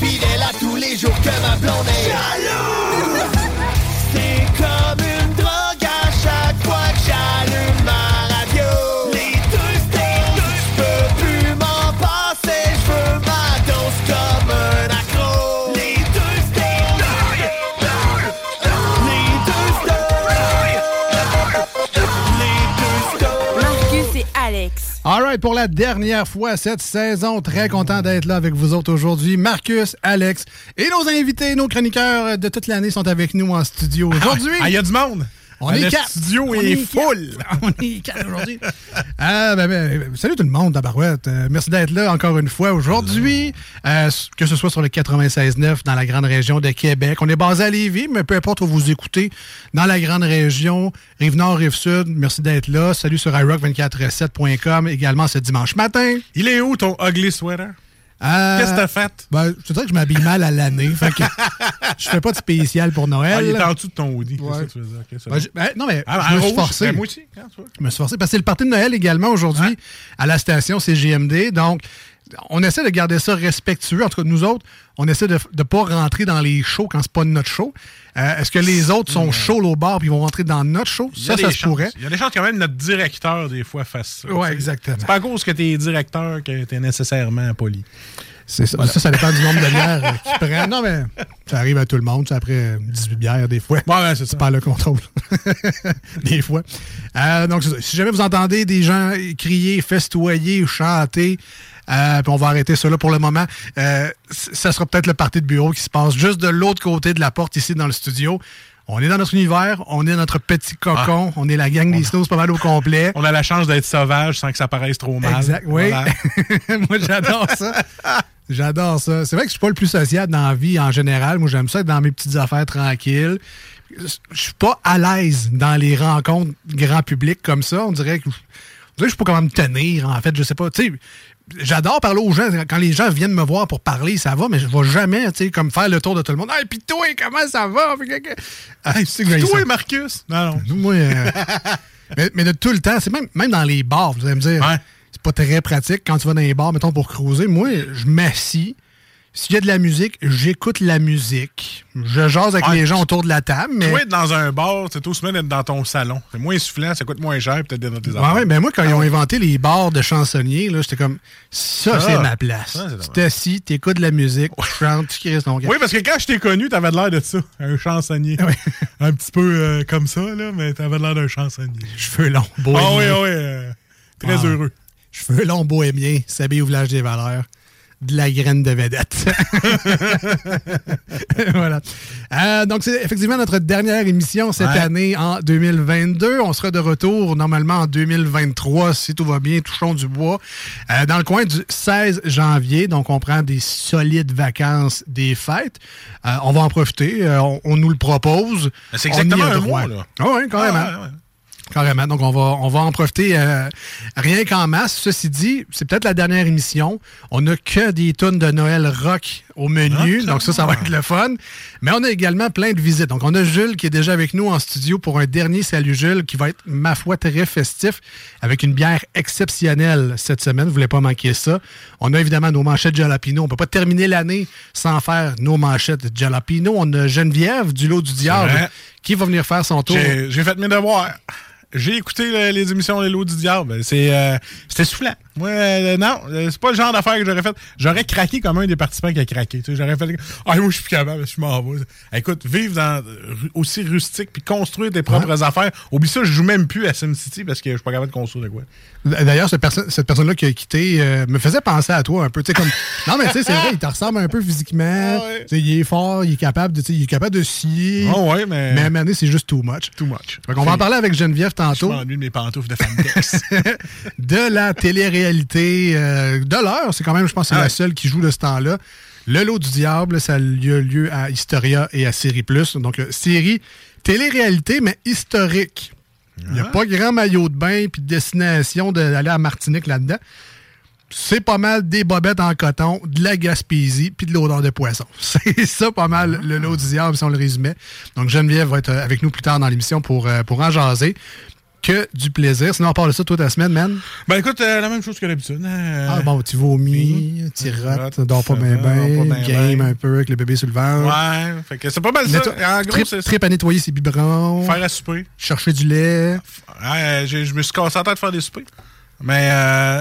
Fidèle à tous les jours que ma blonde est jalouse. C'est comme Alex. All right, pour la dernière fois cette saison, très content d'être là avec vous autres aujourd'hui. Marcus, Alex et nos invités, nos chroniqueurs de toute l'année sont avec nous en studio aujourd'hui. Ah, il y a du monde! On est quatre. studio On est full. On est quatre aujourd'hui. Ah, ben, ben, salut tout le monde, Tabarouette. Euh, merci d'être là encore une fois aujourd'hui. Euh, que ce soit sur le 96.9 dans la grande région de Québec. On est basé à Lévis, mais peu importe où vous écoutez, dans la grande région, Rive-Nord, Rive-Sud, merci d'être là. Salut sur iRock247.com également ce dimanche matin. Il est où ton ugly sweater? Euh, Qu'est-ce que t'as fait? Ben, je te dirais que je m'habille mal à l'année. fait que je fais pas de spécial pour Noël. Ah, il est en dessous de ton hoodie. c'est Ouais. ça que tu veux dire. Ok, c'est Ben, je- ben, non, mais Ah, je me suis forcé. Ben, moi aussi. Vois. Je me suis forcé parce que c'est le party de Noël également aujourd'hui à la station CGMD. Donc, on essaie de garder ça respectueux. En tout cas, nous autres, on essaie de ne pas rentrer dans les shows quand c'est pas notre show. Euh, Est-ce que les autres sont chauds au bar puis ils vont rentrer dans notre show? Il y a Ça, des ça se chances. pourrait. Il y a des chances quand même notre directeur, des fois, fasse ça. C'est- exactement. C'est pas à cause que t'es directeur que t'es nécessairement poli. C'est ça. Ça, ça dépend du nombre de bières euh, qu'ils prennent. Non, mais ça arrive à tout le monde. Après 18 bières, des fois. Ouais, ouais, c'est perds le contrôle. des fois. Euh, donc, si jamais vous entendez des gens crier, festoyer ou chanter, euh, puis on va arrêter là pour le moment, euh, ça sera peut-être le party de bureau qui se passe juste de l'autre côté de la porte ici dans le studio. On est dans notre univers, on est notre petit cocon, on est la gang des snows pas mal au complet. On a la chance d'être sauvage sans que ça paraisse trop mal. Exact, oui. Voilà. Moi, j'adore ça. J'adore ça. C'est vrai que je suis pas le plus sociable dans la vie en général. Moi, j'aime ça être dans mes petites affaires tranquilles. Je suis pas à l'aise dans les rencontres grand public comme ça. On dirait que, on dirait que je sais pas comment me tenir, en fait. Je sais pas. Tu sais, j'adore parler aux gens. Quand les gens viennent me voir pour parler, ça va, mais je vais jamais, tu sais, comme faire le tour de tout le monde. Hey, pis toi, comment ça va? Hey, c'est que j'ai Toi. Marcus? Non, non. Moi, euh, mais, mais de tout le temps, c'est même, même dans les bars, vous allez me dire, Ouais. c'est pas très pratique quand tu vas dans les bars, mettons, pour cruiser. Moi, je m'assis. S'il y a de la musique, j'écoute la musique. Je jase avec Ouais. les gens autour de la table, mais. Toi, être dans un bar, c'est tout semaine d'être dans ton salon. C'est moins soufflant, ça coûte moins cher, peut-être d'être dans tes Ouais, affaires. ouais, ben moi, quand ils ont inventé les bars de chansonniers, là, j'étais comme, ça, Ça, c'est ma place. tu t'assis, t'écoutes de la musique, tu chantes, tu ton gars. Oui, parce que quand je t'ai connu, t'avais l'air de ça, un chansonnier. Oui. un petit peu euh, comme ça, là, mais t'avais l'air d'un chansonnier. Cheveux longs, Ah bohémien. oui, oui, euh, très Ah. heureux. Cheveux longs, bohémien, s'habille au village des valeurs. De la graine de vedette. voilà. Euh, donc, c'est effectivement notre dernière émission cette Ouais. année en 2022. On sera de retour normalement en 2023, si tout va bien, touchons du bois, euh, dans le coin du 16 janvier. Donc, on prend des solides vacances des fêtes. Euh, on va en profiter. On, on nous le propose. C'est On y exactement un droit. mois, là. Ah oui, quand même. Ah, ouais, ouais. Carrément. Donc, on va, on va en profiter euh, rien qu'en masse. Ceci dit, c'est peut-être la dernière émission. On n'a que des tonnes de Noël rock au menu. Ah, donc, ça, ça va être le fun. Mais on a également plein de visites. Donc, on a Jules qui est déjà avec nous en studio pour un dernier Salut Jules qui va être, ma foi, très festif avec une bière exceptionnelle cette semaine. Vous voulez pas manquer ça. On a évidemment nos manchettes Jalapino. On peut pas terminer l'année sans faire nos manchettes Jalapino. On a Geneviève du lot du diable qui va venir faire son tour. J'ai fait mes devoirs. J'ai écouté le- les émissions Les Lots du Diable. C'est, euh, c'était soufflant. Moi, euh, non, euh, c'est pas le genre d'affaire que j'aurais fait. J'aurais craqué comme un des participants qui a craqué. J'aurais fait. Ah, moi, je suis plus capable, je m'en vais. Écoute, vivre dans, ru- aussi rustique puis construire tes propres affaires. Oublie ça, je joue même plus à SimCity parce que je suis pas capable de construire de quoi. D'ailleurs, cette, perso- cette personne-là qui a quitté euh, me faisait penser à toi un peu. Tu sais, comme... Non, mais tu sais, c'est vrai, il te ressemble un peu physiquement. Ah ouais. Il est fort, il est capable de, il est capable de scier. Ah ouais, mais. Mais à un moment donné, c'est juste too much. Too much. Fait qu'on va en parler avec Geneviève Je tantôt m'ennuie de mes pantoufles de Fantex. de la télé-réalité euh, de l'heure. C'est quand même, je pense, c'est la seule qui joue de ce temps-là. Le lot du diable, ça a lieu, lieu à Historia et à Série Plus. Donc, euh, série télé-réalité, mais historique. Il n'y a pas grand maillot de bain puis de destination de- d'aller à Martinique là-dedans. C'est pas mal des bobettes en coton, de la Gaspésie puis de l'odeur de poisson. C'est ça pas mal le lot du diable si on le résumait. Donc Geneviève va être euh, avec nous plus tard dans l'émission pour, pour en jaser. Que du plaisir. Sinon, on parle de ça toute la semaine, man. ben écoute, euh, la même chose que d'habitude. hein. Ah bon, tu vomis, tu tu dors pas bien dors bien, game bien. un peu avec le bébé sur le ventre. Ouais, fait que c'est pas mal ça. En gros, trip, c'est trip à nettoyer ses biberons, Faire à souper. chercher du lait. Ouais, je me suis cassé la tête de faire des soupers. Mais euh,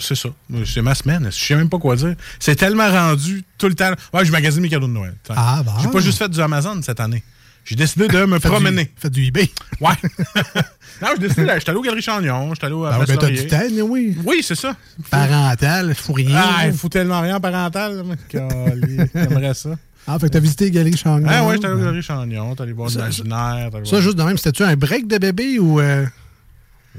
c'est ça. C'est ma semaine. Je sais même pas quoi dire. C'est tellement rendu tout le temps. Ouais, je magasine mes cadeaux de Noël. Ah, bon. J'ai pas juste fait du Amazon cette année. J'ai décidé de me promener. Du, faites du eBay. Ouais. non, j'ai décidé d'aller. J'étais allé aux Galeries Chagnon. J'étais allé au Ah, Place ben, t'as du temps, oui. Oui, c'est ça. Parental, fou rien. Ah, il faut tellement rien parental. mais J'aimerais ça. Ah, fait que t'as visité les galeries Chagnon. Ah ouais, j'étais allé aux Galeries Chagnon. T'es allé voir l'imaginaire. Ça, voir- juste de même, c'était-tu un break de bébé ou. euh,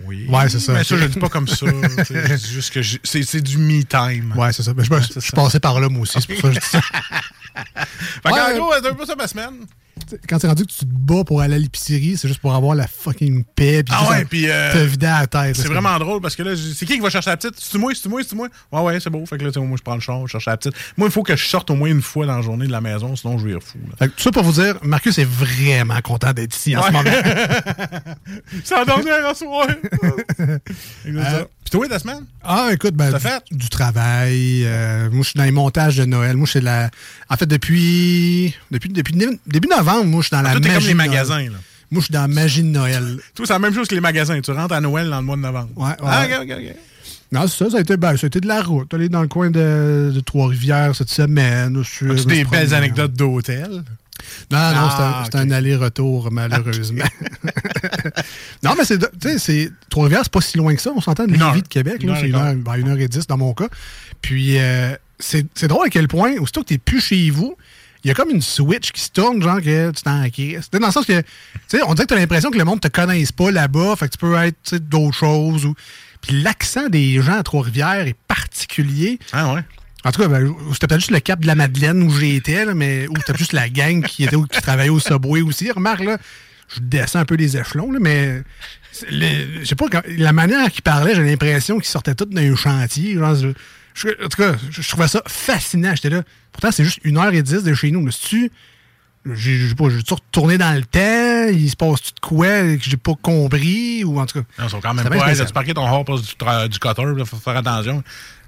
Oui. Ouais, c'est ça. Mais ça, je le dis pas comme ça. je dis juste que c'est du me time. Ouais, c'est ça. Ben, je je- c'est je ça. passais par là, moi aussi. C'est pour ça que je dis ça. Fait Ouais. qu'en gros, c'est un peu ça ma semaine? Quand c'est rendu que tu te bats pour aller à l'épicerie, c'est juste pour avoir la fucking paix. Puis Ah ouais, à- puis, euh, te vider la tête. C'est vraiment drôle parce que là, c'est qui qui va chercher la petite? C'est-tu moi, c'est-tu moi, c'est-tu moi? Ouais, ouais, c'est beau. Fait que là, moi, je prends le char, je cherche la petite. Moi, il faut que je sorte au moins une fois dans la journée de la maison, sinon je vais fou. Fait que tout ça pour vous dire, Marcus est vraiment content d'être ici en ce moment. C'est la dernière en soir. Euh, Puis toi, ta semaine? Ah, écoute, ben, du, fait? du travail. euh, moi, je suis dans les montages de Noël. Moi, je suis la. En fait, depuis. Depuis, depuis début novembre, moi, je suis dans la Toi, t'es magie. comme les magasins, là. Moi, je suis dans la magie de Noël. Toi, c'est la même chose que les magasins. Tu rentres à Noël dans le mois de novembre. Ouais, ouais. Ah, ok, ok, ok. Non, c'est ça, ça a été, ben, ça a été de la route. Aller dans le coin de, de Trois-Rivières cette semaine. As-tu suis des belles anecdotes d'hôtel? Non, non, Ah, c'est un, aller-retour, malheureusement. non, mais c'est. Tu sais, c'est- Trois-Rivières, c'est pas si loin que ça. On s'entend de. Lévis de Québec. C'est une, heure, ben, une heure et dix dans mon cas. Puis, euh, c'est drôle à quel point, aussitôt que t'es plus chez vous, il y a comme une switch qui se tourne, genre que tu t'en crisses. Dans le sens que, tu sais, on dirait que t'as l'impression que le monde te connaisse pas là-bas, fait que tu peux être d'autres choses. Ou... Puis l'accent des gens à Trois-Rivières est particulier. Ah, ouais. En tout cas, ben, c'était peut-être juste le cap de la Madeleine où j'étais, là, mais où c'était juste la gang qui était qui travaillait au Subway aussi. Remarque, là, je descends un peu les échelons, là, mais je sais pas, quand- la manière qu'il parlait, j'ai l'impression qu'il sortait tout d'un chantier. genre, je- je- en tout cas, je, je trouvais ça fascinant. J'étais là. Pourtant, c'est juste une heure et dix de chez nous. Mais si tu. J'ai pas, j'ai retourné dans le temps, il se passe tout de quoi que j'ai pas compris, ou en tout cas. Non, ils sont quand même pas. Hey, tu parqué ton hors du, du cutter, il faut faire attention.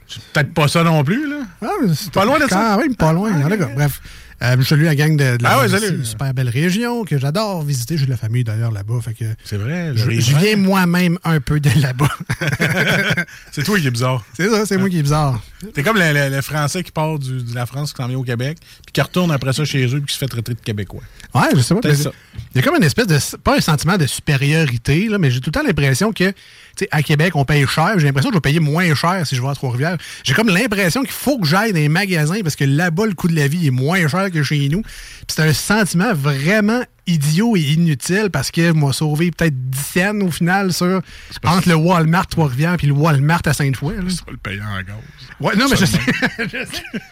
C'est peut-être pas ça non plus, là. Ah, mais c'est Pas loin de ça. Quand même, pas loin. Tout cas, bref, euh, je salue la gang de, de la Ah ouais, ici, salut. super belle région que j'adore visiter. J'ai de la famille d'ailleurs là-bas. Fait que C'est vrai. je, viens moi-même un peu de là-bas. C'est toi qui est bizarre. c'est ça, c'est moi qui est bizarre. T'es comme le, le- le Français qui part du- de la France, qui s'en vient au Québec, puis qui retourne après ça chez eux, puis qui se fait traiter de Québécois. Ouais, je sais pas. Il y a comme une espèce de. Pas un sentiment de supériorité, là, mais j'ai tout le temps l'impression que, sais, à Québec, on paye cher. J'ai l'impression que je vais payer moins cher si je vais à Trois-Rivières. J'ai comme l'impression qu'il faut que j'aille dans les magasins parce que là-bas, le coût de la vie est moins cher que chez nous. Puis c'est un sentiment vraiment idiot et inutile parce que m'a sauvé peut-être 10 cents au final sur entre le Walmart Trois-Rivières puis le Walmart à Sainte-Foy. Tu vas le payer en gaz. Ouais, non, mais je sais.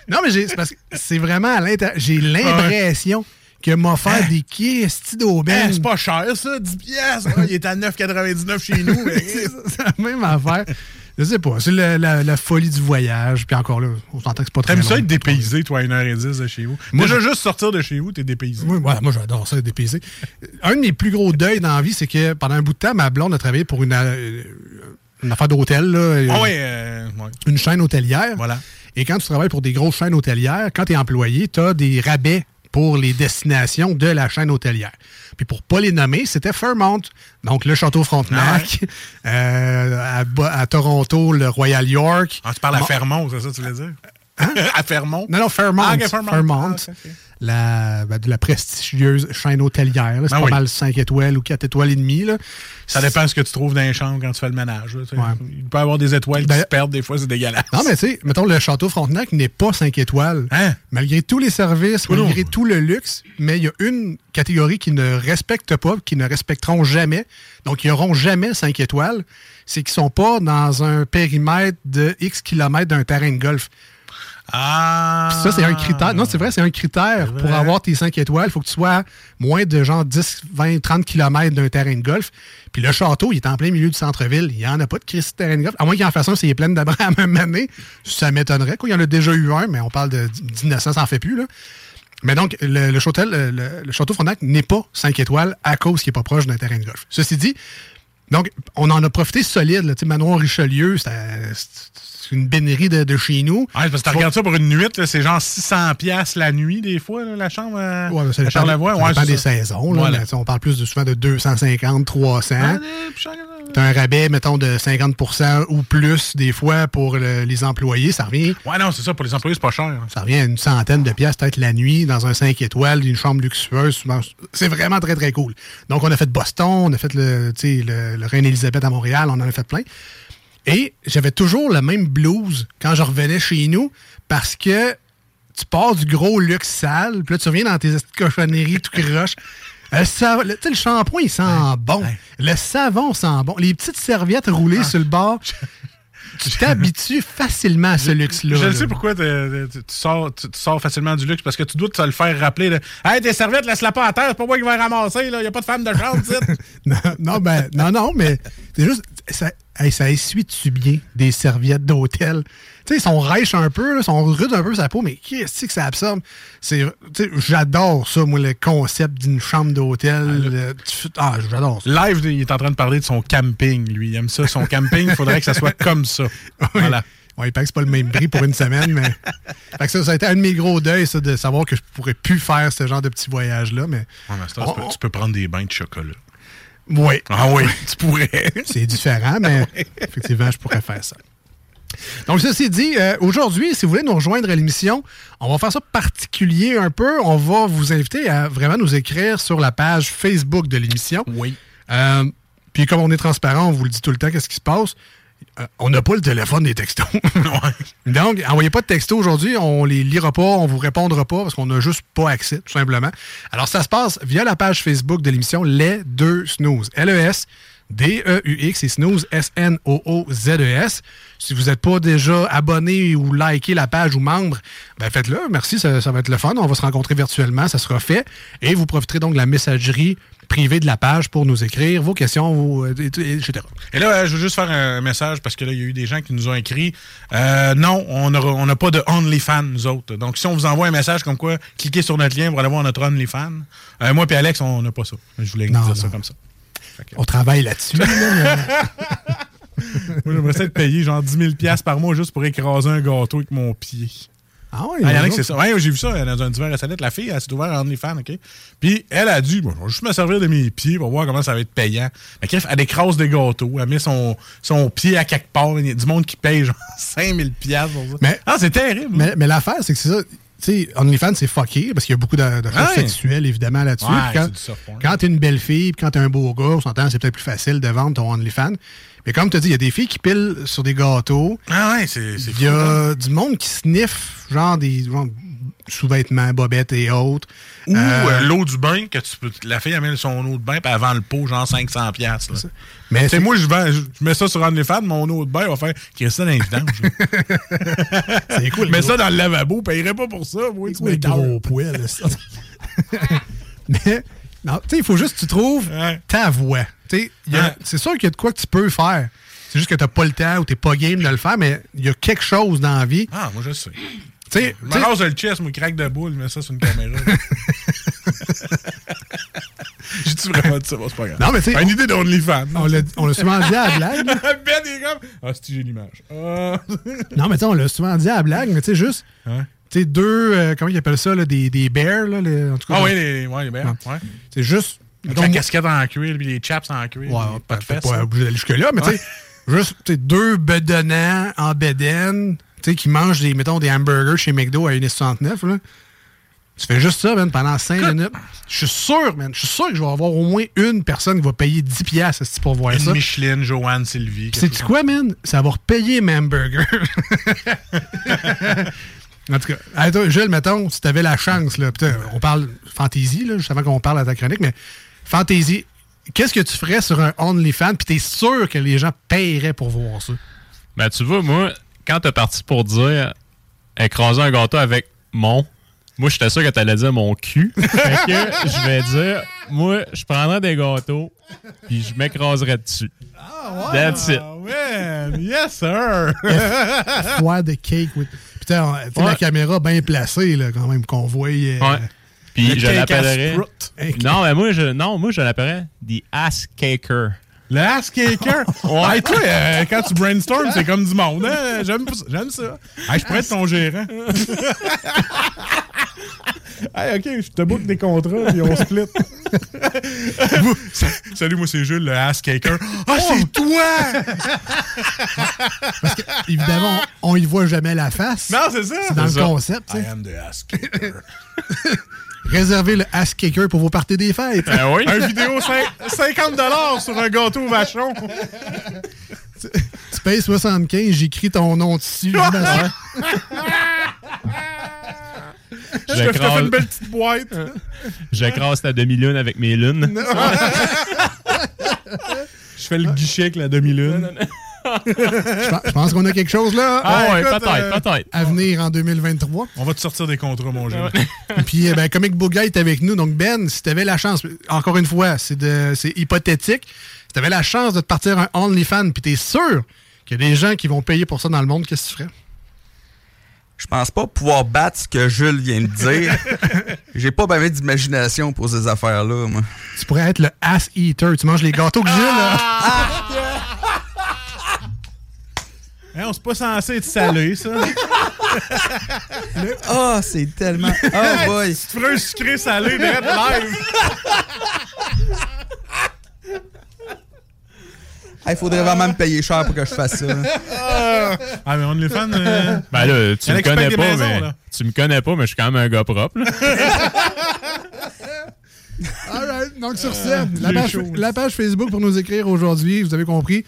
Non, mais c'est parce que c'est vraiment à l'intérieur. J'ai l'impression que m'a fait des questis d'aubaine. Eh, c'est pas cher, ça, 10 piastres. Ah, il est à 9,99 chez nous. c'est la même affaire. Je sais pas, c'est la, la- la folie du voyage. Puis encore là, on s'entend que c'est pas très T'aimes ça être dépaysé, toi, à 1h10 de chez vous? Moi, je- juste sortir de chez vous, t'es dépaysé. Moi, ouais, moi, j'adore ça, être dépaysé. Un de mes plus gros deuils dans la vie, c'est que pendant un bout de temps, ma blonde a travaillé pour une, euh, une affaire d'hôtel, là, Ah euh, ouais. une chaîne hôtelière. Voilà. Et quand tu travailles pour des grosses chaînes hôtelières, quand tu es employé, tu as des rabais pour les destinations de la chaîne hôtelière. Puis pour pas les nommer, c'était Fairmont. Donc le Château Frontenac, euh, à, Toronto, le Royal York. Ah, tu parles à Bon, Fermont, c'est ça que tu voulais dire? à Fermont? Non, non, Fairmont. Ah, ok, Fairmont. Fairmont. Ah. La, ben, de la prestigieuse chaîne hôtelière. C'est Ben pas oui. mal 5 étoiles ou 4 étoiles et demie. là. Ça dépend de ce que tu trouves dans les chambres quand tu fais le ménage. là. Ouais. Il peut y avoir des étoiles qui Ben- se perdent, des fois, c'est dégueulasse. Non, mais tu sais, mettons, le Château Frontenac n'est pas 5 étoiles. Hein? Malgré tous les services, Oui, malgré non. tout le luxe, mais il y a une catégorie qui ne respecte pas, qui ne respecteront jamais, donc ils n'auront jamais 5 étoiles, c'est qu'ils sont pas dans un périmètre de X kilomètres d'un terrain de golf. Ah! Puis ça, c'est un critère. Non, c'est vrai, c'est un critère. C'est Pour avoir tes 5 étoiles, il faut que tu sois à moins de genre 10, 20, 30 kilomètres d'un terrain de golf. Puis le château, il est en plein milieu du centre-ville. Il n'y en a pas de Christ de terrain de golf. À moins qu'il en fasse un, s'il est plein d'abris à la même année. Ça m'étonnerait. Quoi. Il y en a déjà eu un, mais on parle de 1900, ça n'en fait plus. Là. Mais donc, le, le château, le, le- le château Frontenac n'est pas 5 étoiles à cause qu'il n'est pas proche d'un terrain de golf. Ceci dit, donc, on en a profité solide. Là. Tu sais, Manoir Richelieu, c'était c'est une bénérie de, de chez nous. Ouais, parce que tu regardes ça pour une nuit, c'est genre 600 pièces la nuit, des fois, là, la chambre à, Ouais, mais ça dépend, Ouais, c'est des ça. saisons. Là, Voilà. on parle plus de, souvent de 250, 300. Ah, puis Charlevoix. Tu as un rabais, mettons, de 50% ou plus des fois pour le- les employés. Ça revient, Ouais, non, c'est ça, pour les employés, c'est pas cher. hein. ça revient à une centaine de pièces peut-être la nuit dans un 5 étoiles, une chambre luxueuse. C'est vraiment très, très cool. Donc, on a fait Boston, on a fait le, tu sais, le, le Reine-Élisabeth à Montréal, on en a fait plein. Et j'avais toujours le même blues quand je revenais chez nous parce que tu pars du gros luxe sale, puis là, tu reviens dans tes cochonneries tout croche. Le, sa- le- le shampoing, il sent bon. ouais. Le savon sent bon. Les petites serviettes roulées sur le bord. Tu t'habitues facilement à ce luxe-là. Je là. sais pourquoi tu, sors, tu, sors facilement du luxe, parce que tu dois te le faire rappeler. Là. Hey, tes serviettes, laisse-la pas à terre, c'est pas moi qui vais ramasser, il n'y a pas de femme de chambre. Non, non, ben, non, non, mais c'est juste. Ça, hey, ça essuie-tu bien des serviettes d'hôtel? Tu sais, ils sont rêches un peu, ils sont rudes un peu sa peau, mais qu'est-ce que ça absorbe? J'adore ça, moi, le concept d'une chambre d'hôtel. tu- Ah, j'adore ça. Live, il est en train de parler de son camping, lui. Il aime ça, son camping, il faudrait que ça soit comme ça. Voilà. Ouais, il paraît que c'est pas le même prix pour une semaine, mais. Fait que ça, ça a été un de mes gros deuils, ça, de savoir que je pourrais plus faire ce genre de petits voyages-là, mais. Ouais, tu peux prendre des bains de chocolat. Oui. Ah oui, tu pourrais. C'est différent, mais effectivement, je pourrais faire ça. Donc, ceci dit, euh, aujourd'hui, si vous voulez nous rejoindre à l'émission, on va faire ça particulier un peu. On va vous inviter à vraiment nous écrire sur la page Facebook de l'émission. Oui. Euh, puis comme on est transparent, on vous le dit tout le temps, qu'est-ce qui se passe. Euh, on n'a pas le téléphone des textos. Donc, envoyez pas de textos aujourd'hui, on les lira pas, on vous répondra pas parce qu'on n'a juste pas accès, tout simplement. Alors, ça se passe via la page Facebook de l'émission Les Deux Snooze. L-E-S. D-E-U-X et Snooze, S-N-O-O-Z-E-S. Si vous n'êtes pas déjà abonné ou liké la page ou membre, ben faites-le. Merci, ça, ça va être le fun. On va se rencontrer virtuellement, ça sera fait. Et vous profiterez donc de la messagerie privée de la page pour nous écrire vos questions, vos, euh, et- et- etc. Et là, je veux juste faire un message parce que là, il y a eu des gens qui nous ont écrit euh, non, on n'a on pas de OnlyFans, nous autres. Donc, si on vous envoie un message comme quoi, cliquez sur notre lien pour aller voir notre OnlyFans. Euh, moi et Alex, on n'a pas ça. Je voulais Non, dire ça comme ça. On travaille là-dessus. là, Moi, j'aimerais ça être payé genre 10 000 piastres par mois juste pour écraser un gâteau avec mon pied. Ah oui, Ah, il y en a qui c'est ça. Ouais, j'ai vu ça dans un divers à salette. La fille, elle s'est ouverte à OnlyFans, OK? Puis elle a dit, bon, je vais juste me servir de mes pieds pour voir comment ça va être payant. Mais bref, elle écrase des gâteaux. Elle met son, son pied à quelque part. Il y a du monde qui paye genre 5000 piastres pour ça. Mais- ah, c'est terrible. Mais, mais l'affaire, c'est que c'est ça. Tu sais, OnlyFans, c'est fucké parce qu'il y a beaucoup de, de Ouais. sexuelles, évidemment, là-dessus. Ouais, quand quand t'es une belle fille, puis quand t'es un beau gars, on s'entend, c'est peut-être plus facile de vendre ton OnlyFans. Mais comme tu dit, il y a des filles qui pilent sur des gâteaux. Ah ouais, c'est Il y fou, hein. a du monde qui sniffe, genre des genre, sous-vêtements, bobettes et autres. Ou Euh, euh, l'eau du bain, que tu peux, la fille amène son eau de bain, puis elle vend le pot, genre 500 piastres. là. mais Tu c'est moi, je, vends, je mets ça sur OnlyFans, mon eau de bain, va faire Christine dans les vidanges. c'est cool. Mets ça dans le lavabo, payerait pas pour ça, moi, tu Oui, m'écoeures. gros poil. ça. Mais, non, tu sais, il faut juste que tu trouves Ouais. ta voix. Tu sais, Ouais. c'est sûr qu'il y a de quoi que tu peux faire. C'est juste que t'as pas le temps ou t'es pas game de le faire, mais il y a quelque chose dans la vie. Ah, moi, je sais. Tu sais, Je me le chest, moi, craque de boule, mais ça, c'est une caméra. J'ai-tu vraiment dit ça? Bon, c'est pas grave. Non, mais tu sais, Une idée d'OnlyFans. on l'a on l'a souvent dit à la blague. Ben est comme. Ah, c'est j'ai l'image. Ah. Non, mais tu sais, on l'a souvent dit à la blague, mais tu sais, juste, Ouais. tu sais, deux, euh, comment ils appellent ça, là, des, des bears, là, les- en tout cas. Ah oui, les, ouais, les verres. Ouais. C'est juste. Avec mettons, la casquette en cuir, puis les chaps en cuir. Ouais, pas, de fesses. pas hein. obligé d'aller jusque-là, mais tu sais, juste tu sais, deux bedonnants en bedaine, tu sais, qui mangent des, mettons, des hamburgers chez McDo à 1,69, là. Tu fais juste ça, man, pendant 5 minutes. Je suis sûr, man, je suis sûr que je vais avoir au moins une personne qui va payer 10 piastres esti, pour voir Une ça. Micheline, Joanne, Sylvie. C'est quoi, man? Ça va repayer mes hamburgers. en tout cas, toi, Gilles, mettons, si t'avais la chance, là, putain, on parle fantaisie, là, juste avant qu'on parle à ta chronique, mais fantaisie, qu'est-ce que tu ferais sur un OnlyFans, puis t'es sûr que les gens paieraient pour voir ça? Ben, tu vois, moi, quand t'es parti pour dire écraser un gâteau avec mon, moi, j'étais sûr que t'allais dire mon cul. fait que je vais dire, moi, je prendrais des gâteaux, puis je m'écraserais dessus. That's it. Ah ouais, yes sir! Foire de cake. with- Putain, sais, la Ouais. caméra bien placée, là, quand même, qu'on voit. euh, Ouais. Puis je l'appellerais. Non, mais moi, je, non, moi, je l'appellerais The Ass Caker. Le ass caker. Ouais. Toi, euh, quand tu brainstorm, c'est comme du monde. Hein? J'aime ça. Hey, je pourrais être ton gérant. hey, OK, je te book des contrats et on split. Salut, moi, c'est Jules, le ass caker. Ah, c'est toi! Évidemment, on, on y voit jamais la face. Non, c'est ça. C'est dans le ça. concept. I am the ass kicker. Réservez le ass kicker pour vos parties des fêtes. Ben oui. un vidéo cin- 50 sur un gâteau vachon. Tu payes 75, j'écris ton nom dessus. je te je te fais une belle petite boîte. j'écrase ta demi-lune avec mes lunes. Je fais le guichet avec la demi-lune. Je pense- qu'on a quelque chose là Ah ouais, écoute, peut-être, euh, peut-être. à venir en 2023. On va te sortir des contrats, mon jeune. Puis, euh, ben, Comic Book Guy est avec nous. Donc, Ben, si tu avais la chance, encore une fois, c'est de- c'est hypothétique. Si tu avais la chance de te partir un OnlyFans, puis tu es sûr qu'il y a des gens qui vont payer pour ça dans le monde, qu'est-ce que tu ferais? Je pense pas pouvoir battre ce que Jules vient de dire. J'ai pas bien d'imagination pour ces affaires-là, moi. Tu pourrais être le ass eater. Tu manges les gâteaux que Gilles. là. Hein, on c'est pas censé être salé, ça. Ah, c'est tellement. Oh boy. sucré salé direct live. Il faudrait vraiment me payer cher pour que je fasse ça. Ah, mais on est fan. euh, Ben là, tu me connais pas, maisons, mais. là. Tu me connais pas, mais je suis quand même un gars propre. là. All right. Donc, sur ce, la, j'ai page, la page Facebook pour nous écrire aujourd'hui, vous avez compris.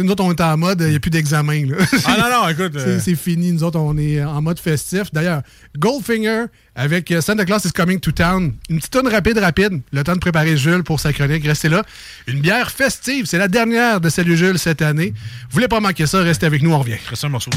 Nous autres, on est en mode, il n'y a plus d'examen. Ah non, non, écoute. C'est- euh, C'est fini, nous autres, on est en mode festif. D'ailleurs, Goldfinger avec euh, Santa Claus is Coming to Town. Une petite tonne rapide, rapide. Le temps de préparer Jules pour sa chronique. Restez là. Une bière festive. C'est la dernière de Salut Jules cette année. Vous voulez pas manquer ça, restez avec nous, on revient. reste un morceau de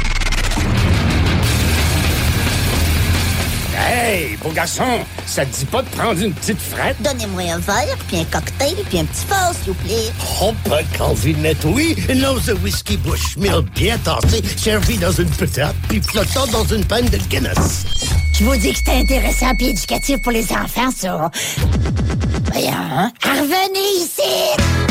Hey, beau garçon, ça te dit pas de prendre une petite frette? Donnez-moi un verre, puis un cocktail, puis un petit fort, s'il vous plaît. Oh, pas Calvinette, oui. Une once de whisky Bushmill bien tassé, servi dans une patate, puis flottant dans une panne de Guinness. Je vous dis que c'était intéressant puis éducatif pour les enfants, ça. Voyons, hein? Revenez ici!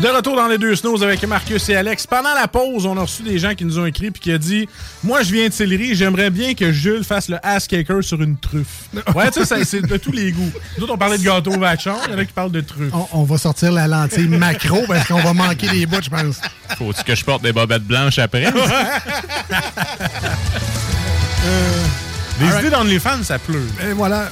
De retour dans les deux snows avec Marcus et Alex. Pendant la pause, on a reçu des gens qui nous ont écrit puis qui a dit Moi, je viens de Sillery, j'aimerais bien que Jules fasse le ass kicker sur une truffe. Ouais, tu sais, ça, c'est de tous les goûts. Nous autres, on parlait de gâteau au vachon, il y en a qui parlent de truffes. On, on va sortir la lentille macro parce qu'on va manquer les bouts, je pense. Faut-tu que je porte des bobettes blanches après? Des idées d'OnlyFans, ça pleut. Et voilà.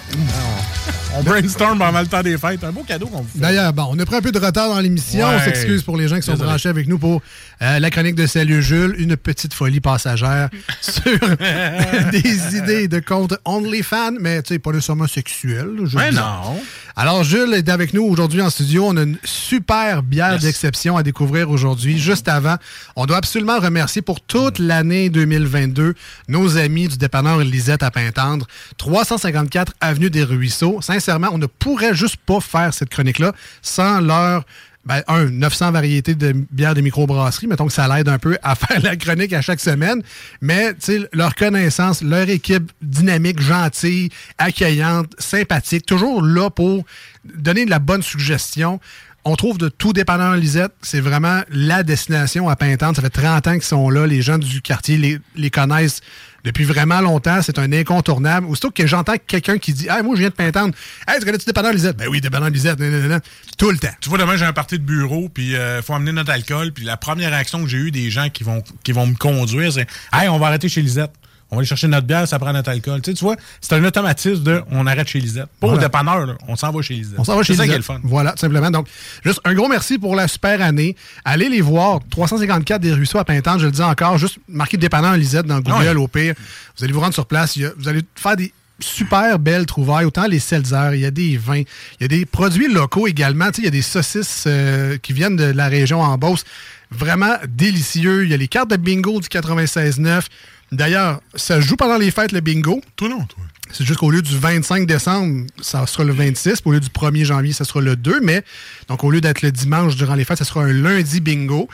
On brainstorm pendant le temps des fêtes. Un beau cadeau qu'on vous fait. D'ailleurs, bon, on a pris un peu de retard dans l'émission. Ouais. On s'excuse pour les gens qui sont Désolé. branchés avec nous pour euh, la chronique de Salut Jules, une petite folie passagère sur des idées de compte OnlyFans, mais tu sais, pas nécessairement sexuel. dis. non. Alors, Jules est avec nous aujourd'hui en studio. On a une super bière d'exception à découvrir aujourd'hui. Juste avant, on doit absolument remercier pour toute l'année 2022 nos amis du dépanneur Lisette à Pintendre, 354 Avenue des Ruisseaux. On ne pourrait juste pas faire cette chronique-là sans leur ben, un, 900 variétés de bières de microbrasserie. Mettons que ça l'aide un peu à faire la chronique à chaque semaine. Mais, leur connaissance, leur équipe dynamique, gentille, accueillante, sympathique, toujours là pour donner de la bonne suggestion. On trouve de tout dépanneur Lisette. C'est vraiment la destination à Pintante. Ça fait 30 ans qu'ils sont là. Les gens du quartier les, les connaissent depuis vraiment longtemps. C'est un incontournable. Aussitôt que j'entends quelqu'un qui dit Ah, moi, je viens de Pintante. Hey, tu connais-tu dépanneur Lisette? Ben oui, dépanneur Lisette. nan, nan, nan. Tout le temps. Tu vois, demain, j'ai un party de bureau, puis il faut amener notre alcool. Puis la première réaction que j'ai eue des gens qui vont, qui vont me conduire, c'est Hey, on va arrêter chez Lisette. On va aller chercher notre bière, ça prend notre alcool. Tu, sais, tu vois, c'est un automatisme de on arrête chez Lisette. Pas au dépanneur, là, on s'en va chez Lisette. On s'en va chez C'est ça qui est Lisette. le fun. Voilà, tout simplement. Donc, juste un gros merci pour la super année. Allez les voir. 354 des Ruisseaux à Pintante, je le dis encore. Juste marquez dépanneur Lisette dans Google au pire. Vous allez vous rendre sur place. Vous allez faire des super belles trouvailles. Autant les seltzers, il y a des vins, il y a des produits locaux également. Tu sais, il y a des saucisses euh, qui viennent de la région en Beauce. Vraiment délicieux. Il y a les cartes de bingo du 96.9. D'ailleurs, ça se joue pendant les fêtes, le bingo. Toi non, toi. C'est juste qu'au lieu du 25 décembre, ça sera le 26. puis Au lieu du 1er janvier, ça sera le 2. Mais, donc, au lieu d'être le dimanche durant les fêtes, ça sera un lundi bingo.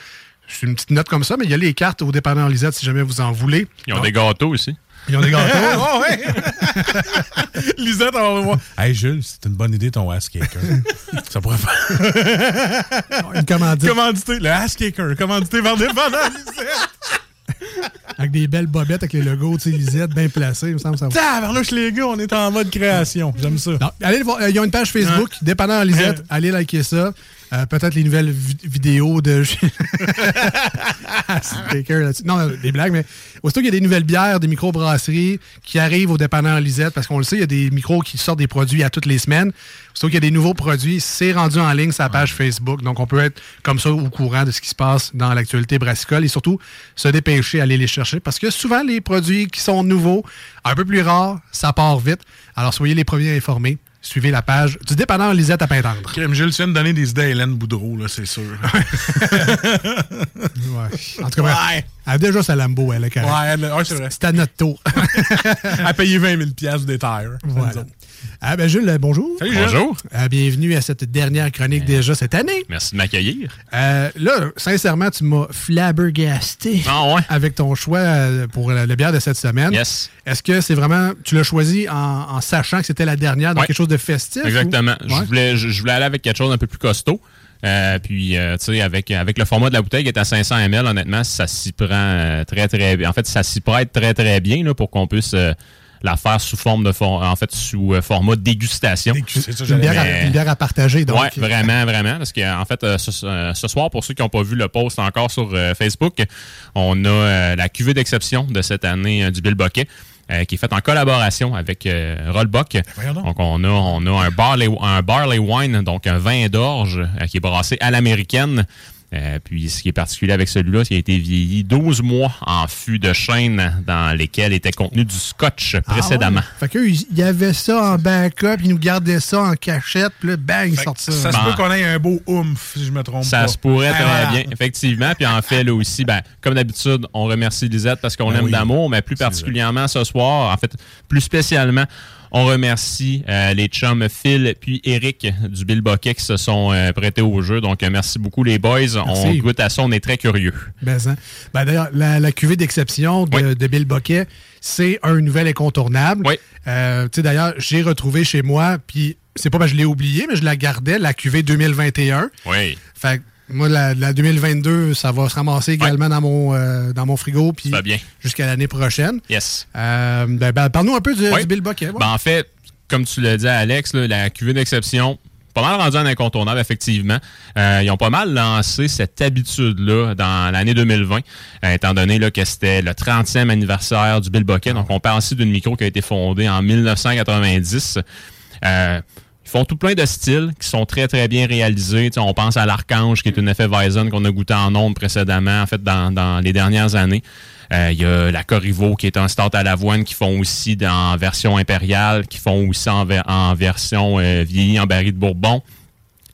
C'est une petite note comme ça, mais il y a les cartes au dépanneur Lisette si jamais vous en voulez. Ils ont Donc, des gâteaux aussi. Ils ont des gâteaux. Oh, ouais. Lisette, on va voir. Hey, Jules, c'est une bonne idée ton ass kicker. ça pourrait faire. Une commandite. Commandité, le ass kicker. Commandité par dépanneur Lisette. Avec des belles bobettes avec les logos, tu sais, Lisette, bien placés, il me semble. Ça va. Tabarnouche, les gars, on est en mode création. J'aime ça. Non, allez le voir. Euh, Ils ont une page Facebook, Dépanneur Lisette. Allez liker ça. Euh, Peut-être les nouvelles vi- vidéos de. Non, des blagues, mais aussitôt qu'il y a des nouvelles bières, des microbrasseries qui arrivent au dépanneur Lisette, parce qu'on le sait, il y a des micros qui sortent des produits à toutes les semaines. Aussitôt qu'il y a des nouveaux produits, c'est rendu en ligne sur la page Facebook. Donc, on peut être comme ça au courant de ce qui se passe dans l'actualité brassicole et surtout se dépêcher, aller les chercher. Parce que souvent, les produits qui sont nouveaux, un peu plus rares, ça part vite. Alors, soyez les premiers informés. Suivez la page du dépanneur Lisette à Pintendre. Crème, Jules, tu viens de donner des idées à Hélène Boudreau, là, c'est sûr. Ouais. En tout cas, bref, Ouais. elle a déjà sa Lambo, elle est correcte. Ouais, c'est vrai. C'est à notre tour. Elle a payé 20 000 piastres des tires. Voilà. Ah ben Jules, euh, bonjour. Salut, Jules. Bonjour. Euh, bienvenue à cette dernière chronique déjà cette année. Merci de m'accueillir. Euh, là, sincèrement, tu m'as flabbergasté Ah ouais? avec ton choix pour la, la bière de cette semaine. Yes. Est-ce que c'est vraiment, tu l'as choisi en, en sachant que c'était la dernière, Ouais. quelque chose de festif? ou- Exactement. Ouais. Je, voulais, je, je voulais aller avec quelque chose d'un peu plus costaud. Puis, tu sais, avec, avec le format de la bouteille qui est à 500 ml, honnêtement, ça s'y prend très, très bien. En fait, ça s'y prête très, très bien là, pour qu'on puisse la faire sous forme de for- en fait, sous euh, format dégustation. C'est ça, Une bière, à, une bière à partager, donc. Ouais, vraiment, vraiment. Parce que en fait, euh, ce, euh, ce soir, pour ceux qui n'ont pas vu le post encore sur euh, Facebook, on a euh, la cuvée d'exception de cette année euh, du Bill Bucket. euh, qui est faite en collaboration avec euh, Rollbuck. voyons donc. Donc, on a, on a un, barley, un barley wine, donc un vin d'orge euh, qui est brassé à l'américaine. Euh, puis, ce qui est particulier avec celui-là, c'est qu'il a été vieilli 12 mois en fût de chêne dans lesquels était contenu du scotch précédemment. Ah ouais? Fait qu'eux, ils- il y avait ça en backup, ils nous gardaient ça en cachette, puis là, bang, ils sortent ça. Ça se Ben, peut qu'on ait un beau oomph, si je me trompe Ça pas. se pourrait très bien, effectivement. Puis en fait, là aussi, ben, comme d'habitude, on remercie Lisette parce qu'on Ben l'aime oui. d'amour, mais plus particulièrement ce soir, en fait, plus spécialement, on remercie euh, les chums Phil puis Eric du Bill Bucket qui se sont euh, prêtés au jeu. Donc, euh, merci beaucoup les boys. On goûte à ça, on est très curieux. Ben, hein. Ben, D'ailleurs, la, la cuvée d'exception de, de Bill Boquet, c'est un nouvel incontournable. Euh, tu sais, D'ailleurs, j'ai retrouvé chez moi, puis c'est pas parce que je l'ai oublié, mais je la gardais, la cuvée 2021. Oui. Fait que moi, la, la 2022, ça va se ramasser également dans, mon, euh, dans mon frigo, puis bien. jusqu'à l'année prochaine. Yes. Euh, ben, ben, Parle-nous un peu du, Bill ouais. Ben, en fait, comme tu l'as dit à Alex, là, la cuvée d'exception, pas mal rendu un incontournable, effectivement. Euh, ils ont pas mal lancé cette habitude-là dans l'année 2020, euh, étant donné là, que c'était le 30e anniversaire du Bill Bucket. Donc, on parle aussi d'une micro qui a été fondée en 1990. Euh, ils font tout plein de styles qui sont très, très bien réalisés. Tu sais, on pense à l'Archange, qui est une effet Weizen qu'on a goûté en ondes précédemment, en fait, dans, dans les dernières années. Euh, Il y a la Corrivo, qui est un start à l'avoine, qui font aussi en version impériale, qui font aussi en, ver- en version euh, en baril de Bourbon.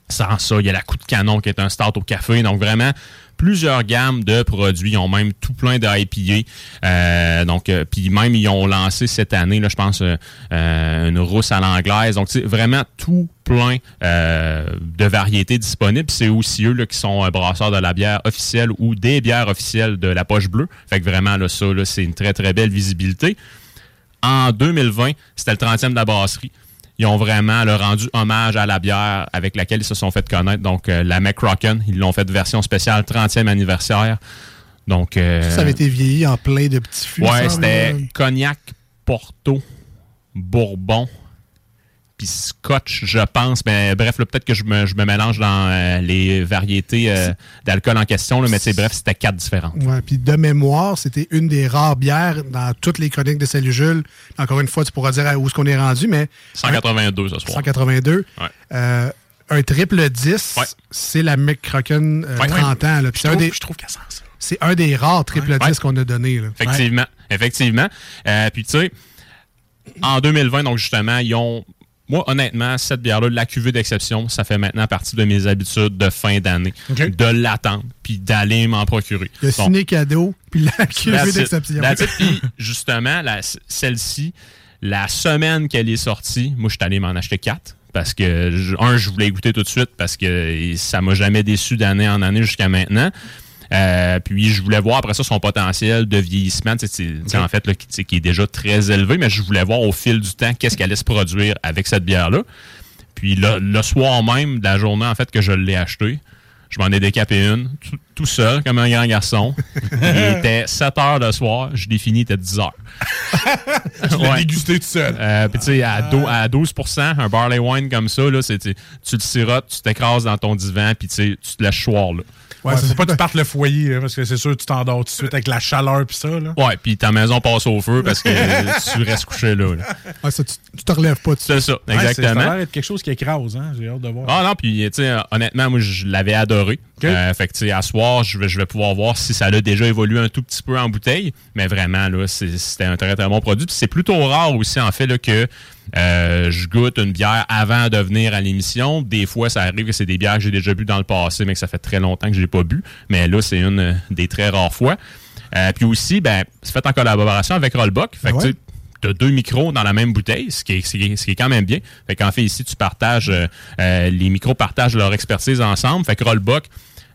Sans ça, il y a la coup de canon qui est un start au café. Donc vraiment, plusieurs gammes de produits. Ils ont même tout plein de IPA. Euh, donc, euh, puis même, ils ont lancé cette année, là, je pense, euh, euh, une rousse à l'anglaise. Donc, c'est vraiment tout plein de variétés disponibles. C'est aussi eux là, qui sont brasseurs de la bière officielle ou des bières officielles de la poche bleue. Fait que vraiment, là, ça, là, c'est une très, très belle visibilité. En 2020, c'était le 30e de la brasserie. Ils ont vraiment rendu hommage à la bière avec laquelle ils se sont fait connaître. Donc, euh, la McRocken, ils l'ont fait version spéciale 30e anniversaire. Donc, euh, Ça avait été vieilli en plein de petits fûts. Ouais, c'était cognac, porto, bourbon, puis scotch, je pense. Mais bref, là, peut-être que je me, je me mélange dans euh, les variétés euh, d'alcool en question, là, mais c'est bref, c'était quatre différentes. Ouais, puis de mémoire, c'était une des rares bières dans toutes les chroniques de Salut Jules. Encore une fois, tu pourras dire à où est-ce qu'on est rendu, mais 182 ce soir. 182. Ouais. Euh, un triple 10, c'est la McCracken euh, Ouais. 30 ans. là. Puis c'est un trouve- des- Je trouve qu'elle sent ça. C'est un des rares triple 10 qu'on a donné. là. Effectivement. Effectivement. Euh, puis, tu sais, en 2020, donc justement, ils ont. Moi, honnêtement, cette bière-là, la cuvée d'exception, ça fait maintenant partie de mes habitudes de fin d'année. De l'attendre, puis d'aller m'en procurer. Le Donc, ciné cadeau, puis la cuvée d'exception. Puis, justement, celle-ci, la semaine qu'elle est sortie, moi, je suis allé m'en acheter quatre. Parce que, je- un, je voulais goûter tout de suite parce que ça m'a jamais déçu d'année en année jusqu'à maintenant. Euh, puis je voulais voir après ça son potentiel de vieillissement, en fait, là, qui, est déjà très élevé, mais je voulais voir au fil du temps qu'est-ce qu'elle allait se produire avec cette bière-là. Puis le, le soir même de la journée, en fait, que je l'ai acheté, je m'en ai décapé une, tout, tout seul, comme un grand garçon. il était 7 heures le soir, je l'ai fini, il était 10 heures. Tu l'as dégusté tout seul. Euh, Puis tu sais, à, à 12 un barley wine comme ça, là, tu le sirotes, tu t'écrases dans ton divan, puis tu te laisses choir. Là. Ouais, c'est pas que tu partes le foyer, là, parce que c'est sûr que tu t'endors tout de suite avec la chaleur pis ça. Là. Ouais, puis ta maison passe au feu parce que tu restes couché là. là. Ouais, ça, tu, tu te relèves pas de C'est ça, Ouais, c'est- Ça a exactement. l'air d'être quelque chose qui écrase, hein? J'ai hâte de voir. Ah non, puis tu sais, honnêtement, moi, je l'avais adoré. Euh, fait que, à soir, je vais, je vais pouvoir voir si ça a déjà évolué un tout petit peu en bouteille. Mais vraiment, là, c'était un très, très bon produit. Puis c'est plutôt rare aussi, en fait, là, que euh, je goûte une bière avant de venir à l'émission. Des fois, ça arrive que c'est des bières que j'ai déjà bu dans le passé, mais que ça fait très longtemps que je n'ai pas bu. Mais là, c'est une euh, des très rares fois. Euh, puis aussi, ben, c'est fait en collaboration avec Rollbuck. Fait que, tu sais, tu as deux micros dans la même bouteille, ce qui est, ce qui est- ce qui est quand même bien. Fait qu'en fait, ici, tu partages, euh, les micros partagent leur expertise ensemble. Fait que Rollbuck,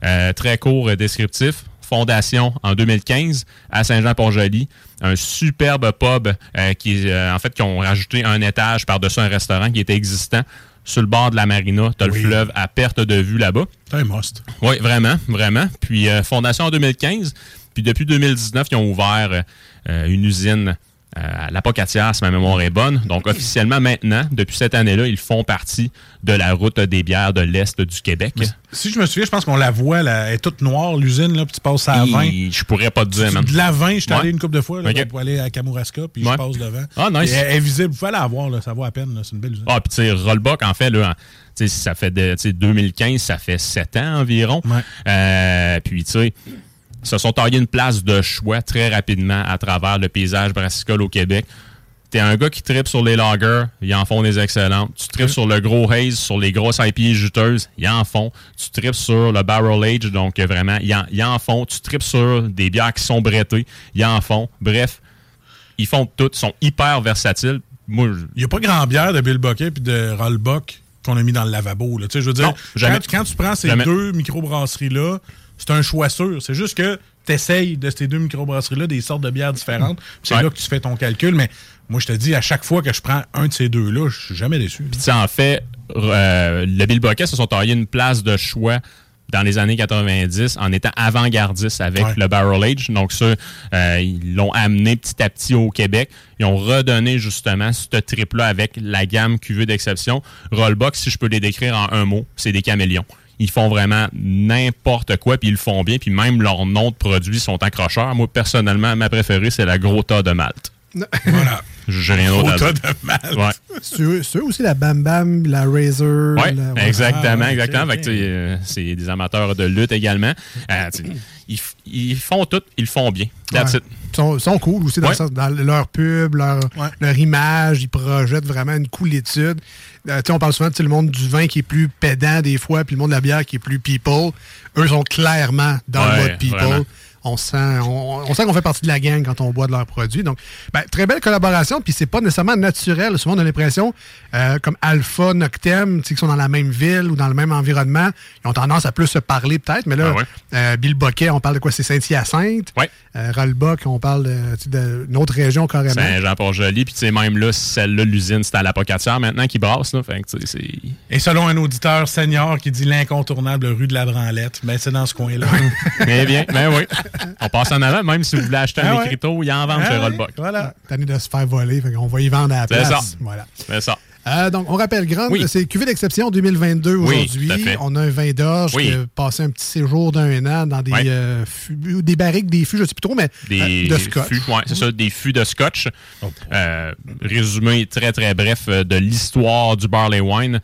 euh, très court et descriptif, fondation en 2015 à Saint-Jean-Port-Joli. Un superbe pub euh, qui, euh, en fait, qui ont rajouté un étage par-dessus un restaurant qui était existant sur le bord de la marina. Tu as Oui. le fleuve à perte de vue là-bas. C'est un must. Oui, vraiment, vraiment. Puis euh, fondation en 2015. Puis depuis 2019, ils ont ouvert euh, une usine euh, la Pocatière, si ma mémoire est bonne. Donc, officiellement, maintenant, depuis cette année-là, ils font partie de la route des bières de l'Est du Québec. Si je me souviens, je pense qu'on la voit, là, elle est toute noire, l'usine, là, puis tu passes à la 20. Et Je pourrais pas te dire, man. De la 20, je suis allé une couple de fois là, pour aller à Kamouraska, puis Ouais. je passe devant. Ah, nice. Elle est visible, vous pouvez la voir, là, ça vaut à peine, c'est une belle usine. Ah, puis tu sais, Rollbuck, en fait, là, ça fait de, tu sais, 2015, ça fait 7 ans environ. Euh, puis, tu sais, se sont taillés une place de choix très rapidement à travers le paysage brassicole au Québec. T'es un gars qui tripe sur les lagers, ils en font des excellentes. Tu tripes sur le gros haze, sur les grosses IPA juteuses, ils en font. Tu tripes sur le barrel age, donc vraiment, ils en, ils en font. Tu tripes sur des bières qui sont brettées, ils en font. Bref, ils font tout, ils sont hyper versatiles. Moi, je- Il n'y a pas grand bière de Bill Bucket puis de Rollbuck qu'on a mis dans le lavabo. Là. Tu sais, Je veux dire, Non, jamais. quand, quand tu prends ces Jamais. deux microbrasseries-là, c'est un choix sûr. C'est juste que tu essayes de ces deux microbrasseries-là des sortes de bières différentes. C'est Ouais. là que tu fais ton calcul. Mais moi, je te dis, à chaque fois que je prends un de ces deux-là, je suis jamais déçu. Puis, en fait, euh, le Bill Bucket se sont taillés une place de choix dans les années 90 en étant avant-gardiste avec Ouais. le Barrel Age. Donc ça, euh, ils l'ont amené petit à petit au Québec. Ils ont redonné justement ce trip-là avec la gamme QV d'exception. Rollbuck, si je peux les décrire en un mot, c'est des caméléons. Ils font vraiment n'importe quoi, puis ils le font bien, puis même leurs noms de produits sont accrocheurs. Moi, personnellement, ma préférée, c'est la Grota de Malte. Voilà. J'ai rien d'autre à dire. Ouais. C'est eux, aussi la Bam Bam, la Razor. Oui, la- ouais. exactement, Ah, exactement. euh, c'est des amateurs de lutte également. Euh, ils, ils font tout, ils le font bien. That's Ouais. it. Ils sont, sont cool aussi dans, Ouais. le sens- dans leur pub, leur, Ouais. leur image. Ils projettent vraiment une coolitude. Euh, tu sais, on parle souvent de le monde du vin qui est plus pédant des fois, puis le monde de la bière qui est plus people. Eux sont clairement dans le mode people. vraiment. On sent, on, on sent qu'on fait partie de la gang quand on boit de leurs produits. Donc, ben, très belle collaboration, puis c'est pas nécessairement naturel. Souvent, on a l'impression, euh, comme Alpha, Noctem, tu sais, qui sont dans la même ville ou dans le même environnement, ils ont tendance à plus se parler peut-être. Mais là, Ah ouais. euh, Bill Boquet, on parle de quoi? C'est Saint-Hyacinthe. Ouais. Euh, Rollbuck, on parle d'une autre région carrément. Saint-Jean-Port-Joli. Puis, tu sais, même là, celle-là, l'usine, c'est à la Pocatière maintenant qui brasse. Là. Fait que. Et selon un auditeur senior qui dit l'incontournable rue de la Branlette, ben c'est dans ce coin-là. Mais bien, ben oui. On passe en avant, même si vous voulez acheter un Ah ouais. écriteau, il en vend chez Ah Rollbuck. Voilà. Tanné de se faire voler, fait qu'on va y vendre à la C'est place. ça. Voilà. C'est ça. Euh, donc, on rappelle, Grande, Oui. c'est cuvée d'exception 2022 Oui, aujourd'hui. on a un vin d'orge Oui. qui a passé un petit séjour d'un an dans des, euh, fûts- des barriques, des fûts, je ne sais plus trop, mais des euh, de scotch. fûts, ouais, c'est ça, des fûts de scotch. Oh, Euh, résumé très très bref euh, de l'histoire du barley wine.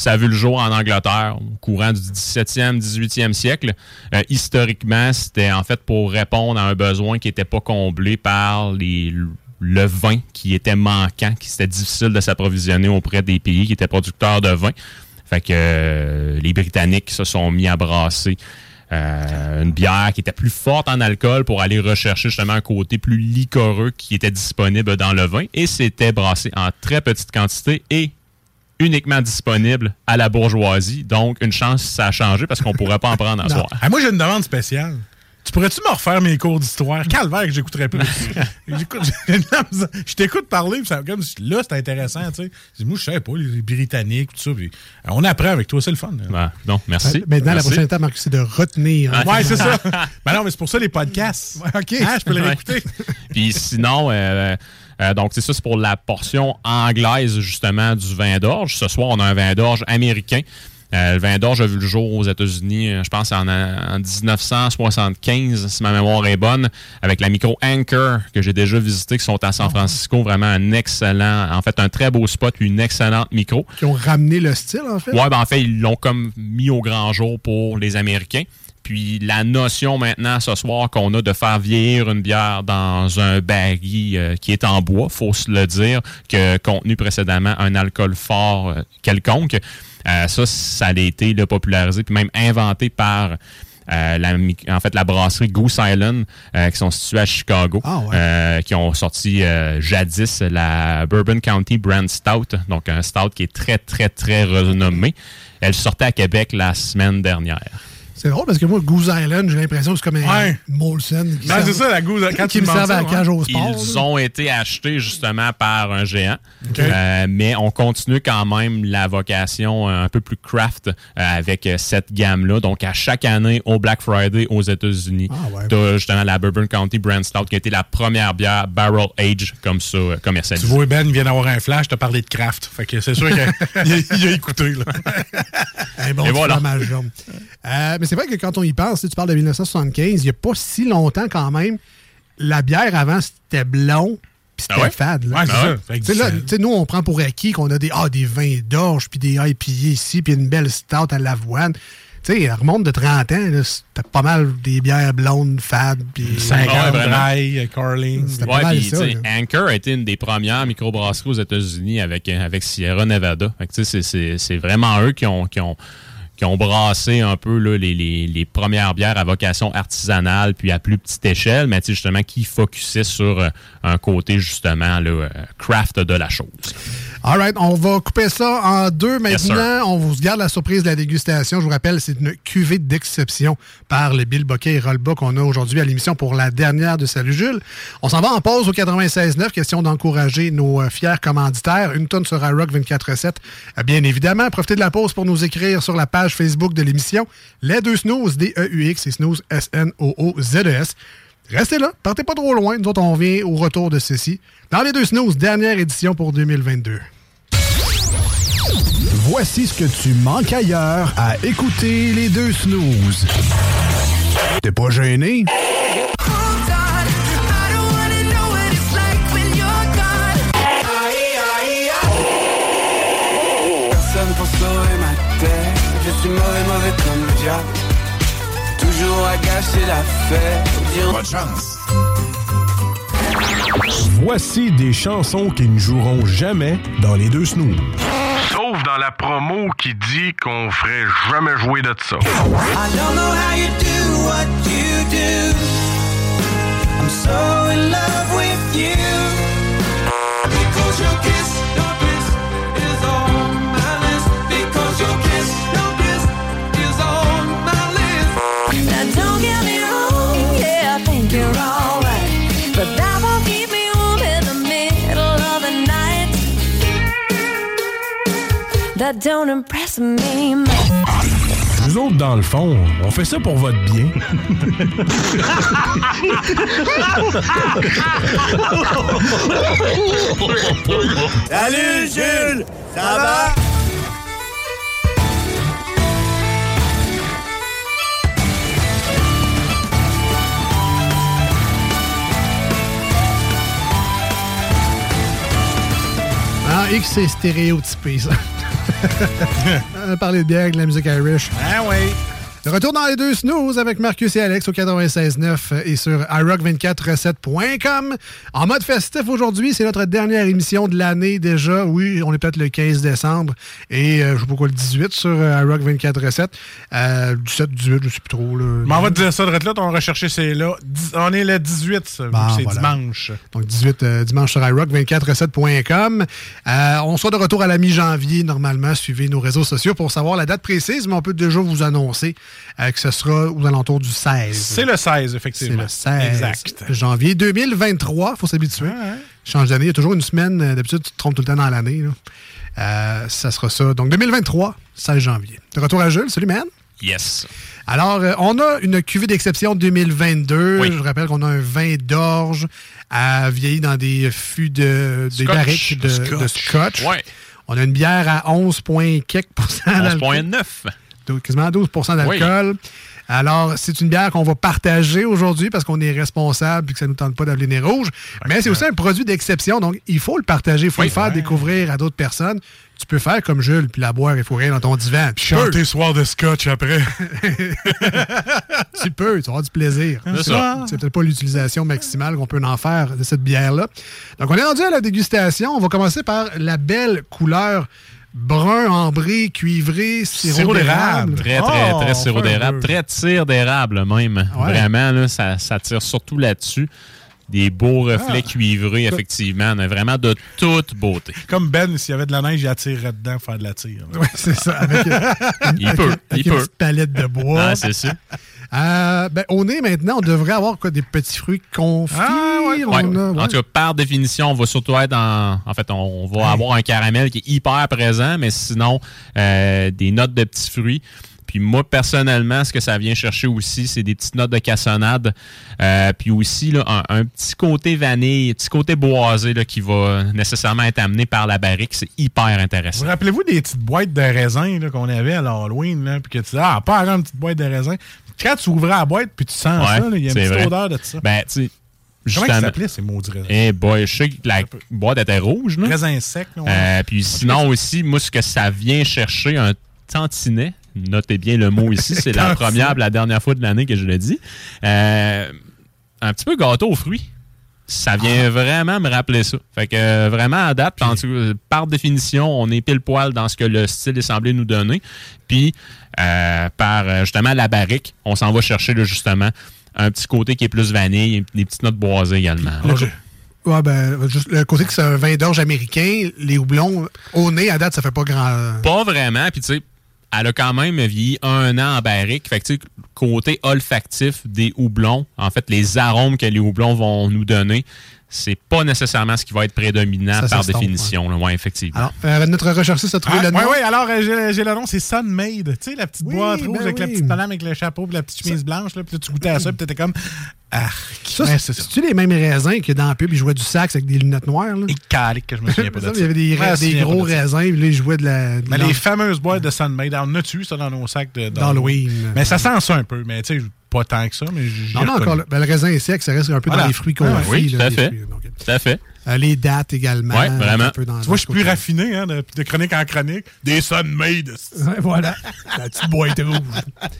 Ça a vu le jour en Angleterre au courant du 17e, 18e siècle. Euh, historiquement, c'était en fait pour répondre à un besoin qui n'était pas comblé par le vin qui était manquant, qui c'était difficile de s'approvisionner auprès des pays qui étaient producteurs de vin. Fait que euh, les Britanniques se sont mis à brasser euh, une bière qui était plus forte en alcool pour aller rechercher justement un côté plus liquoreux qui était disponible dans le vin. Et c'était brassé en très petite quantité et uniquement disponible à la bourgeoisie. Donc, une chance, ça a changé parce qu'on pourrait pas en prendre en soir. Ah, moi, j'ai une demande spéciale. Tu pourrais-tu me refaire mes cours d'histoire? Calvaire que j'écouterais plus. Je t'écoute parler, puis ça, comme là, c'est intéressant. Tu sais. Je dis, Moi, je sais pas, les Britanniques, tout ça. puis, euh, on apprend avec toi, c'est le fun. non, merci. Euh, Maintenant, la prochaine étape, Marcus, c'est de retenir. hein. Ouais, c'est ça. ben non, mais c'est pour ça les podcasts. OK. Hein, je peux les Ouais. réécouter. Puis sinon, euh, euh, donc c'est ça, c'est pour la portion anglaise justement du vin d'orge. Ce soir, on a un vin d'orge américain. Euh, le vin d'orge a vu le jour aux États-Unis, euh, je pense en, en 1975, si ma mémoire est bonne, avec la micro Anchor que j'ai déjà visité, qui sont à San Francisco. Vraiment un excellent, en fait, un très beau spot, une excellente micro. Qui ont ramené le style, en fait? Ouais, ben en fait, ils l'ont comme mis au grand jour pour les Américains. Puis la notion maintenant ce soir qu'on a de faire vieillir une bière dans un baril euh, qui est en bois, faut se le dire, que contenu précédemment un alcool fort euh, quelconque, euh, ça, ça a été là, popularisé puis même inventé par euh, la, en fait la brasserie Goose Island euh, qui sont situés à Chicago, Ah ouais. euh, qui ont sorti jadis la Bourbon County Brand Stout, donc un stout qui est très très très renommé. Elle sortait à Québec la semaine dernière. C'est drôle parce que moi, Goose Island, j'ai l'impression que c'est comme un Ouais. Molson. qui Ben, c'est ça, la Goose- quand qui tu me à cage au sport. Ils là. ont été achetés justement par un géant. Euh, mais on continue quand même la vocation euh, un peu plus craft euh, avec cette gamme-là. Donc, à chaque année, au Black Friday aux États-Unis, Ah, tu as justement la Bourbon County Brand Stout qui a été la première bière barrel age comme ça euh, Tu commercialisée. vois, Ben il vient d'avoir un flash, t'as parlé de craft. Fait que c'est sûr qu'il a, écouté, là. Un bon Et voilà. fromage jaune. Euh, mais c'est vrai que quand on y pense, tu parles de 1975, il n'y a pas si longtemps quand même, la bière avant, c'était blond, puis c'était Ah ouais? fade. là. Ouais, c'est Ah ça. Là, nous, on prend pour acquis qu'on a des, ah, des vins d'orge, puis des IPA ici, puis une belle stout à l'avoine. Tu sais, elle remonte de 30 ans, c'était pas mal des bières blondes, fades, puis... 50 Ah ouais, vraiment. dry, Carling. C'était pas mal ça, Anchor a été une des premières microbrasseries aux États-Unis avec, euh, avec Sierra Nevada. Fait que, tu sais, c'est- c'est c'est vraiment eux qui ont, qui ont, qui ont brassé un peu là, les, les- les premières bières à vocation artisanale, puis à plus petite échelle, mais justement qui focusaient sur euh, un côté justement là, euh, craft de la chose. All right, on va couper ça en deux Yes, maintenant. on vous garde la surprise de la dégustation. Je vous rappelle, c'est une cuvée d'exception par le Bill Boquet et Rollba qu'on a aujourd'hui à l'émission pour la dernière de Salut Jules. On s'en va en pause au 96.9. Question d'encourager nos euh, fiers commanditaires. Une tonne sur iRock 24.7. Euh, Bien évidemment, profitez de la pause pour nous écrire sur la page Facebook de l'émission. Les deux snooze, D-E-U-X et snooze, S-N-O-O-Z-E-S. Restez là, partez pas trop loin. Nous autres, on vient au retour de ceci. Dans les deux snooze, dernière édition pour 2022. Voici ce que tu manques ailleurs à écouter les deux snooze. T'es pas gêné? Personne pour sauver ma tête. Je suis mauvais, mauvais comme le diable. Toujours à gâcher la fête. Bonne chance. Voici des chansons qui ne joueront jamais dans les deux snooze. Sauf dans la promo qui dit qu'on ferait jamais jouer de ça. I don't know how you do what you do. I'm so in love with you. Nous autres, dans le fond, on fait ça pour votre bien. Salut Jules, ça va? Ah, X, c'est stéréotypé, ça. On a parlé de bière avec la musique Irish. Ah oui. De retour dans les deux snooze avec Marcus et Alex au 96.9 et sur iRock247.com. En mode festif aujourd'hui, c'est notre dernière émission de l'année déjà. Oui, on est peut-être le 15 décembre et euh, je sais pas quoi le 18 sur euh, iRock247. Euh, 17, 18, je sais plus trop. Là. Mais on va te dire ça de là, on va rechercher c'est là. On est le 18, ça, vu Bon, que c'est voilà. dimanche. Donc 18 euh, dimanche sur iRock247.com. Euh, on sera de retour à la mi-janvier normalement. Suivez nos réseaux sociaux pour savoir la date précise, mais on peut déjà vous annoncer euh, que ce sera aux alentours du 16. C'est le 16, C'est effectivement. le 16 Exact. janvier 2023. faut s'habituer. Change d'année. Il y a toujours une semaine. euh, D'habitude, tu te trompes tout le temps dans l'année. Euh, ça sera ça. Donc 2023, 16 janvier. De retour à Jules. Salut, man. Yes. Alors, euh, on a une cuvée d'exception 2022. Oui. Je rappelle qu'on a un vin d'orge à vieilli dans des fûts de des Scotch. barriques de, Scotch. de scotch. Ouais. On a une bière à 11 points quelques pourcents d'alcool. 11,9. Quasiment 12% d'alcool. Alors, c'est une bière qu'on va partager aujourd'hui parce qu'on est responsable et que ça ne nous tente pas d'appeler les rouges. Mais c'est aussi un produit d'exception, donc il faut le partager, il faut Oui. le faire Ouais. découvrir à d'autres personnes. Tu peux faire comme Jules, puis la boire et fourrer dans ton divan. Tu peux. Chanter soir de scotch après. tu peux, tu avoir du plaisir. C'est peut-être pas l'utilisation maximale qu'on peut en faire de cette bière-là. Donc, on est rendu à la dégustation. On va commencer par la belle couleur brun, ambré, cuivré, sirop, d'érable. Très, très, Oh, très sirop d'érable. Très tire d'érable même. Ouais. Vraiment, là, ça, ça tire surtout là-dessus. Des beaux reflets Ah. cuivrés, effectivement. mais Vraiment de toute beauté. Comme Ben, s'il y avait de la neige, il attirerait dedans pour faire de la tire. Oui, c'est ça. Avec, euh, Il avec- peut, avec il une peut. petite palette de bois. Ah, c'est ça. Euh, ben, au nez, maintenant, on devrait avoir quoi, des petits fruits confits. Ouais. on a- ouais. En tout cas, par définition, on va surtout être en. En fait, on va avoir un caramel qui est hyper présent, mais sinon, euh, des notes de petits fruits. Puis moi, personnellement, ce que ça vient chercher aussi, c'est des petites notes de cassonade. Euh, puis aussi, là, un, un petit côté vanille, un petit côté boisé là, qui va nécessairement être amené par la barrique. C'est hyper intéressant. Vous rappelez-vous des petites boîtes de raisin là, qu'on avait à l'Halloween, là, puis que tu ah, pas encore une petite boîte de raisin. Quand tu ouvrais la boîte, puis tu sens ça, il y a une petite vrai. odeur de ça. Ben, tu sais, Comment justement- s'appelaient, ces maudits raisins? Eh boy, je sais que la boîte était rouge. Là. Raisin sec. ouais. Euh, puis sinon aussi, moi, ce que ça vient chercher, un tantinet, notez bien le mot ici, c'est la première, la dernière fois de l'année que je le dis. Euh, un petit peu gâteau aux fruits. Ça vient Ah. vraiment me rappeler ça. Fait que euh, vraiment à date, par définition, on est pile poil dans ce que le style est semblé nous donner. Puis euh, par euh, justement la barrique, on s'en va chercher là, justement un petit côté qui est plus vanille, des petites notes boisées également. Ouais, ben, juste le côté que c'est un vin d'orge américain, les houblons, au nez, à date, ça fait pas grand. Pas vraiment. Puis, tu sais, elle a quand même vieilli un an en barrique. Fait que, côté olfactif des houblons, en fait, les arômes que les houblons vont nous donner, c'est pas nécessairement ce qui va être prédominant Ça par définition. là. Ouais, effectivement. Alors, euh, notre recherchiste a trouvé Ah, le nom. ouais, ouais, alors euh, j'ai- j'ai le nom, c'est Sunmade. Tu sais, la petite Oui, boîte rouge ben avec la oui. petite madame avec le chapeau et la petite chemise blanche. Là, puis là, tu goûtais à ça, puis t'étais comme. Ah, Ça, ouais, c'est- C'est-tu les mêmes raisins que dans la pub, ils jouaient du sax avec des lunettes noires? Là? Et calique que je me souviens pas de ça. Il y avait des, Ouais, gros de raisins, puis là, ils jouaient de la. de Mais les fameuses boîtes de Sunmade, on a-tu ça dans nos sacs de- D'Halloween. Mais ça sent ça un peu, mais tu sais, pas tant que ça. Mais Non, non, encore, le, ben, le raisin est sec, ça reste un peu Voilà. dans les fruits confits. oui, là, tout à fait. fruits, donc, Tout à fait. euh, les dates également. Ouais, vraiment. un peu dans- Tu vois, je suis plus raffiné, hein, de, de chronique en chronique. Des Sunmade. Ouais, voilà. La petite boîte rouge.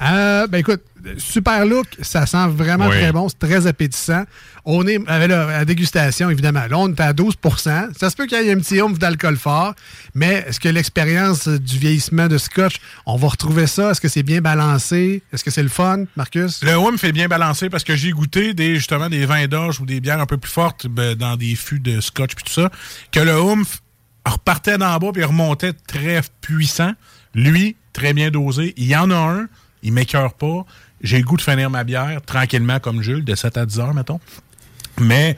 Euh, ben écoute, super look, ça sent vraiment Oui. très bon, c'est très appétissant. On est à la, à la dégustation, évidemment. Là, on est à 12% Ça se peut qu'il y ait un petit oomph d'alcool fort, mais est-ce que l'expérience du vieillissement de scotch, on va retrouver ça? Est-ce que c'est bien balancé? Est-ce que c'est le fun, Marcus? Le hum fait bien balancer parce que j'ai goûté des, justement des vins d'orge ou des bières un peu plus fortes ben, dans des fûts de scotch puis tout ça, que le hum repartait d'en bas puis remontait très puissant. Lui, très bien dosé. Il y en a un, il m'écœure pas. J'ai le goût de finir ma bière tranquillement comme Jules, de 7 à 10 heures, mettons. Mais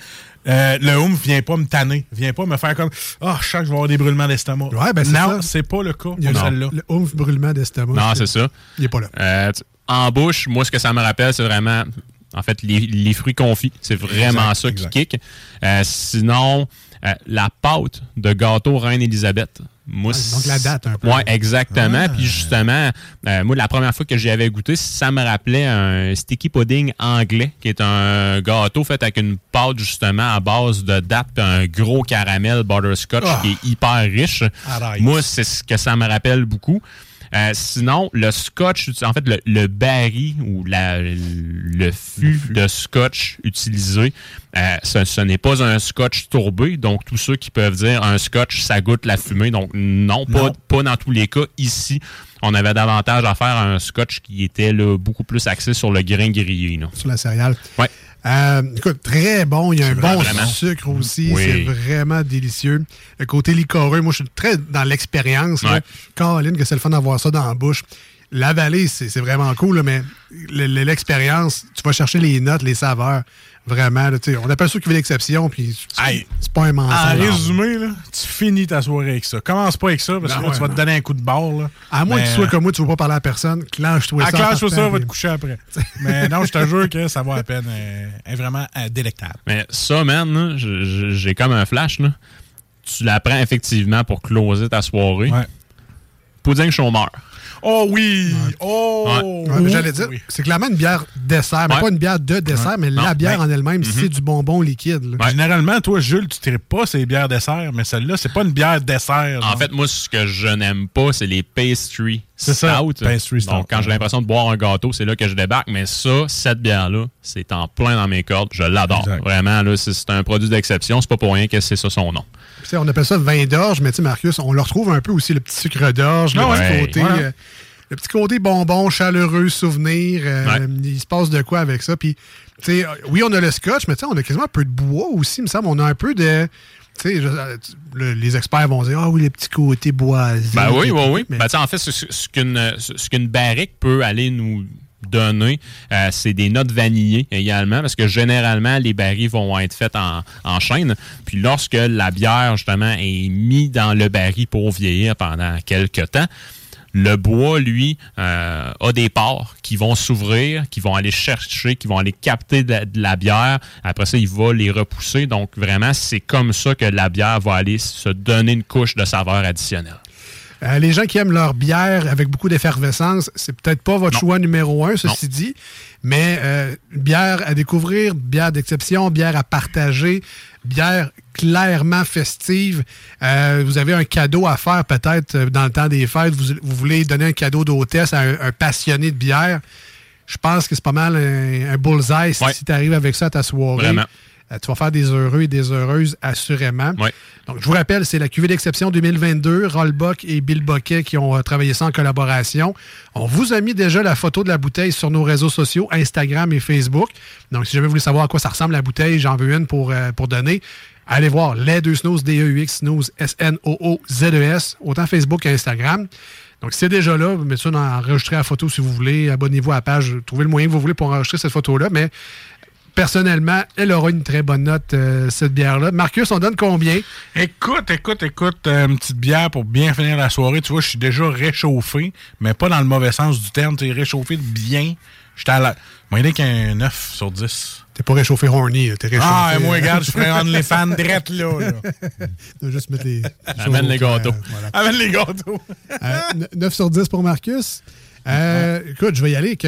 euh, le hum vient pas me tanner, vient pas me faire comme Ah, je sens que je vais avoir des brûlements d'estomac. Ouais, ben, non, c'est pas le cas Il y a pour le- celle-là. le oomph brûlement d'estomac. Non, c'est ça. Il est pas là. Euh, en bouche, moi, ce que ça me rappelle, c'est vraiment, en fait, les, les fruits confits. C'est vraiment Exact, ça exact. qui kick. Euh, sinon, euh, la pâte de gâteau Reine-Élisabeth. Moi, Ah, donc la date un peu. Oui, exactement. Ah. Puis justement, euh, moi, la première fois que j'y avais goûté, ça me rappelait un sticky pudding anglais, qui est un gâteau fait avec une pâte justement à base de date puis un gros caramel butterscotch Ah. qui est hyper riche. Arrête. Moi, c'est ce que ça me rappelle beaucoup. Euh, sinon, le scotch, en fait, le, le baril ou la, le fût de scotch utilisé, euh, ce, ce n'est pas un scotch tourbé. Donc, tous ceux qui peuvent dire un scotch, ça goûte la fumée. Donc, non, pas, Non. pas dans tous les cas. Ici, on avait davantage à faire un scotch qui était là, beaucoup plus axé sur le grain grillé. là. Sur la céréale. Ouais. Euh, écoute, très bon. Il y a un bon Vraiment. sucre aussi. Oui. C'est vraiment délicieux. Le côté liquoreux, moi, je suis très dans l'expérience. Ouais. Caroline, que c'est le fun d'avoir ça dans la bouche. La vallée, c'est vraiment cool, là, mais le- le- l'expérience, tu vas chercher les notes, les saveurs. Vraiment, là, on appelle ça qui veut l'exception, puis c'est pas un En mensonge. résumé, là, tu finis ta soirée avec ça. Commence pas avec ça parce que là, ouais, tu vas te donner un coup de barre. Là. À moins que tu sois comme moi, tu ne veux pas parler à personne, clenche-toi À ça. en classe, ça, partant, va te coucher après. Mais non, je te jure que ça vaut la peine. euh, est vraiment euh, délectable. Mais ça, man, j'ai comme un flash. Là. Tu la prends effectivement pour closer ta soirée. Ouais. Pudding chômeur. Oh oui! Oh! Ouais, J'allais dire, c'est clairement une bière dessert, mais Ouais. pas une bière de dessert, Ouais. mais Non, la bière ben, en elle-même, mhm. c'est du bonbon liquide. Généralement, toi, Jules, tu ne pas ces bières dessert, mais celle-là, c'est pas une bière dessert. En fait, moi, ce que je n'aime pas, c'est les pastry C'est ça, stout. pastry stout, Donc, quand j'ai l'impression de boire un gâteau, c'est là que je débarque. Mais ça, cette bière-là, c'est en plein dans mes cordes. Je l'adore. Vraiment, là, c'est c'est un produit d'exception. C'est pas pour rien que c'est ça son nom. On appelle ça vin d'orge, mais tu sais, Marcus, on le retrouve un peu aussi, le petit sucre d'orge, le Ah petit ouais, côté. euh, le petit côté bonbon, chaleureux, souvenir. euh, Ouais. Il se passe de quoi avec ça? Puis, tu sais, euh, oui, on a le scotch, mais tu sais, on a quasiment un peu de bois aussi, il me semble. On a un peu de. Tu sais, je- le- les experts vont dire Ah oui, les petits côtés boisés. Ben oui, oui, oui. Mais- Ben, tu sais, en fait, ce, ce- qu'une ce qu'une barrique peut aller nous donner, euh, c'est des notes vanillées également, parce que généralement, les barils vont être faites en, en chaîne. Puis lorsque la bière, justement, est mise dans le baril pour vieillir pendant quelques temps, le bois, lui, euh, a des pores qui vont s'ouvrir, qui vont aller chercher, qui vont aller capter de la, de la bière. Après ça, il va les repousser. Donc, vraiment, c'est comme ça que la bière va aller se donner une couche de saveur additionnelle. Euh, les gens qui aiment leur bière avec beaucoup d'effervescence, c'est peut-être pas votre choix numéro un, ceci dit, mais euh, bière à découvrir, bière d'exception, bière à partager, bière clairement festive. Euh, vous avez un cadeau à faire peut-être euh, dans le temps des fêtes. Vous, vous voulez donner un cadeau d'hôtesse à un, un passionné de bière. Je pense que c'est pas mal un, un bullseye si, tu arrives avec ça à ta soirée. Vraiment. Euh, tu vas faire des heureux et des heureuses, assurément. Donc, je vous rappelle, c'est la cuvée d'exception 2022, Rollbuck et Bill Boquet qui ont euh, travaillé ça en collaboration. On vous a mis déjà la photo de la bouteille sur nos réseaux sociaux, Instagram et Facebook. Donc, si jamais vous voulez savoir à quoi ça ressemble la bouteille, j'en veux une pour, euh, pour donner. Allez voir les deux snooze, D-E-U-X, snooze, S-N-O-O-Z-E-S, E autant Facebook qu'Instagram. Donc, c'est déjà là. Vous mettez ça dans enregistrer la photo si vous voulez. Abonnez-vous à la page. Trouvez le moyen que vous voulez pour enregistrer cette photo-là. Mais personnellement, elle aura une très bonne note, euh, cette bière-là. Marcus, on donne combien? Écoute, écoute, écoute, euh, une petite bière pour bien finir la soirée. Tu vois, je suis déjà réchauffé, mais pas dans le mauvais sens du terme. Tu es réchauffé de bien. J'étais à la. Moi, il est qu'un 9 sur 10. T'es pas réchauffé horny, là. t'es réchauffé. Ah, et moi, regarde, je ferais OnlyFans direct là. là. Va juste mettre les. Amène les gâteaux. Amène les gâteaux. Euh, 9 sur 10 pour Marcus. Euh, écoute, je vais y aller avec.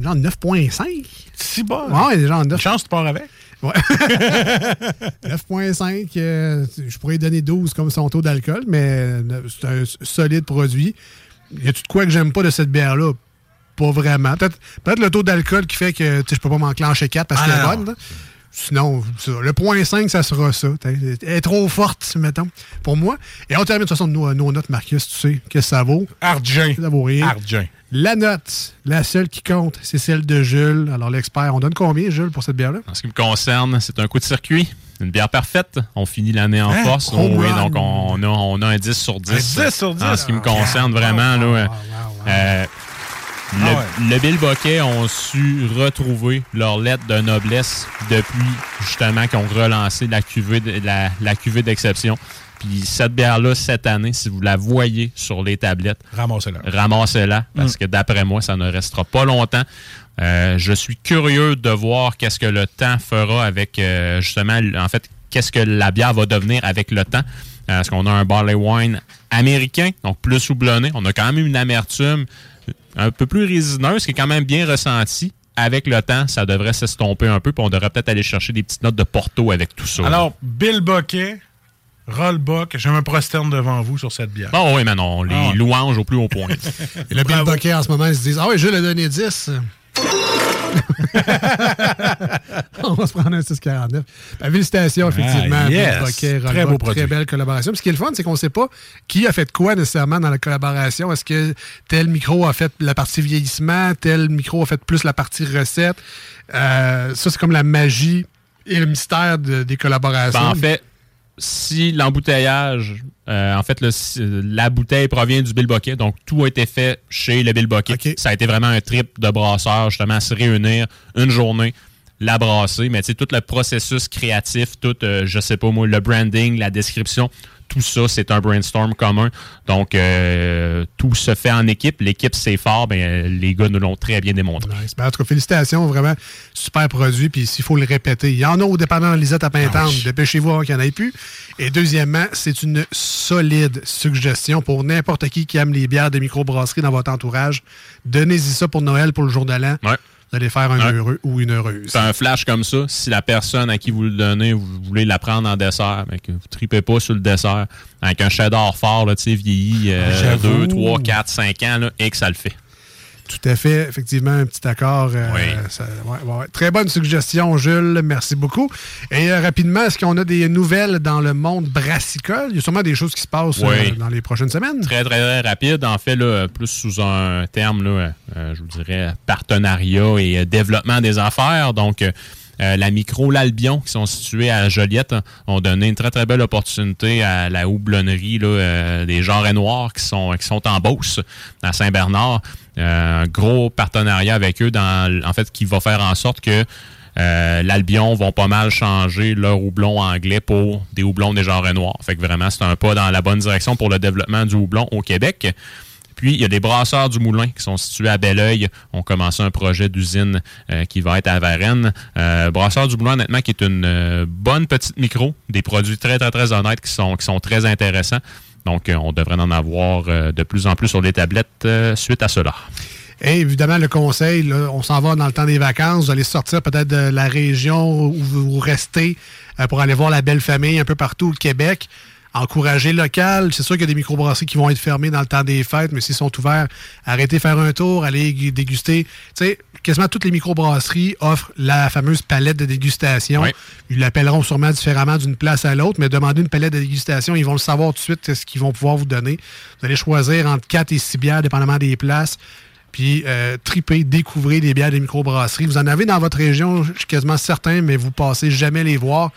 Genre 9.5. Si bon. Ouais, genre 9. Chance, tu pars avec. Ouais. 9.5. euh, je pourrais donner 12 comme son taux d'alcool, mais euh, c'est un solide produit. Y a-tu de quoi que j'aime pas de cette bière-là? Pas vraiment. Peut-être peut le taux d'alcool qui fait que je peux pas m'enclencher 4 parce Ah, qu'elle est bonne. là. Sinon, ça. le point 5, ça sera ça. Elle est trop forte, mettons, pour moi. Et on termine de toute façon nos, nos notes, Marcus, tu sais, qu'est-ce que ça vaut? Argent. Ça vaut rien. Argent. La note, la seule qui compte, c'est celle de Jules. Alors, l'expert, on donne combien, Jules, pour cette bière-là? En ce qui me concerne, c'est un coup de circuit. Une bière parfaite. On finit l'année en Hein? force. Oui, donc on a, on a un 10 sur 10. Un 10 sur 10? En ce qui me Ah, concerne, wow, vraiment. wow, là, euh, le, Ah le Bill Boquet ont su retrouver leur lettre de noblesse depuis justement qu'ils ont relancé la cuvée de- la, la cuvée d'exception. Puis cette bière-là, cette année, si vous la voyez sur les tablettes, Ramassez-la. ramassez-la, parce que d'après moi, ça ne restera pas longtemps. Euh, je suis curieux de voir qu'est-ce que le temps fera avec, euh, justement, en fait, qu'est-ce que la bière va devenir avec le temps. Euh, Parce qu'on a un barley wine américain, donc plus houblonné? On a quand même une amertume un peu plus résineuse, qui est quand même bien ressentie. Avec le temps, ça devrait s'estomper un peu, puis on devrait peut-être aller chercher des petites notes de Porto avec tout ça. Alors, Bill Boquet, Rollbuck, je me prosterne devant vous sur cette bière. Bon, oui, mais non, les Ah louanges au plus haut point. Et le Bill Bucket, en ce moment, ils se disent Ah oui, Jules a donné 10. On va se prendre un 649. Ben, félicitations, effectivement. Ah, yes. Bill Bucket, Très beau produit. Très belle collaboration. Ce qui est le fun, c'est qu'on ne sait pas qui a fait quoi nécessairement dans la collaboration. Est-ce que tel micro a fait la partie vieillissement, tel micro a fait plus la partie recette? Euh, ça, c'est comme la magie et le mystère de- des collaborations. Ben, en fait, si l'embouteillage, euh, en fait, le- si- la bouteille provient du Bill Bucket, donc tout a été fait chez le Bill Bucket. Ça a été vraiment un trip de brasseur, justement, à se réunir une journée, la brasser. Mais tu sais, tout le processus créatif, tout, euh, je sais pas moi, le branding, la description, tout ça, c'est un brainstorm commun. Donc, euh, tout se fait en équipe. L'équipe, c'est fort. Ben, les gars nous l'ont très bien démontré. Nice. Ben, en tout cas, félicitations, vraiment super produit. Puis s'il faut le répéter, il y en a au dépendant Lisette à Pintante. Dépêchez-vous avant qu'il n'y en ait plus. Et deuxièmement, c'est une solide suggestion pour n'importe qui qui aime les bières de microbrasserie dans votre entourage. Donnez-y ça pour Noël, pour le jour de l'an. Vous allez faire un heureux ou une heureuse. C'est un flash comme ça. Si la personne à qui vous le donnez, vous voulez la prendre en dessert, mais que vous ne tripez pas sur le dessert, avec un cheddar fort, là, tu sais, vieilli J'avoue. 2, 3, 4, 5 ans, là, et que ça le fait. Tout à fait, effectivement, un petit accord. euh, ça- ouais, ouais, ouais. Très bonne suggestion, Jules. Merci beaucoup. Et euh, rapidement, est-ce qu'on a des nouvelles dans le monde brassicole? Il y a sûrement des choses qui se passent euh, Oui. dans les prochaines semaines. Très, très, très rapide. En fait, là, plus sous un terme, là, je vous dirais, partenariat et développement des affaires. Donc, euh, la micro, l'Albion, qui sont situés à Joliette, ont donné une très, très belle opportunité à la houblonnerie là, euh, des Genres Noirs qui sont, qui sont en Beauce, à Saint-Bernard. Euh, un gros partenariat avec eux, dans, en fait, qui va faire en sorte que l'Albion vont pas mal changer leur houblon anglais pour des houblons des genres noirs. Fait que vraiment, c'est un pas dans la bonne direction pour le développement du houblon au Québec. Puis, il y a des brasseurs du Moulin qui sont situés à Belleuil. On commencé un projet d'usine euh, qui va être à Varennes. Euh, brasseurs du Moulin, honnêtement, qui est une euh, bonne petite micro. Des produits très, très, très honnêtes qui sont, très intéressants. Donc, on devrait en avoir de plus en plus sur les tablettes suite à cela. Et évidemment, le conseil, on s'en va dans le temps des vacances. Vous allez sortir peut-être de la région où vous restez pour aller voir la belle famille un peu partout au Québec. Encourager local. C'est sûr qu'il y a des microbrasseries qui vont être fermées dans le temps des fêtes, mais s'ils sont ouverts, arrêtez faire un tour, allez gu- déguster. Tu sais, quasiment toutes les microbrasseries offrent la fameuse palette de dégustation. Ils l'appelleront sûrement différemment d'une place à l'autre, mais demandez une palette de dégustation, ils vont le savoir tout de suite ce qu'ils vont pouvoir vous donner. Vous allez choisir entre 4 et 6 bières, dépendamment des places puis euh, triper, découvrir des bières des microbrasseries. Vous en avez dans votre région, je suis quasiment certain, mais vous passez jamais les voir.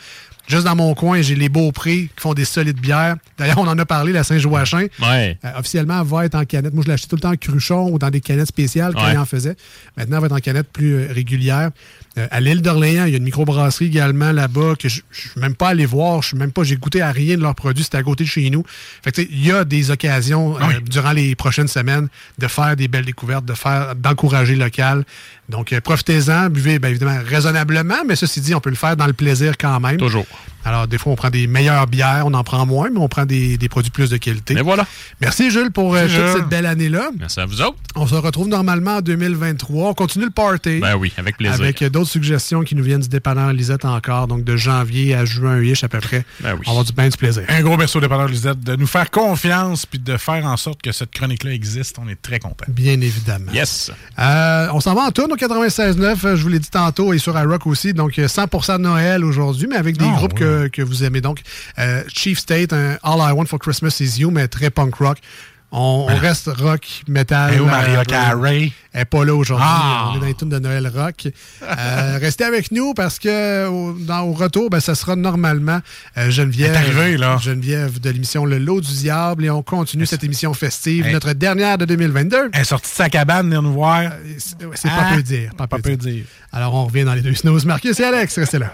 Juste dans mon coin, j'ai les Beaupré qui font des solides bières. D'ailleurs, on en a parlé, la Saint-Joachim. Ouais. Euh, officiellement, elle va être en canette. Moi, je l'achetais tout le temps en cruchon ou dans des canettes spéciales quand Ouais. il en faisait. Maintenant, elle va être en canette plus euh, régulière. Euh, à l'île d'Orléans, il y a une microbrasserie également là-bas que je ne suis même pas allé voir. Je suis même pas, j'ai goûté à rien de leurs produits. C'était à côté de chez nous. Fait que, il y a des occasions euh, durant les prochaines semaines de faire des belles découvertes, de faire, d'encourager local. Donc, euh, profitez-en, buvez bien évidemment raisonnablement, mais ceci dit, on peut le faire dans le plaisir quand même. Toujours. Alors, des fois, on prend des meilleures bières, on en prend moins, mais on prend des, des produits plus de qualité. Et voilà. Merci, Jules, pour euh, Merci, toute Jules. cette belle année-là. Merci à vous autres. On se retrouve normalement en 2023. On continue le party. Ben oui, avec plaisir. Avec euh, d'autres suggestions qui nous viennent du dépanneur Lisette encore, donc de janvier à juin-ish à peu près. Ben On va du bien du plaisir. Un gros merci au dépanneur Lisette de nous faire confiance puis de faire en sorte que cette chronique-là existe. On est très contents. Bien évidemment. Yes. Euh, on s'en va en tourne au 96.9, euh, je vous l'ai dit tantôt, et sur iRock aussi. Donc, euh, 100% de Noël aujourd'hui, mais avec des Ah, groupes que, que vous aimez. Donc, euh, Chief State, un All I Want for Christmas is You, mais très punk rock. On, on reste rock, metal. Et où Mariah euh, Carey? Elle n'est pas là aujourd'hui. Ah! On est dans les tunes de Noël rock. Euh, restez avec nous parce que au, dans- au retour, ben, ça sera normalement euh, Geneviève. Est arrivée, là. Geneviève de l'émission Le Lot du Diable. Et on continue cette émission festive, Hey. notre dernière de 2022. Elle est sortie de sa cabane, venir nous voir. C'est pas Ah! peu dire. Pas, Pas peu peu dire. dire. Alors, on revient dans les deux snooze. Marcus et Alex, restez là.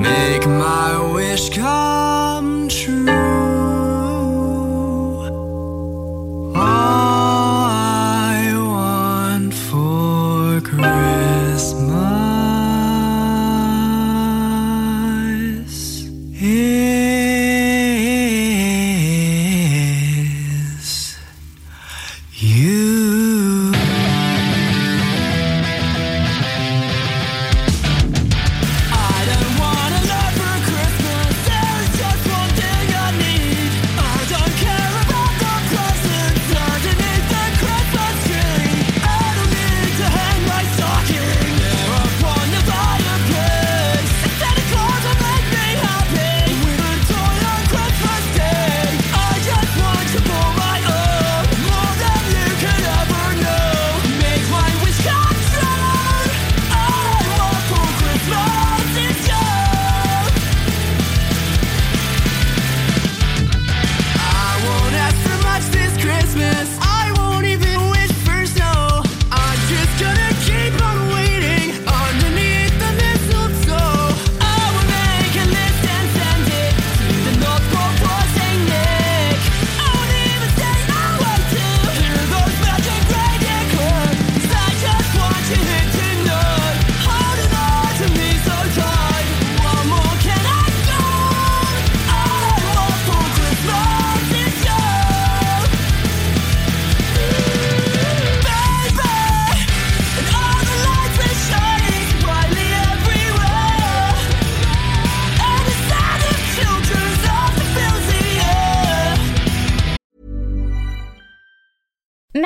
Make my wish come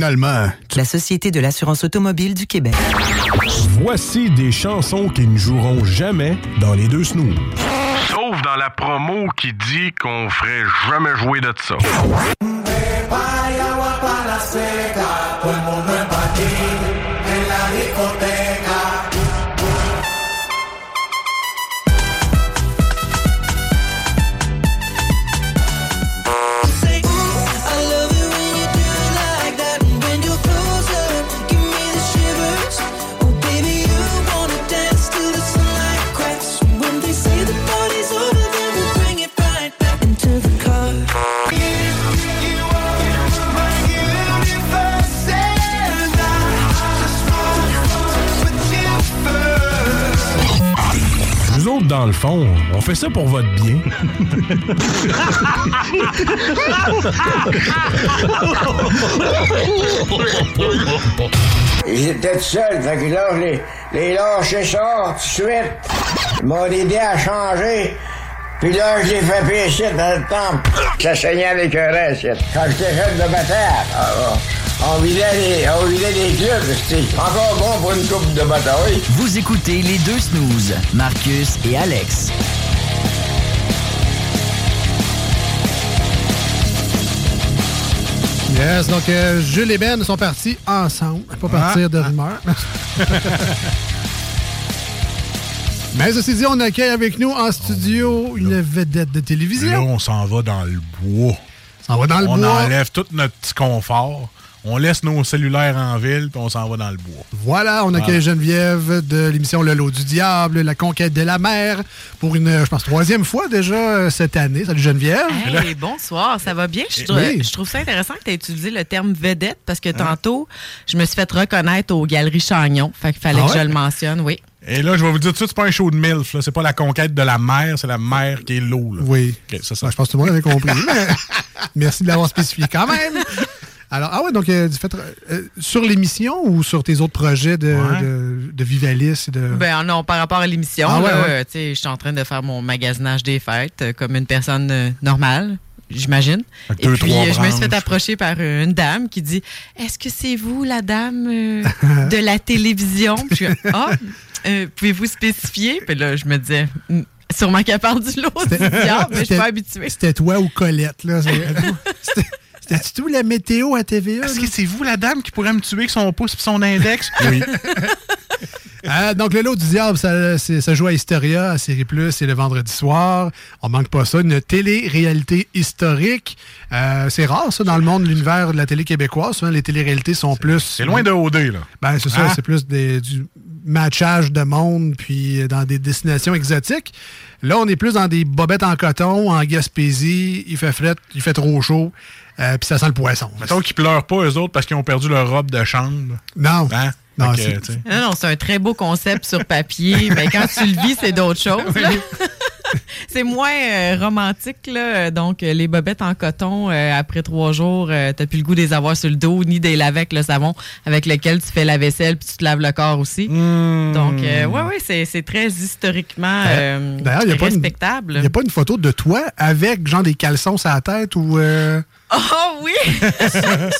Finalement. La Société de l'assurance automobile du Québec. Voici des chansons qui ne joueront jamais dans les deux snooze. Sauf dans la promo qui dit qu'on ferait jamais jouer de ça. Dans le fond, on fait ça pour votre bien. Étaient tout seuls, fait que là, je les, les lâché ça tout de suite. Ils m'ont aidé à changer. Puis là, je les fait pécher dans le temple. Ça saignait avec un reste. Quand j'étais jeune de bataille, ah, on vidait les, on vidait les clubs. C'était encore bon pour une coupe de bataille. Vous écoutez les deux snooze, Marcus et Alex. Yes, donc euh, Jules et Ben sont partis ensemble, pas partir de rumeurs. Mais ceci dit, on accueille avec nous en studio une vedette de télévision. Là, on s'en va dans le bois. On va dans le on bois. enlève tout notre petit confort. On laisse nos cellulaires en ville, puis on s'en va dans le bois. Voilà, on accueille Geneviève de l'émission Le Lot du Diable, La Conquête de la mer, pour une, je pense, troisième fois déjà euh, cette année. Salut Geneviève. Hey, bonsoir, ça va bien? Je, trouve- Oui. je trouve ça intéressant que tu aies utilisé le terme vedette parce que tantôt, je me suis fait reconnaître aux Galeries Chagnon. Fait qu'il fallait Ah que je le mentionne, oui. Et là, je vais vous dire tout de suite, c'est pas un show de MILF. là. C'est pas la conquête de la mer, c'est la mer qui est l'eau. Oui. Ça, ça. Ouais, je pense que tout le monde avait compris. mais merci de l'avoir spécifié quand même. Alors, ah ouais, donc, euh, du fait, euh, sur l'émission ou sur tes autres projets de, Ouais. de, de Vivalis et de. Ben non, par rapport à l'émission, Ah ouais, là, ouais. euh, tu sais, je suis en train de faire mon magasinage des fêtes euh, comme une personne euh, normale. j'imagine. Et deux, puis, trois je me suis fait approcher par une dame qui dit Est-ce que c'est vous, la dame euh, de la télévision Puis Ah, euh, pouvez-vous spécifier? Puis là, je me disais Hmm, Sûrement qu'elle parle du lot du diable, mais je suis C'était- pas habituée. C'était toi ou Colette, là. C'est- C'était- tout la météo à TVA? Est-ce que c'est vous la dame qui pourrait me tuer avec son pouce et son index? Oui. Euh, donc, le lot du diable, ça, ça joue à Historia, à Série Plus, c'est le vendredi soir. On manque pas ça. Une télé-réalité historique. Euh, c'est rare, ça, dans le monde, l'univers de la télé québécoise. Souvent, les télé-réalités sont plus. C'est loin de OD, là. Ben, c'est ça, Hein? c'est plus des- du matchage de monde, puis dans des destinations exotiques. Là, on est plus dans des bobettes en coton, en Gaspésie. Il fait fret, il fait trop chaud, euh, puis ça sent le poisson. Mettons qu'ils pleurent pas, eux autres, parce qu'ils ont perdu leur robe de chambre. Non. Hein? Non, c'est- tu sais. Non, non, c'est un très beau concept sur papier, mais quand tu le vis, c'est d'autres choses. là. c'est moins euh, romantique, là. Donc, euh, les bobettes en coton, euh, après trois jours, euh, t'as plus le goût de les avoir sur le dos, ni de les laver avec le savon avec lequel tu fais la vaisselle puis tu te laves le corps aussi. Hmm. Donc, euh, ouais, ouais, c'est, c'est très historiquement euh, D'ailleurs, il n'y a, pas une- respectable. il y a pas une photo de toi avec, genre, des caleçons sur la tête ou. euh, Oh oui!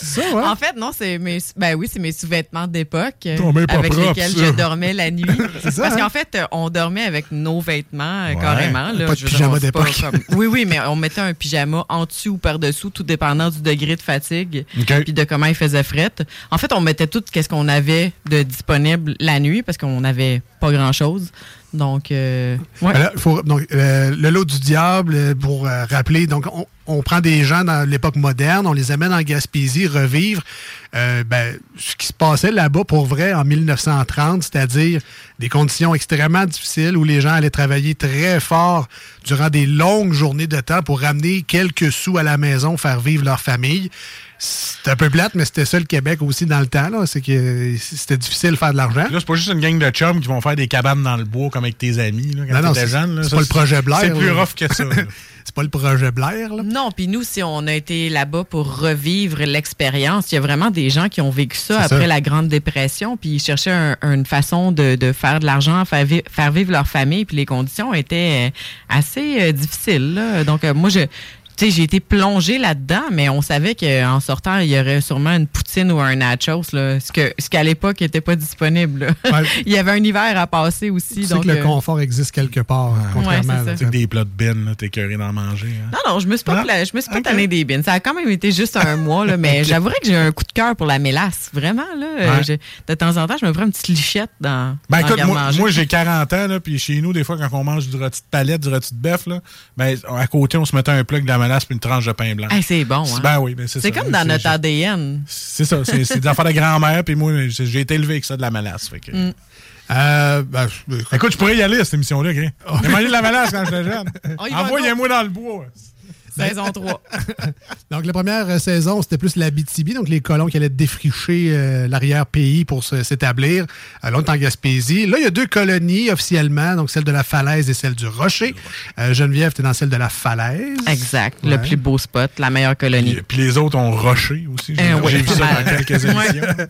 ça, ouais. En fait, non, c'est mes, ben oui, c'est mes sous-vêtements d'époque euh, avec propre, lesquels ça. je dormais la nuit. C'est ça, Parce hein? qu'en fait, euh, on dormait avec nos vêtements Ouais. carrément. Là, Pas de pyjama d'époque. comme- Oui, oui, mais on mettait un pyjama en dessous ou par-dessous, tout dépendant du degré de fatigue OK. puis de comment il faisait fret. En fait, on mettait tout ce qu'on avait de disponible la nuit parce qu'on n'avait pas grand-chose. Donc, euh, euh, le lot du diable, euh, pour rappeler, donc on, prend des gens dans l'époque moderne, on les amène en Gaspésie revivre ben, ce qui se passait là-bas pour vrai en 1930, c'est-à-dire des conditions extrêmement difficiles où les gens allaient travailler très fort durant des longues journées de temps pour ramener quelques sous à la maison, faire vivre leur famille. C'était un peu plate, mais c'était ça le Québec aussi dans le temps. là. C'est que c'était difficile de faire de l'argent. Là, c'est pas juste une gang de chums qui vont faire des cabanes dans le bois comme avec tes amis. Là, quand Non, non, c'est- jeune, là. c'est Ça, pas le projet Blair, C'est plus rough que ça. C'est pas le projet Blair, là. Non, puis nous, si on a été là-bas pour revivre l'expérience, il y a vraiment des gens qui ont vécu ça C'est après ça. la Grande Dépression, puis ils cherchaient un- une façon de, de faire de l'argent, faire, vi- faire vivre leur famille, puis les conditions étaient euh, assez euh, difficiles. là. Donc, euh, moi, je. Tu sais, j'ai été plongée là-dedans, mais on savait qu'en sortant, il y aurait sûrement une poutine ou un nachos, là, ce que ce qu'à l'époque n'était pas disponible. Ouais. il y avait un hiver à passer aussi. Tu sais donc, que le euh, confort existe quelque part, contrairement Ouais, à des plats de bin, là, t'es curé d'en manger. hein. Non, non, je me suis pas, Ah, je me suis pas ok. tanné des bines. Ça a quand même été juste un mois, là, mais Ok. j'avouerais que j'ai un coup de cœur pour la mélasse. Vraiment, là. euh, Ouais. de temps en temps, je me prends une petite lichette dans. Ben dans écoute, moi, moi, j'ai 40 ans, là, puis chez nous, des fois, quand on mange du rôti de palette, du rôti de bœuf, là, ben, à côté, on se mettait un plug de la menace puis une tranche de pain blanc. Hey, c'est bon, hein? Ben oui, ben c'est ça. C'est comme dans notre ADN. C'est ça, c'est des affaires de grand-mère, puis moi, j'ai été élevé avec ça de la. Fait que... Mm. Euh, ben, je- Écoute, je pourrais y aller à cette émission-là, OK? J'ai mangé de la malasse quand j'étais jeune. Va, Envoyez-moi dans le bois. Saison 3. Donc, la première euh, saison, c'était plus la BTB, donc les colons qui allaient défricher euh, l'arrière-pays pour s'établir. Euh, L'autre en Gaspésie. Là, il y a deux colonies officiellement, donc celle de la Falaise et celle du Rocher. Euh, Geneviève, tu dans celle de la Falaise. Exact. Ouais. Le plus beau spot, la meilleure colonie. Puis les autres ont rushé aussi. J'ai oui. vu ça dans quelques Ouais.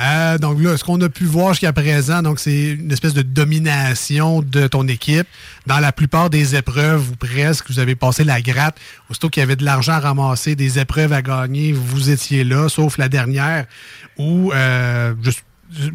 Euh, donc là, ce qu'on a pu voir jusqu'à présent, donc c'est une espèce de domination de ton équipe. Dans la plupart des épreuves, ou presque, vous avez passé la gratte. Aussitôt qu'il y avait de l'argent à ramasser, des épreuves à gagner, vous étiez là, sauf la dernière où, euh, juste-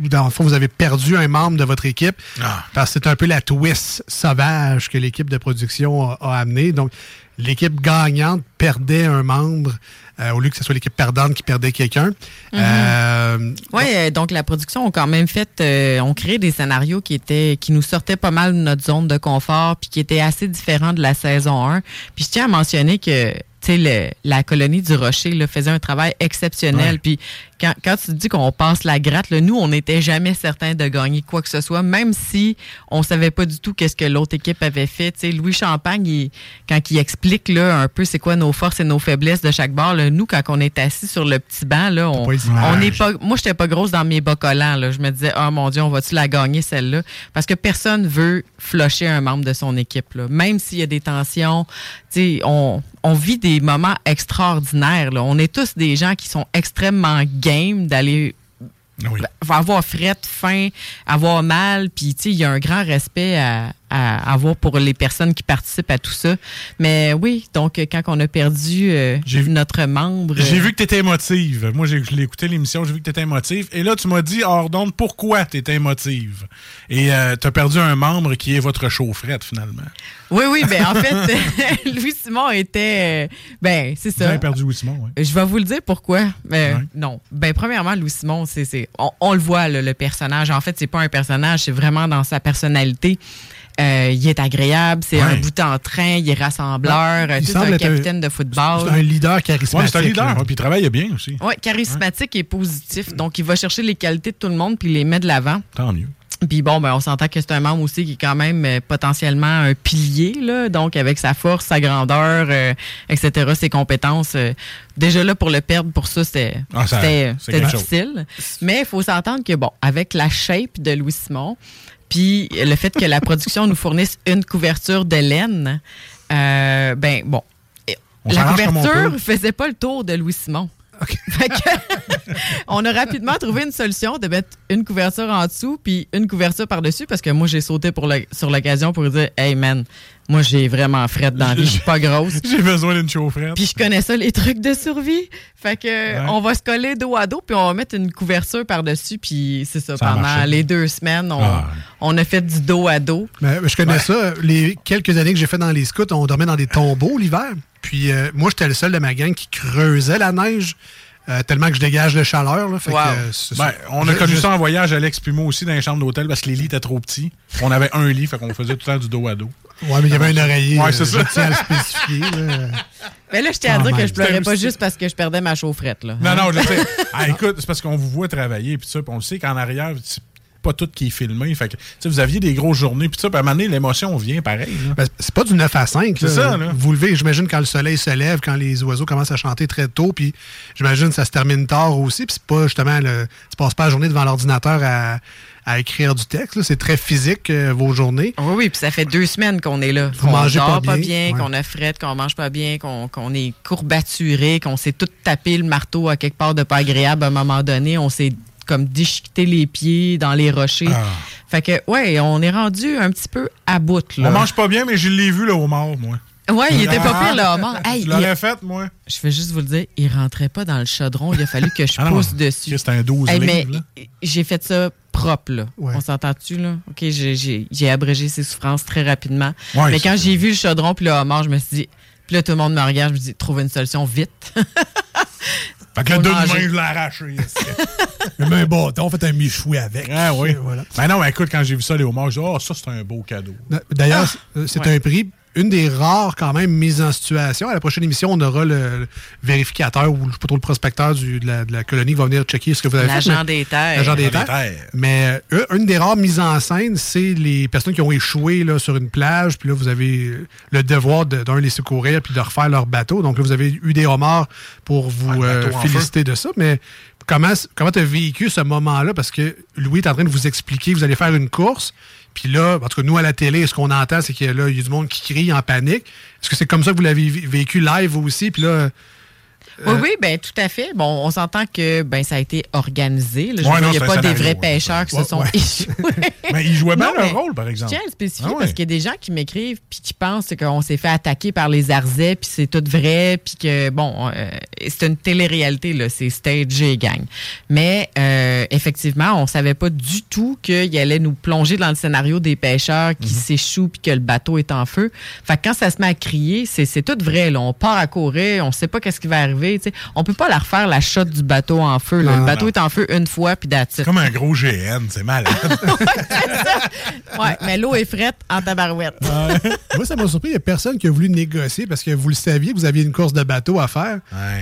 dans le fond, vous avez perdu un membre de votre équipe. Ah. Parce que c'est un peu la twist sauvage que l'équipe de production a, a amené. Donc, l'équipe gagnante perdait un membre euh, au lieu que ce soit l'équipe perdante qui perdait quelqu'un. Euh, Oui, donc la production a quand même fait, euh, on créé des scénarios qui étaient, qui nous sortaient pas mal de notre zone de confort, puis qui étaient assez différents de la saison 1. Puis je tiens à mentionner que, le- la colonie du Rocher là, faisait un travail exceptionnel. Ouais. Puis quand, quand tu dis qu'on passe la gratte, là, nous, on n'était jamais certain de gagner quoi que ce soit, même si on savait pas du tout qu'est-ce que l'autre équipe avait fait. Tu sais, Louis Champagne, il- quand il explique là, un peu c'est quoi nos forces et nos faiblesses de chaque bar, là, nous, quand on est assis sur le petit banc, là, on, on est pas, moi, j'étais pas grosse dans mes bas collants. Là. Je me disais, oh mon Dieu, on va-tu la gagner celle-là? Parce que personne veut flusher un membre de son équipe. Là. Même s'il y a des tensions, on, on vit des moments extraordinaires. Là. On est tous des gens qui sont extrêmement game d'aller Oui. avoir frette, faim, avoir mal, puis tu sais, il y a un grand respect à, à avoir pour les personnes qui participent à tout ça. Mais oui, donc euh, quand on a perdu euh, notre membre... J'ai euh, vu que tu étais émotive. Moi, j'ai je l'ai écouté l'émission, j'ai vu que tu étais émotive. Et là, tu m'as dit, hors d'onde, pourquoi tu étais émotive? Et tu as perdu un membre qui est votre chaufferette, finalement. Oui, oui, ben en fait, Louis Simon était... euh, ben, c'est ça. perdu Louis Simon, oui. Je vais vous le dire pourquoi. Mais non. Ben, premièrement, Louis Simon, c'est, c'est- on, on le voit, là, le personnage. En fait, c'est pas un personnage, c'est vraiment dans sa personnalité. Euh, il est agréable, c'est un bout en train, il est rassembleur, euh, Il tout semble un être un- capitaine de football. C'est un leader charismatique. Ouais, c'est un leader, ouais, puis il travaille bien aussi. Oui, charismatique et positif. Donc, il va chercher les qualités de tout le monde puis il les met de l'avant. Tant mieux. Puis bon, ben, on s'entend que c'est un membre aussi qui est quand même euh, potentiellement un pilier, là, donc avec sa force, sa grandeur, euh, etc., ses compétences. euh, déjà là, pour le perdre, pour ça, c'était Ah, c'est chose. difficile. Mais il faut s'entendre que, bon, avec la shape de Louis Simon, puis le fait que la production nous fournisse une couverture de laine, euh, ben bon, On la couverture faisait pas le tour de Louis Simon. Que, on a rapidement trouvé une solution de mettre une couverture en dessous puis une couverture par-dessus parce que moi, j'ai sauté pour le- sur l'occasion pour dire Hey man, moi, j'ai vraiment frette dans la vie, je suis pas grosse. J'ai besoin d'une chaufferette. Puis je connais ça, les trucs de survie. Fait que on va se coller dos à dos, puis on va mettre une couverture par-dessus, puis c'est ça, pendant les deux semaines, on, Ah. on a fait du dos à dos. Mais, mais je connais ça. Les quelques années que j'ai fait dans les scouts, on dormait dans des tombeaux l'hiver. Puis euh, moi, j'étais le seul de ma gang qui creusait la neige euh, tellement que je dégage de chaleur. Là, fait que, euh, Ben, on a Je- connu je- ça en voyage, Alex puis moi aussi, dans les chambres d'hôtel parce que les lits étaient trop petits. On avait un lit, fait qu'on faisait tout le temps du dos à dos. Ouais, mais il y avait un oreiller. Ouais, euh, c'est je ça. tiens à le spécifier. là. Mais là, je tiens à Ah, dire que je pleurais pas juste parce que je perdais ma chaufferette. Là. Non, non, je sais. Ah, écoute, c'est parce qu'on vous voit travailler, puis ça, puis on le sait qu'en arrière, c'est pas tout qui est filmé. Fait que, vous aviez des grosses journées, puis ça, à un moment donné, l'émotion vient pareil. Ben, c'est pas du 9 à 5. C'est là. ça, là. Vous levez, j'imagine, quand le soleil se lève, quand les oiseaux commencent à chanter très tôt, puis j'imagine que ça se termine tard aussi. Puis c'est pas justement, le, tu passes pas la journée devant l'ordinateur à, à écrire du texte. là. C'est très physique, euh, vos journées. Oui, oui, puis ça fait deux semaines qu'on est là. Vous qu'on mangez dort pas bien, ouais. qu'on a frette, qu'on mange pas bien, qu'on qu'on est courbaturé, qu'on s'est tout tapé le marteau à quelque part de pas agréable à un moment donné. On s'est comme déchiqueté les pieds dans les rochers. Ah. Fait que, ouais, on est rendu un petit peu à bout, là. On mange pas bien, mais je l'ai vu, le homard, moi. Ouais, il était pas Ah, pire, le homard. Hey, je l'aurais il- fait, moi. Je vais juste vous le dire, il rentrait pas dans le chaudron. Il a fallu que je Ah non, pousse dessus. C'était un 12 Hey, mais livres, j'ai fait ça propre, là. On s'entend-tu, là? OK, j'ai- abrégé ses souffrances très rapidement. Ouais, mais quand j'ai vu le chaudron puis le homard, je me suis dit... Puis là, tout le monde me regarde, je me dis, trouve une solution vite. Fait que le deux de manger. main, je l'ai arraché. Même un bâton, fait un michoui avec. Ah oui. Voilà. Ben non, écoute, quand j'ai vu ça, les homards, j'ai dit, oh, ça, c'est un beau cadeau. D'ailleurs, Ah! c'est Ouais. un prix, une des rares quand même mises en situation. À la prochaine émission, on aura le, le vérificateur ou je sais pas trop le prospecteur du- de, la, de la colonie qui va venir checker ce que vous avez fait. L'agent des terres. L'agent des terres. Mais euh, une des rares mises en scène, c'est les personnes qui ont échoué là, sur une plage. Puis là, vous avez le devoir de- d'un les secourir puis de refaire leur bateau. Donc là, vous avez eu des homards pour vous euh, féliciter de ça. Mais comment comment tu as vécu ce moment-là? Parce que Louis est en train de vous expliquer, vous allez faire une course. Puis là, en tout cas, nous, à la télé, ce qu'on entend, c'est qu'il y y a du monde qui crie en panique. Est-ce que c'est comme ça que vous l'avez vé- vécu live aussi? Là, Oui, Euh, oui, ben tout à fait. Bon, on s'entend que ben ça a été organisé. là. Ouais, non, il n'y a pas des vrais pêcheurs qui Ouais, se sont ouais. échoués. Mais ils jouaient bien leur rôle, par exemple. Je tiens à le spécifier Ah parce qu'il y a des gens qui m'écrivent puis qui pensent qu'on s'est fait attaquer par les arzais puis c'est tout vrai puis que bon euh, c'est une télé-réalité là, c'est stagé gang. Mais euh, effectivement, on savait pas du tout qu'il allait nous plonger dans le scénario des pêcheurs qui Mhm. s'échouent puis que le bateau est en feu. Fait que quand ça se met à crier, c'est c'est tout vrai là. On part à courir, on sait pas qu'est-ce qui va arriver. Tu sais. On peut pas la refaire la shot du bateau en feu. là. Non, le non, bateau non. est en feu une fois puis it. Comme un gros GN, c'est malade. Ouais, mais l'eau est frette en tabarouette. moi, ça m'a surpris. Il n'y a personne qui a voulu négocier parce que vous le saviez vous aviez une course de bateau à faire.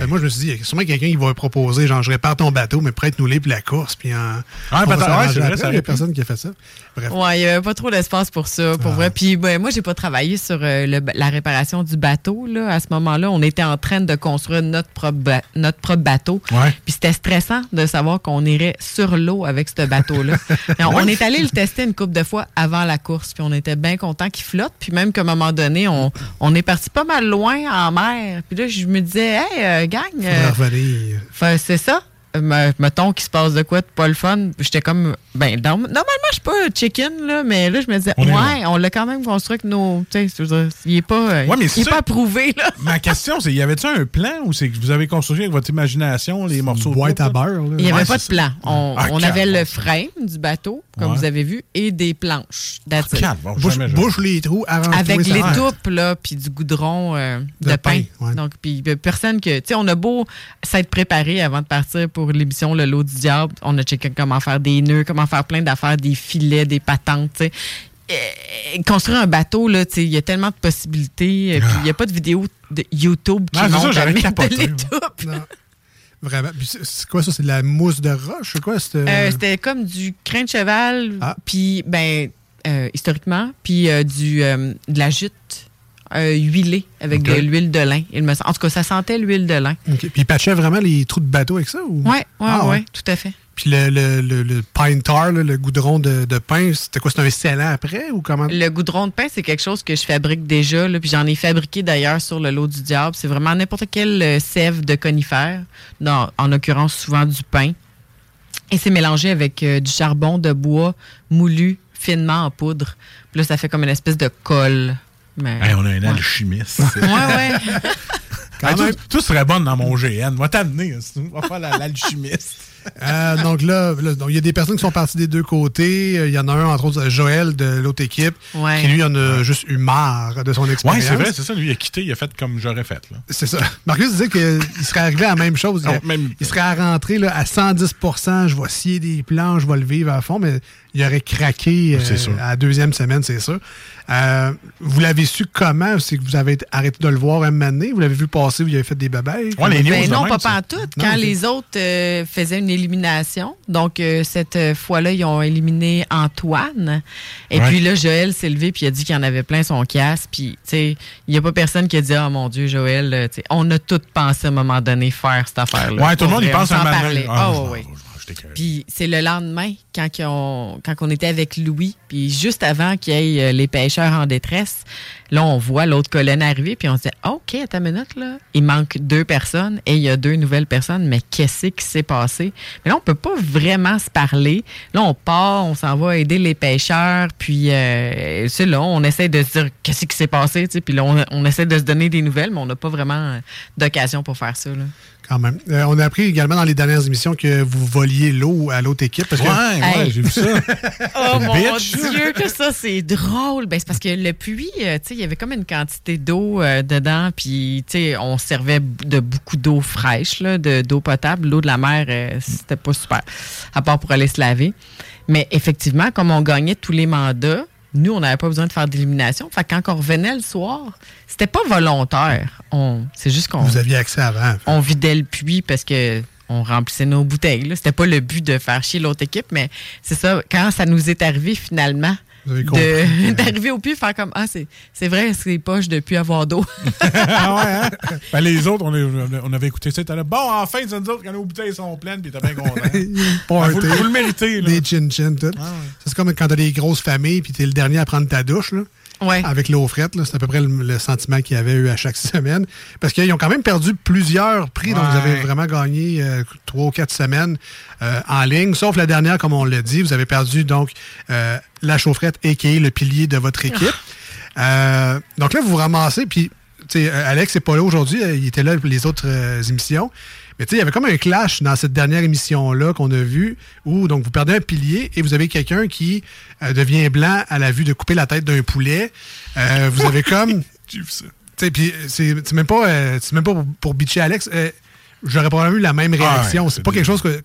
Moi, je me suis dit, il y a sûrement quelqu'un qui va proposer, genre, je répare ton bateau, mais prête-nous-les pour la course. Puis, en, c'est vrai, ça Il n'y a personne qui a fait ça. Bref. Ouais, il n'y avait pas trop d'espace pour ça, pour vrai. Puis ben, moi, j'ai pas travaillé sur euh, le- la réparation du bateau. Là. À ce moment-là, on était en train de construire notre propre, ba- notre propre bateau. Ouais. Puis c'était stressant de savoir qu'on irait sur l'eau avec ce bateau-là. On, est allé le tester une couple de fois avant la course, puis on était bien content qu'il flotte. Puis même qu'à un moment donné, on, on est parti pas mal loin en mer. Puis là, je me disais, hey, euh, gang, euh, c'est ça. Me- mettons qu'il se passe de quoi de pas le fun, j'étais comme, ben, dans- normalement, je suis pas chicken, là, mais là, je me disais, On est ouais, on l'a quand même construit avec nos. Tu sais, il est pas, euh, Ouais, mais il c'est est ça. pas approuvé, là. Ma question, c'est y avait-tu un plan ou c'est que vous avez construit avec votre imagination les morceaux de boîte bois, à beurre. là. Il n'y avait Ouais, pas de plan. On, Ah, on avait le frame du bateau, comme Ouais. vous avez vu, et des planches. Calme, bon, Bouche, bouche les trous, Avec les toupes, là, puis du goudron euh, de, De pain. pain, ouais. Donc, puis personne que. Tu sais, on a beau s'être préparé avant de partir pour l'émission Le Lot du Diable. On a checké comment faire des nœuds, comment faire plein d'affaires, des filets, des patentes, tu sais. Euh, construire un bateau, là, il y a tellement de possibilités. euh, Puis il n'y a pas de vidéo de YouTube qui Ah, ça, montre toupes. Non. Vraiment. C'est- quoi ça? C'est de la mousse de roche? C'est quoi? C'était- Euh, C'était comme du crin de cheval, Ah. puis ben euh, historiquement, puis euh, du euh, de la jute euh, huilée avec de l'huile de lin. Il me semble. En tout cas, ça sentait l'huile de lin. Puis il patchait vraiment les trous de bateau avec ça? Ou? Ouais, ouais, Ah, ouais, tout à fait. Puis le, le, le, le pine tar, le goudron de, de pain, c'était quoi? C'était un scellant après ou comment? Le goudron de pain, c'est quelque chose que je fabrique déjà, là, puis j'en ai fabriqué d'ailleurs sur le lot du diable. C'est vraiment n'importe quelle euh, sève de conifère, dans- en l'occurrence souvent du pain. Et c'est mélangé avec euh, du charbon de bois moulu finement en poudre. Puis là, ça fait comme une espèce de colle. Mais... Hey, on a un Ouais. alchimiste. Ouais, ouais. Hey, tout, tout serait bonne dans mon GN. Va t'amener. On va faire la- l'alchimiste. Euh, donc là, il y a des personnes qui sont parties des deux côtés. Euh, Il y en a un, entre autres, Joël de l'autre équipe, Ouais. qui lui en a juste eu marre de son Ouais, expérience. c'est vrai, c'est ça. Lui, il a quitté, il a fait comme j'aurais fait. Là. C'est ça. Marcus disait qu'il serait arrivé à la même chose. Non, il, même- il serait à rentrer là, à 110% je vais scier des plans, je vais le vivre à fond, mais il aurait craqué euh, C'est sûr. à la deuxième semaine, c'est sûr. Euh, vous l'avez su comment? C'est que vous avez arrêté de le voir un moment donné? Vous l'avez vu passer, vous avez fait des babayes? Ben non, pas pantoute. Non, Quand les autres euh, faisaient une élimination, donc euh, cette euh, fois-là, ils ont éliminé Antoine. Et Ouais. puis là, Joël s'est levé puis il a dit qu'il y en avait plein son casse. Puis, tu sais, il n'y a pas personne qui a dit « Oh mon Dieu, Joël, euh, on a tous pensé à un moment donné faire cette affaire-là. » Ouais, tout le monde y pense vrai, un moment donné. parlait. Ah, Ah, je Puis c'est le lendemain, quand, on était avec Louis, puis juste avant qu'il y ait euh, les pêcheurs en détresse, là, on voit l'autre colonne arriver, puis on se dit OK, à ta minute, là, il manque deux personnes et il y a deux nouvelles personnes, mais qu'est-ce qui s'est passé? Mais là, on peut pas vraiment se parler. Là, on part, on s'en va aider les pêcheurs, puis euh, c'est là, on essaie de se dire qu'est-ce qui s'est passé, puis là, on, on essaie de se donner des nouvelles, mais on n'a pas vraiment euh, d'occasion pour faire ça. Là. Quand même. Euh, on a appris également dans les dernières émissions que vous voliez l'eau à l'autre équipe. Parce que... Ouais, ouais, Hey. j'ai vu ça. Oh mon Bitch. Dieu, que ça, c'est drôle. Ben, c'est parce que le puits, euh, tu sais, il y avait comme une quantité d'eau euh, dedans, puis, tu sais, on servait de beaucoup d'eau fraîche, là, de- d'eau potable. L'eau de la mer, euh, c'était pas super, à part pour aller se laver. Mais effectivement, comme on gagnait tous les mandats, nous, on n'avait pas besoin de faire d'élimination. Fait quand on revenait le soir, c'était pas volontaire. On, c'est juste qu'on Vous aviez accès avant. on vidait le puits parce que on remplissait nos bouteilles. là. C'était pas le but de faire chier l'autre équipe, mais c'est ça, quand ça nous est arrivé finalement. D'arriver au puits, faire comme Ah, c'est, c'est vrai, c'est poche de plus avoir d'eau. ah ouais, hein? Ben, les autres, on, on avait écouté ça. T'as là, bon, enfin, c'est nous autres, quand nos bouteilles sont pleines, puis t'es bien content. Party. vous, le- vous le méritez, là. Des chin-chin, tout. Ça, C'est comme quand t'as des grosses familles puis t'es le dernier à prendre ta douche, là. Ouais. Avec l'eau frette. C'est à peu près le, le sentiment qu'il y avait eu à chaque semaine. Parce qu'ils ont quand même perdu plusieurs prix, donc vous avez vraiment gagné euh, trois ou quatre semaines euh, en ligne. Sauf la dernière, comme on l'a dit, vous avez perdu donc euh, la chaufferette, a.k.a. le pilier de votre équipe. Euh, donc là, vous vous ramassez, puis Alex n'est pas là aujourd'hui, il était là pour les autres émissions. Mais tu sais, il y avait comme un clash dans cette dernière émission-là qu'on a vue, où donc vous perdez un pilier et vous avez quelqu'un qui euh, devient blanc à la vue de couper la tête d'un poulet. Euh, vous avez comme. J'ai vu ça. Tu sais, puis c'est c'est même pas, euh, même pas pour, pour bitcher Alex. Euh, J'aurais probablement eu la même réaction. ouais, c'est pas bien. quelque chose que.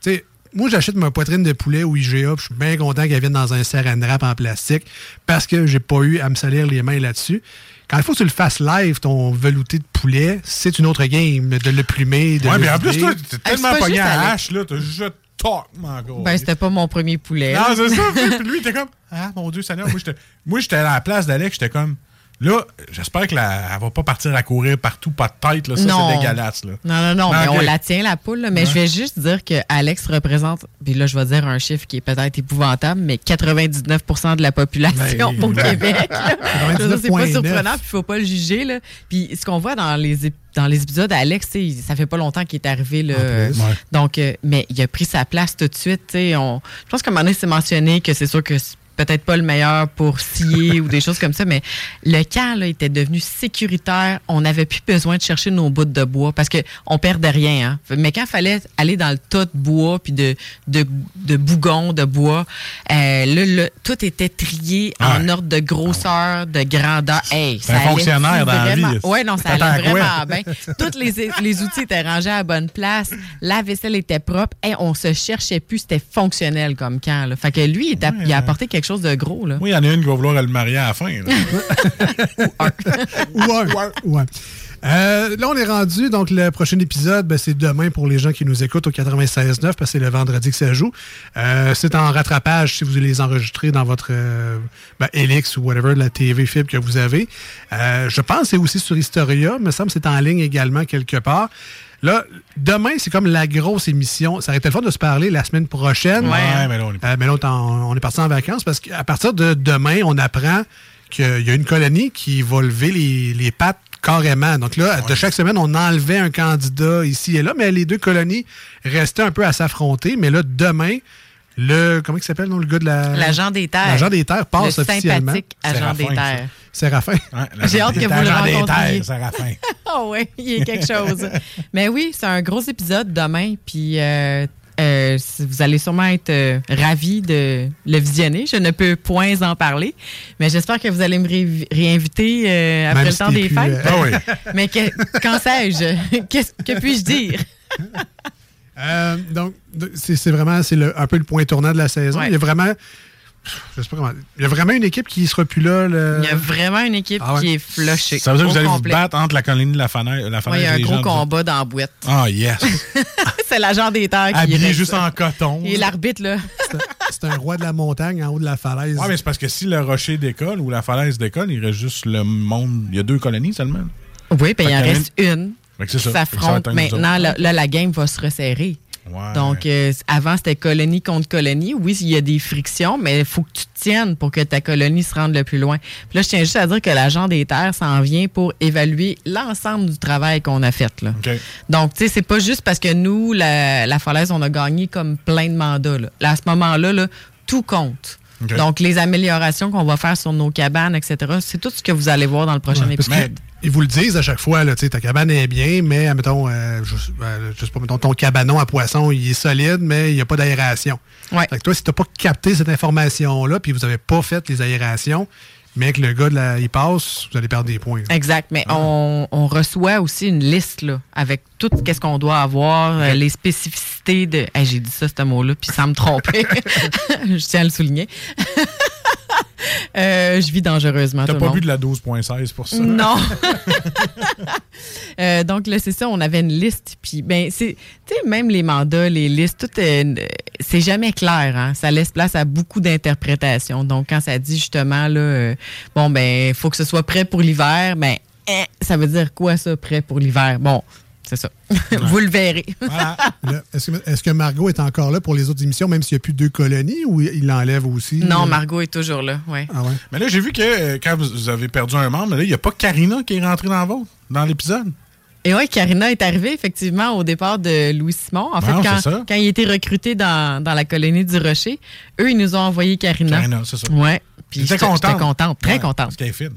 Tu sais, moi, j'achète ma poitrine de poulet au IGA, puis je suis bien content qu'elle vienne dans un saran wrap en plastique parce que j'ai pas eu à me salir les mains là-dessus. Quand il faut que tu le fasses live, ton velouté de poulet, c'est une autre game de le plumer, de Ouais, le mais en plus, toi, t'es tellement pogné à hache, là, t'as juste talk, mon gars. ben, c'était pas mon premier poulet. Non, c'est ça. Puis lui, il était comme, ah, mon Dieu, Seigneur. Moi, j'étais, moi, j'étais à la place d'Alex, j'étais comme, Là, j'espère qu'elle ne va pas partir à courir partout, pas de tête. Là. Ça, c'est dégueulasse. Là. Non, non, non, mais on la tient, la poule. là. Mais Ouais. je vais juste dire que Alex représente, puis là, je vais dire un chiffre qui est peut-être épouvantable, mais 99% de la population Ben, au Québec. là. Dire, C'est pas 99,9. surprenant, puis il faut pas le juger. Là. Puis ce qu'on voit dans les, ép- dans les épisodes, Alex, ça fait pas longtemps qu'il est arrivé. Là. Ouais. Donc, euh, mais il a pris sa place tout de suite. On, je pense qu'à un moment donné, c'est mentionné que c'est sûr que peut-être pas le meilleur pour scier ou des choses comme ça, mais le camp là, était devenu sécuritaire. On n'avait plus besoin de chercher nos bouts de bois parce que on perdait rien. Hein. Mais quand il fallait aller dans le tas de bois puis de, de, de bougons de bois, euh, là, là, tout était trié en Ouais. ordre de grosseur, de grandeur. Hey, C'est un fonctionnaire dans la vie. Ouais, non, ça allait vraiment bien. Tous les, les outils étaient rangés à la bonne place. La vaisselle était propre. Hey, on se cherchait plus. C'était fonctionnel comme camp. Là. Fait que lui, il, a, il a apporté quelque chose de gros. Là. Oui, il y en a une qui va vouloir le marier à la fin. là. Ouais, ouais. Euh, là, on est rendu. Donc, le prochain épisode, ben, c'est demain pour les gens qui nous écoutent au 96.9 parce que c'est le vendredi que ça joue. Euh, c'est en rattrapage si vous les enregistrez dans votre euh, ben, Helix ou whatever, la TV fibre que vous avez. Euh, je pense que c'est aussi sur Historia. Il me semble que c'est en ligne également quelque part. Là, demain, c'est comme la grosse émission. Ça aurait été le fun de se parler la semaine prochaine. Ouais, mais là, on est Euh, mais là, on est, en- on est parti en vacances parce qu'à partir de demain, on apprend qu'il y a une colonie qui va lever les, les pattes carrément. Donc là, de chaque semaine, on enlevait un candidat ici et là, mais les deux colonies restaient un peu à s'affronter. Mais là, demain, le. Comment il s'appelle, non, le gars de la. L'agent des terres. L'agent des terres passe Le officiellement. sympathique agent des terres. Séraphin. J'ai hâte que vous le L'agent des rencontriez. terres, Séraphin. Ah ouais, il y a quelque chose. Mais oui, c'est un gros épisode demain, puis euh, euh, vous allez sûrement être euh, ravis de le visionner. Je ne peux point en parler, mais j'espère que vous allez me ré- réinviter euh, après Même le temps des plus, fêtes. euh, Ah oui. mais que- qu'en sais-je? Qu'est-ce- que puis-je dire? Euh, donc, c'est vraiment c'est le- un peu le point tournant de la saison. Ouais. Il y a vraiment. Je sais pas comment. Il y a vraiment une équipe qui sera plus là. le- Il y a vraiment une équipe Ah ouais. qui est flushée. Ça veut dire que vous allez complet. vous battre entre la colonie de la falaise, la Ouais, falaise il y a et un gros gens combat dans la boîte. Ah, yes. c'est l'agent des terres qui Habillé reste. juste en coton. Et l'arbitre, là. C'est un roi de la montagne en haut de la falaise. Ouais, mais c'est parce que si le rocher décolle ou la falaise décolle, il reste juste le monde. Il y a deux colonies seulement. Oui, puis il Fait en reste une que c'est qui ça. Fait que ça va s'affronte. être un nous Maintenant, là, là, la game va se resserrer. Donc, euh, avant, c'était colonie contre colonie. Oui, il y a des frictions, mais il faut que tu te tiennes pour que ta colonie se rende le plus loin. Puis là, je tiens juste à dire que l'agent des terres s'en vient pour évaluer l'ensemble du travail qu'on a fait. Là. Donc, tu sais, c'est pas juste parce que nous, la, la falaise, on a gagné comme plein de mandats. Là, Là, à ce moment-là, là, tout compte. Donc, les améliorations qu'on va faire sur nos cabanes, etc., c'est tout ce que vous allez voir dans le prochain Ouais, épisode. Ils vous le disent à chaque fois, là, tu sais, ta cabane est bien, mais, mettons, euh, je, euh, je sais pas, mettons, ton cabanon à poisson, il est solide, mais il n'y a pas d'aération. Ouais. Fait que toi, si tu n'as pas capté cette information-là, puis vous n'avez pas fait les aérations, mais que le gars, de la, il passe, vous allez perdre des points. là. Exact, mais on, on reçoit aussi une liste là, avec tout ce qu'on doit avoir, euh, les spécificités de. Hey, J'ai dit ça, ce mot-là, puis sans me tromper. je tiens à le souligner. Euh, je vis dangereusement. T'as pas bu de la 12.16 pour ça? Non. Euh, donc là, c'est ça, on avait une liste. Puis, ben, c'est, tu sais, même les mandats, les listes, tout, euh, c'est jamais clair. Hein? Ça laisse place à beaucoup d'interprétations. Donc, quand ça dit justement, là, euh, bon, ben, il faut que ce soit prêt pour l'hiver, ben, hein, ça veut dire quoi ça, prêt pour l'hiver? Bon, c'est ça. Vous le verrez. Est-ce que, est-ce que Margot est encore là pour les autres émissions, même s'il n'y a plus deux colonies, ou il l'enlève aussi? non, Euh, Margot est toujours là, ouais. Ah ouais? Mais là, j'ai vu que euh, quand vous avez perdu un membre, là, il n'y a pas Karina qui est rentrée dans la vôtre, dans l'épisode. Et oui, Karina est arrivée effectivement au départ de Louis Simon. En Bon, fait, quand, quand il était recruté dans, dans la colonie du Rocher, eux, ils nous ont envoyé Karina. Karina, c'est ça. Ouais. Puis J'étais j'étais contente. j'étais contente, très Ouais, contente. Parce qu'elle est fine.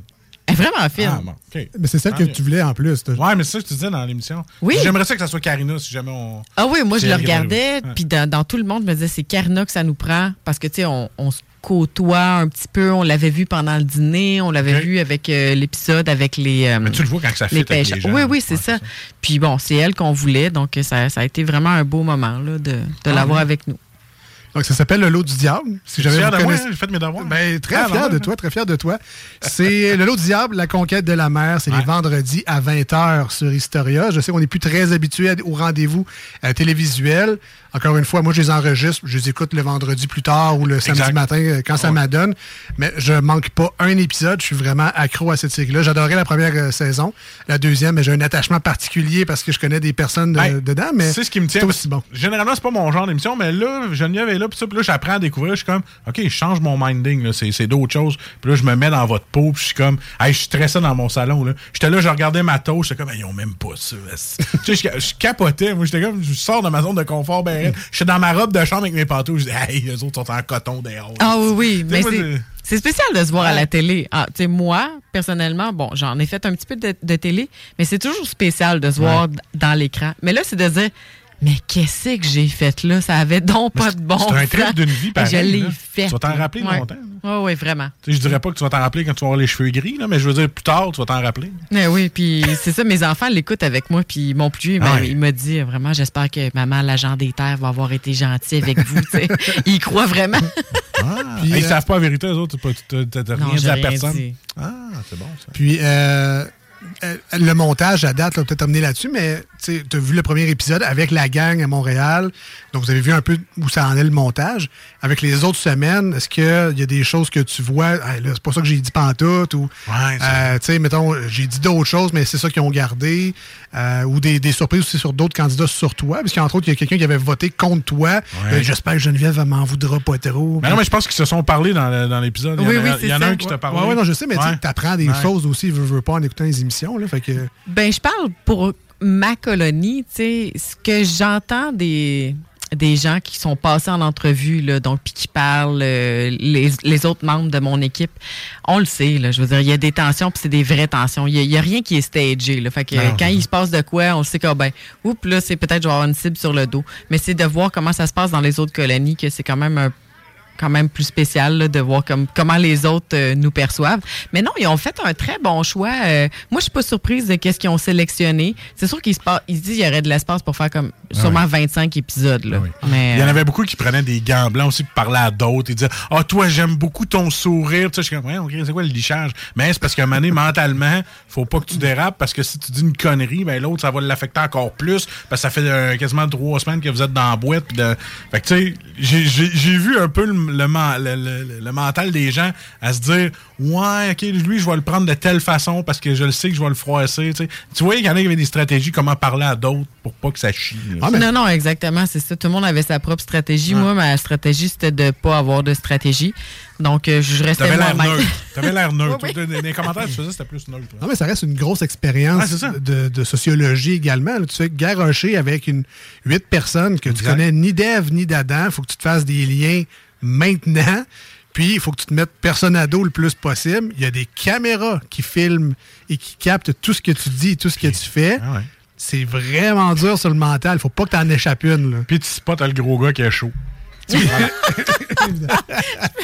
Elle est vraiment fine. Ah, bon. Mais c'est celle Tant que mieux. tu voulais en plus. Ouais, mais c'est ça que tu disais dans l'émission. Oui. J'aimerais ça que ça soit Karina si jamais on. Ah oui, moi, je le regardais, puis dans, dans tout le monde, je me disais, c'est Karina que ça nous prend, parce que, tu sais, on, on se côtoie un petit peu, on l'avait vu pendant le dîner, on l'avait Ok. vu avec euh, l'épisode avec les... euh, Mais tu le vois quand ça fit les avec les pêcheurs. gens. Oui, oui, c'est ça. Puis bon, c'est elle qu'on voulait, donc ça, ça a été vraiment un beau moment là, de, de Ah, l'avoir oui. avec nous. Donc, ça s'appelle le lot du diable. Si jamais vous connaissez- hein, j'ai fait mes devoirs. Ben, très Ah, fier non, de toi, très fier de toi. C'est le lot du diable, la conquête de la mer. C'est les vendredis à 20h sur Historia. Je sais qu'on n'est plus très habitué aux rendez-vous euh, télévisuels. Encore une fois, moi, je les enregistre, je les écoute le vendredi plus tard ou le samedi matin euh, quand ça m'adonne. Mais je manque pas un épisode. Je suis vraiment accro à cette série-là. J'adorais la première euh, saison. La deuxième, mais j'ai un attachement particulier parce que je connais des personnes de- Ben, dedans. Mais c'est ce qui me tient. aussi bon. Généralement, c'est pas mon genre d'émission, mais là, Geneviève est là, puis là, j'apprends à découvrir. Je suis comme, OK, je change mon minding, c'est, d'autres choses. Puis là, je me mets dans votre peau, puis je suis comme, hey, je stressais dans mon salon. J'étais là, je regardais ma toast, j'étais comme, Hey, ils ont même pas ça. je, je capotais, moi, j'étais comme, je sors de ma zone de confort, ben, raide. J'étais dans ma robe de chambre avec mes pantoufles, je dis, hey, les autres sont en coton dehors. Ah oui, oui, mais c'est. spécial de se voir à la télé. Ah, tu sais, moi, personnellement, bon, j'en ai fait un petit peu de, de télé, mais c'est toujours spécial de se voir dans l'écran. Mais là, c'est de dire, mais qu'est-ce que j'ai fait là? Ça avait donc pas de bon c'est un trip d'une vie, pareil, Je l'ai fait. Tu vas t'en rappeler Ouais. longtemps, Oui, oui, vraiment. Tu sais, je dirais pas que tu vas t'en rappeler quand tu vas avoir les cheveux gris, là, mais je veux dire, plus tard, tu vas t'en rappeler. Mais oui, puis c'est ça, mes enfants l'écoutent avec moi, puis mon plus, vieux, ben, Ah ouais. il m'a dit, euh, vraiment, j'espère que maman, l'agent des terres, va avoir été gentil avec vous. tu sais. il y croit vraiment. Puis, ils savent pas la vérité, eux autres, t'as Non, rien dit à personne. dit. Ah, c'est bon, ça. Puis, euh, euh, le montage à date, peut-être amener là-dessus, mais tu as vu le premier épisode avec la gang à Montréal. Donc, vous avez vu un peu où ça en est le montage. Avec les autres semaines, est-ce qu'il y a des choses que tu vois? Hey, c'est pas ça que j'ai dit pantoute. Ou, euh, tu sais, mettons, j'ai dit d'autres choses, mais c'est ça qu'ils ont gardé. Euh, ou des, des surprises aussi sur d'autres candidats sur toi. Parce qu'entre autres, il y a quelqu'un qui avait voté contre toi. Euh, J'espère que Geneviève m'en voudra pas trop. Mais non, mais je pense qu'ils se sont parlé dans, l'épisode. Il y en Oui, a, oui, il y en a un qui t'a parlé. Ouais, ouais, non, je sais, mais Ouais. tu apprends des Ouais. choses aussi, veux, veux pas, en écoutant les émissions. Là, fait que... Ben, je parle pour ma colonie, tu sais, ce que j'entends des des gens qui sont passés en entrevue, là, donc puis qui parlent, euh, les, les autres membres de mon équipe, on le sait, là, je veux dire, il y a des tensions, puis c'est des vraies tensions. Il y, a- il y a rien qui est stagé, là, fait que Non, quand il se passe de quoi, on sait que, ah, ben, oups, là, c'est peut-être, je vais avoir une cible sur le dos. Mais c'est de voir comment ça se passe dans les autres colonies, que c'est quand même un quand même plus spécial là, de voir comme, comment les autres euh, nous perçoivent. Mais non, ils ont fait un très bon choix. Euh, moi, je suis pas surprise de qu'est-ce qu'ils ont sélectionné. C'est sûr qu'ils se pa- ils se disent qu'il y aurait de l'espace pour faire comme sûrement 25 épisodes. Là. Mais, Il y en euh, avait beaucoup qui prenaient des gants blancs aussi pour parler à d'autres. Ils disaient Ah, toi, j'aime beaucoup ton sourire. Tu sais, je suis comme, c'est quoi le lichage? Mais c'est parce qu'à un moment donné, mentalement, faut pas que tu dérapes parce que si tu dis une connerie, ben l'autre, ça va l'affecter encore plus. Parce que ça fait euh, quasiment trois semaines que vous êtes dans la boîte. de... Fait que, tu sais, j'ai- vu un peu le, le, le- le- mental des gens à se dire Ouais, OK, lui, je vais le prendre de telle façon parce que je le sais que je vais le froisser. Tu sais. Tu vois, il y en a qui avaient des stratégies, comment parler à d'autres pour pas que ça chie. là. Non, non, exactement, c'est ça. Tout le monde avait sa propre stratégie. Ouais. Moi, ma stratégie, c'était de pas avoir de stratégie. Donc, euh, je restais T'avais l'air moi-même. neutre. T'avais l'air neutre. Oui, oui. Dans les commentaires que tu faisais, c'était plus neutre. Non, mais ça reste une grosse expérience de, de sociologie également. là. Tu fais garrocher avec une huit personnes que tu Exact. connais ni d'Ève ni d'Adam. Il faut que tu te fasses des liens maintenant. Puis, il faut que tu te mettes personne à dos le plus possible. Il y a des caméras qui filment et qui captent tout ce que tu dis et tout ce que tu fais. Ah C'est vraiment dur sur le mental. faut pas que tu en échappes une. là. Puis tu spots, le gros gars qui est chaud.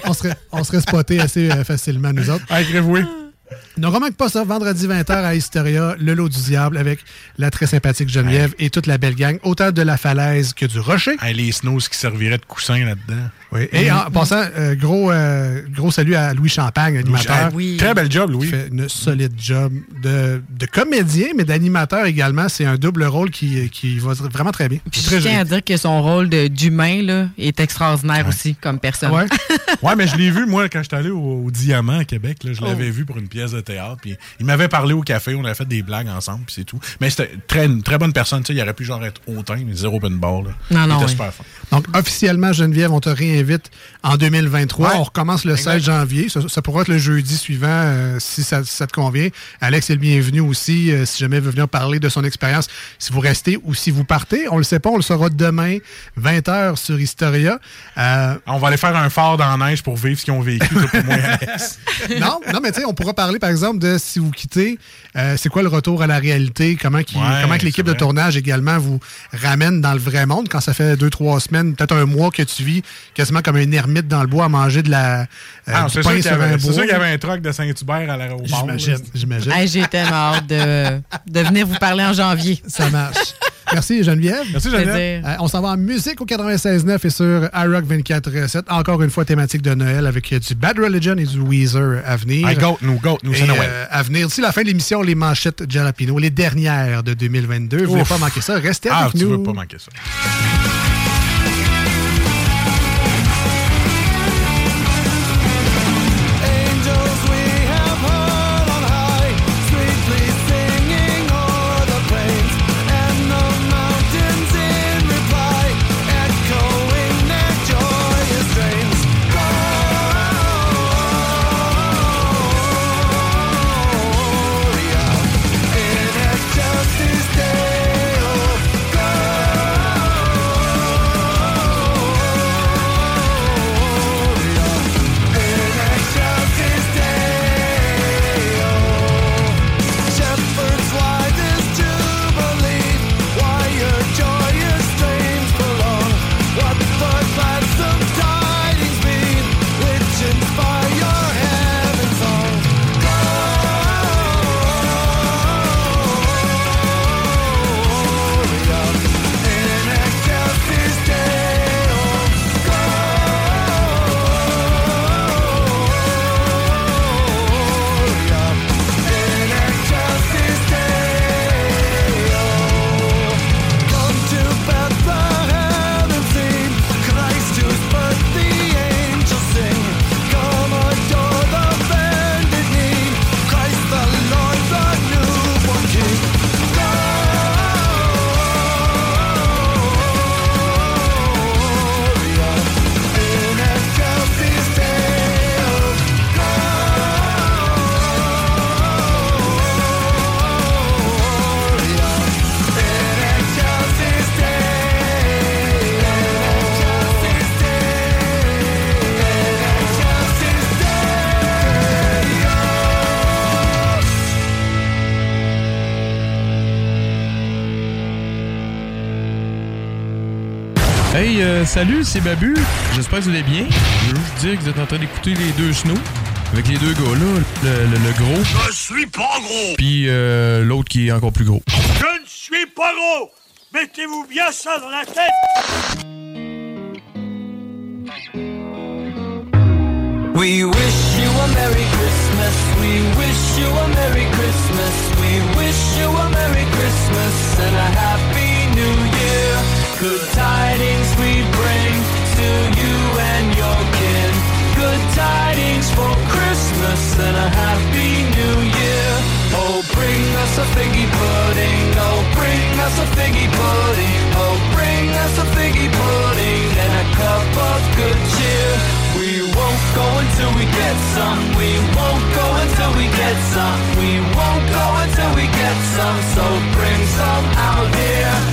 on, serait, on serait spoté assez euh, facilement, nous autres. oui. Donc, on manque pas ça, vendredi 20h à Historia, le lot du diable, avec la très sympathique Geneviève et toute la belle gang, autant de la falaise que du rocher. Hey, les snows qui serviraient de coussin là-dedans. Oui. Et en passant, euh, gros, euh, gros salut à Louis Champagne, animateur. Louis- Très bel job, Louis. Fait une solide job de, de comédien, mais d'animateur également. C'est un double rôle qui, qui va vraiment très bien. Puis Très je tiens joli. à dire que son rôle de- d'humain là, est extraordinaire aussi comme personne. Ouais. ouais, mais je l'ai vu, moi, quand j'étais allé au, au Diamant à Québec. Là, je Oh. l'avais vu pour une pièce de théâtre. Puis il m'avait parlé au café. On avait fait des blagues ensemble. Puis c'est tout. Mais c'était très, une très bonne personne. Tu sais, il aurait pu genre être hautain, mais zéro open bar. Là. Non, il non, était oui. super. Donc, officiellement, Geneviève, on te réinvite en 2023. Ouais. On recommence le 16 janvier. Ça, ça pourra être le jeudi suivant euh, si ça, ça te convient. Alex est le bienvenu aussi euh, si jamais il veut venir parler de son expérience. Si vous restez ou si vous partez, on le sait pas, on le saura demain, 20h sur Historia. Euh, On va aller faire un phare dans la neige pour vivre ce qu'ils ont vécu. pour moi, Alex. non, non, mais tu sais, on pourra parler par exemple de si vous quittez, euh, c'est quoi le retour à la réalité, comment, qui, Ouais, comment que l'équipe de tournage également vous ramène dans le vrai monde? Quand ça fait deux, trois semaines, peut-être un mois que tu vis quasiment comme un ermite dans le bois à manger de la euh, Ah, c'est pain sûr qu'il y sur un avait, c'est bois. sûr qu'il y avait un truck de Saint-Hubert à l'aéroport. J'imagine, là. j'imagine. Hey, J'ai tellement hâte de, de venir vous parler en janvier. Ça marche. Merci Geneviève. Merci Geneviève. Euh, on s'en va en musique au 96.9 et sur iRock 24.7. Encore une fois, thématique de Noël avec euh, du Bad Religion et du Weezer à venir. Goat nous, goat nous, c'est Noël. euh, à venir, d'ici la fin de l'émission, les manchettes Jalapino, les dernières de 2022. Vous ne voulez pas manquer ça? Restez Ah, avec tu nous. veux pas manquer ça. Euh, salut, c'est Babu. J'espère que vous allez bien. Je veux juste dire que vous êtes en train d'écouter les deux snows. Avec les deux gars là, le, le- le gros, Je suis pas gros puis euh, l'autre qui est encore plus gros. Je ne suis pas gros Mettez-vous bien ça dans la tête We wish you a Merry Christmas. We wish you a Merry Christmas. We wish you a Merry Christmas and a Happy New Year. Good tidings we bring to you and your kin. Good tidings for Christmas and a Happy New Year. Oh, bring us a figgy pudding. Oh, bring us a figgy pudding. Oh, bring us a figgy pudding and a cup of good cheer. We won't go until we get some. We won't go until we get some. We won't go until we get some. So bring some out here.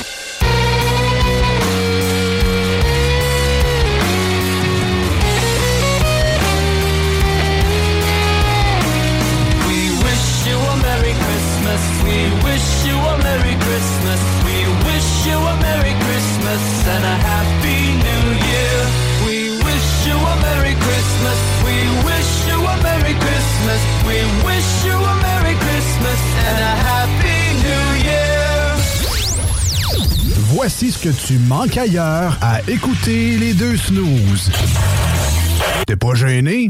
Voici ce que tu manques ailleurs à écouter les deux snooze. T'es pas gêné?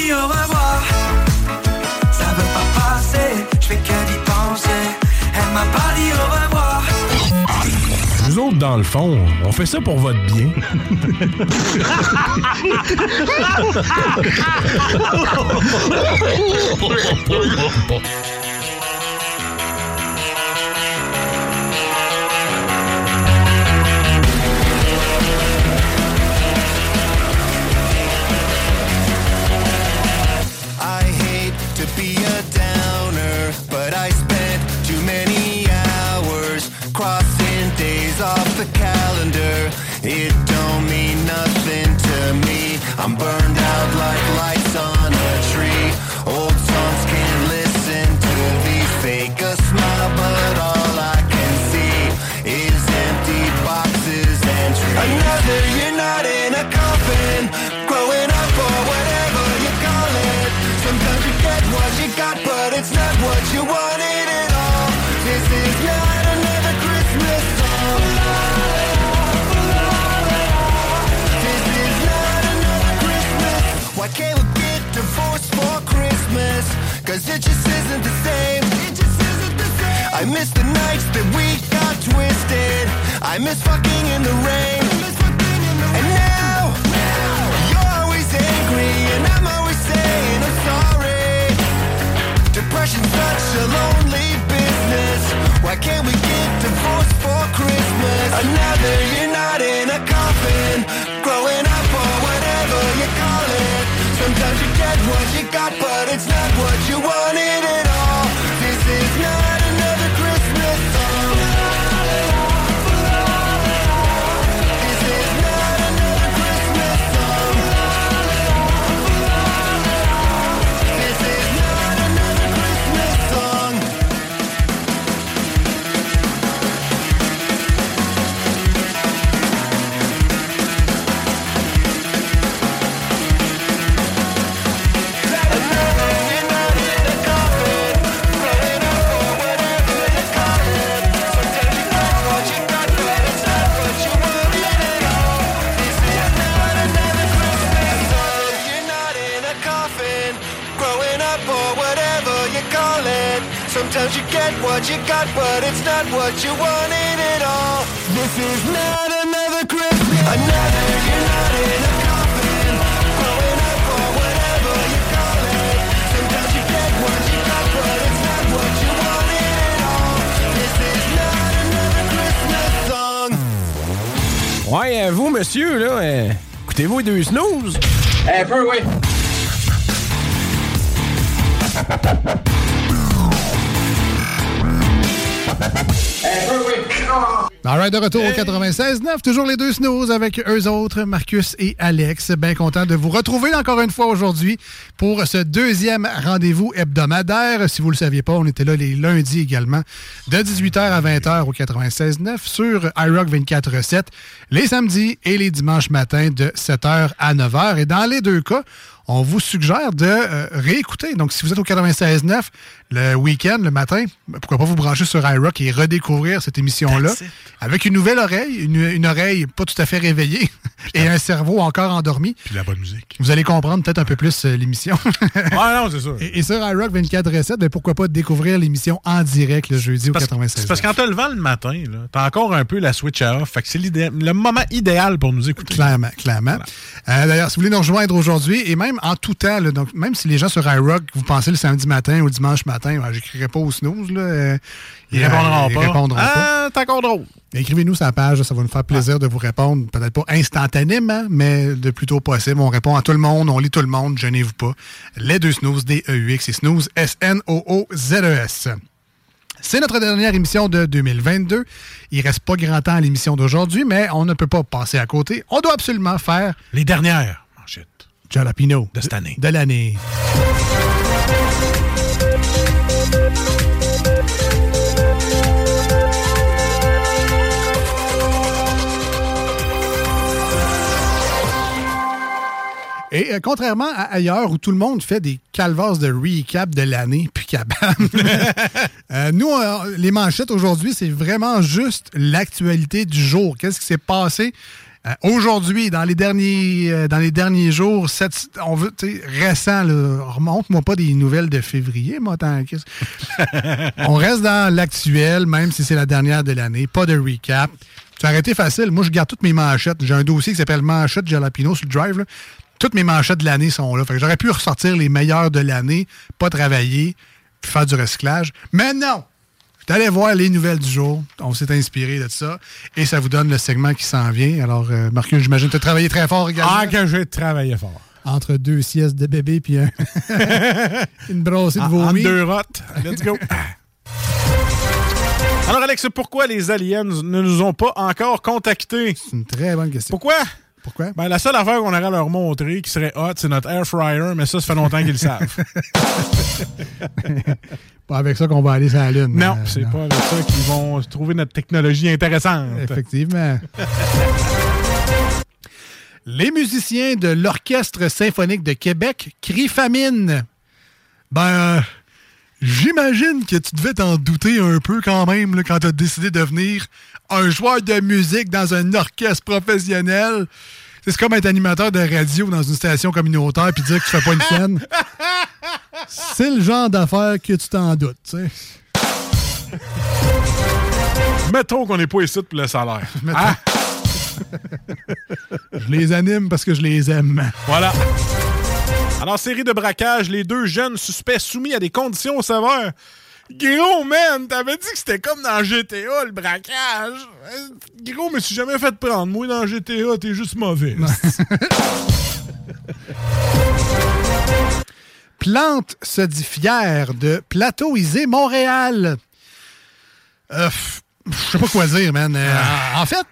Dit au revoir. Ça veut pas passer, je fais que d'y penser. Elle m'a pas dit au revoir. Nous autres, dans le fond, on fait ça pour votre bien. the calendar. It don't mean nothing to me. I'm burned out like lights on a tree. It just isn't the same. It just isn't the same. I miss the nights that we got twisted. I miss fucking in the rain. And now, now, you're always angry, and I'm always saying I'm sorry. Depression's such a lonely business. Why can't we get divorced for Christmas? Another year not in a coffin, growing up or whatever you call it. Sometimes you get what you got, but it's not what you wanted Sometimes you get what you got, but it's not what you wanted at all. This is not another Christmas. Another you're not in a coffin. Growing up or whatever you call it. Sometimes you get what you got, but it's not what you wanted at all. This is not another Christmas song. Ouais, euh, vous, monsieur, là, euh, écoutez-vous deux snooze? Un peu, oui. All right, de retour au 96.9, toujours les deux snooze avec eux autres, Marcus et Alex. Bien content de vous retrouver encore une fois aujourd'hui pour ce deuxième rendez-vous hebdomadaire. Si vous ne le saviez pas, on était là les lundis également, de 18h à 20h au 96.9 sur iRock 24.7, les samedis et les dimanches matins de 7h à 9h. Et dans les deux cas, on vous suggère de euh, réécouter. Donc, si vous êtes au 96.9 le week-end, le matin, pourquoi pas vous brancher sur iRock et redécouvrir cette émission-là avec une nouvelle oreille, une, une oreille pas tout à fait réveillée et un cerveau encore endormi. Puis la bonne musique. Vous allez comprendre peut-être un peu plus euh, l'émission. Ah non, c'est sûr. et, et sur iRock 24.7, ben, pourquoi pas découvrir l'émission en direct le jeudi au Parce- 96. C'est parce qu'en te levant le matin, t'as encore un peu la switch à off. Fait que c'est le moment idéal pour nous écouter. Clairement, clairement. Euh, D'ailleurs, si vous voulez nous rejoindre aujourd'hui, et même en tout temps, là, donc même si les gens sur iRock, vous pensez le samedi matin ou dimanche matin, ouais, j'écrirai pas au snooze, là, euh, Ils euh, répondront ils pas. répondront. Ah, encore drôle. Écrivez-nous sur la page, ça va nous faire plaisir de vous répondre. Peut-être pas instantanément, mais de plus tôt possible. On répond à tout le monde, on lit tout le monde, gênez-vous pas. Les deux snooze, D-E-U-X et snooze, S-N-O-O-Z-E-S. C'est notre dernière émission de 2022. Il reste pas grand temps à l'émission d'aujourd'hui, mais on ne peut pas passer à côté. On doit absolument faire... Les dernières manchettes. Jalapino. De cette année. De l'année. Et euh, contrairement à ailleurs où tout le monde fait des calvasses de recap de l'année, puis cabane, euh, nous, euh, les manchettes aujourd'hui, c'est vraiment juste l'actualité du jour. Qu'est-ce qui s'est passé aujourd'hui, dans les derniers, dans les derniers jours, cette- on veut, récent, là, remonte-moi pas des nouvelles de février, moi, tant On reste dans l'actuel, même si c'est la dernière de l'année. Pas de recap. Tu as arrêté facile. Moi, je garde toutes mes manchettes. J'ai un dossier qui s'appelle Manchette Jalapino sur le drive. là. Toutes mes manchettes de l'année sont là. Fait que j'aurais pu ressortir les meilleures de l'année, pas travailler, puis faire du recyclage. Mais non! Je suis allé voir les nouvelles du jour. On s'est inspiré de ça. Et ça vous donne le segment qui s'en vient. Alors, euh, Marcus, j'imagine que tu as travaillé très fort également. Ah, que j'ai travaillé fort. Entre deux siestes de bébé puis un- une brossée de En- vomi. entre deux rottes. Let's go. Alors, Alex, pourquoi les aliens ne nous ont pas encore contactés? C'est une très bonne question. Pourquoi? Pourquoi? Ben, la seule affaire qu'on aurait à leur montrer qui serait hot, c'est notre air fryer, mais ça, ça fait longtemps qu'ils le savent. Pas avec ça qu'on va aller sur la Lune. non, Euh, c'est pas avec ça qu'ils vont trouver notre technologie intéressante. Effectivement. Les musiciens de l'Orchestre symphonique de Québec crient famine. Ben, euh, j'imagine que tu devais t'en douter un peu quand même là, quand tu as décidé de devenir un joueur de musique dans un orchestre professionnel. C'est comme être animateur de radio dans une station communautaire puis dire que tu fais pas une scène. C'est le genre d'affaire que tu t'en doutes, tu sais. Mettons qu'on n'est pas ici pour le salaire. Ah, Je les anime parce que je les aime. voilà. Alors, série de braquage, les deux jeunes suspects soumis à des conditions sévères. Gros, man, t'avais dit que c'était comme dans GTA, le braquage. Gros, me suis jamais fait prendre. Moi, dans GTA, t'es juste mauvais. Plante se dit fière de Plateau Isé Montréal. Euh, je sais pas quoi dire, man. Euh, en fait,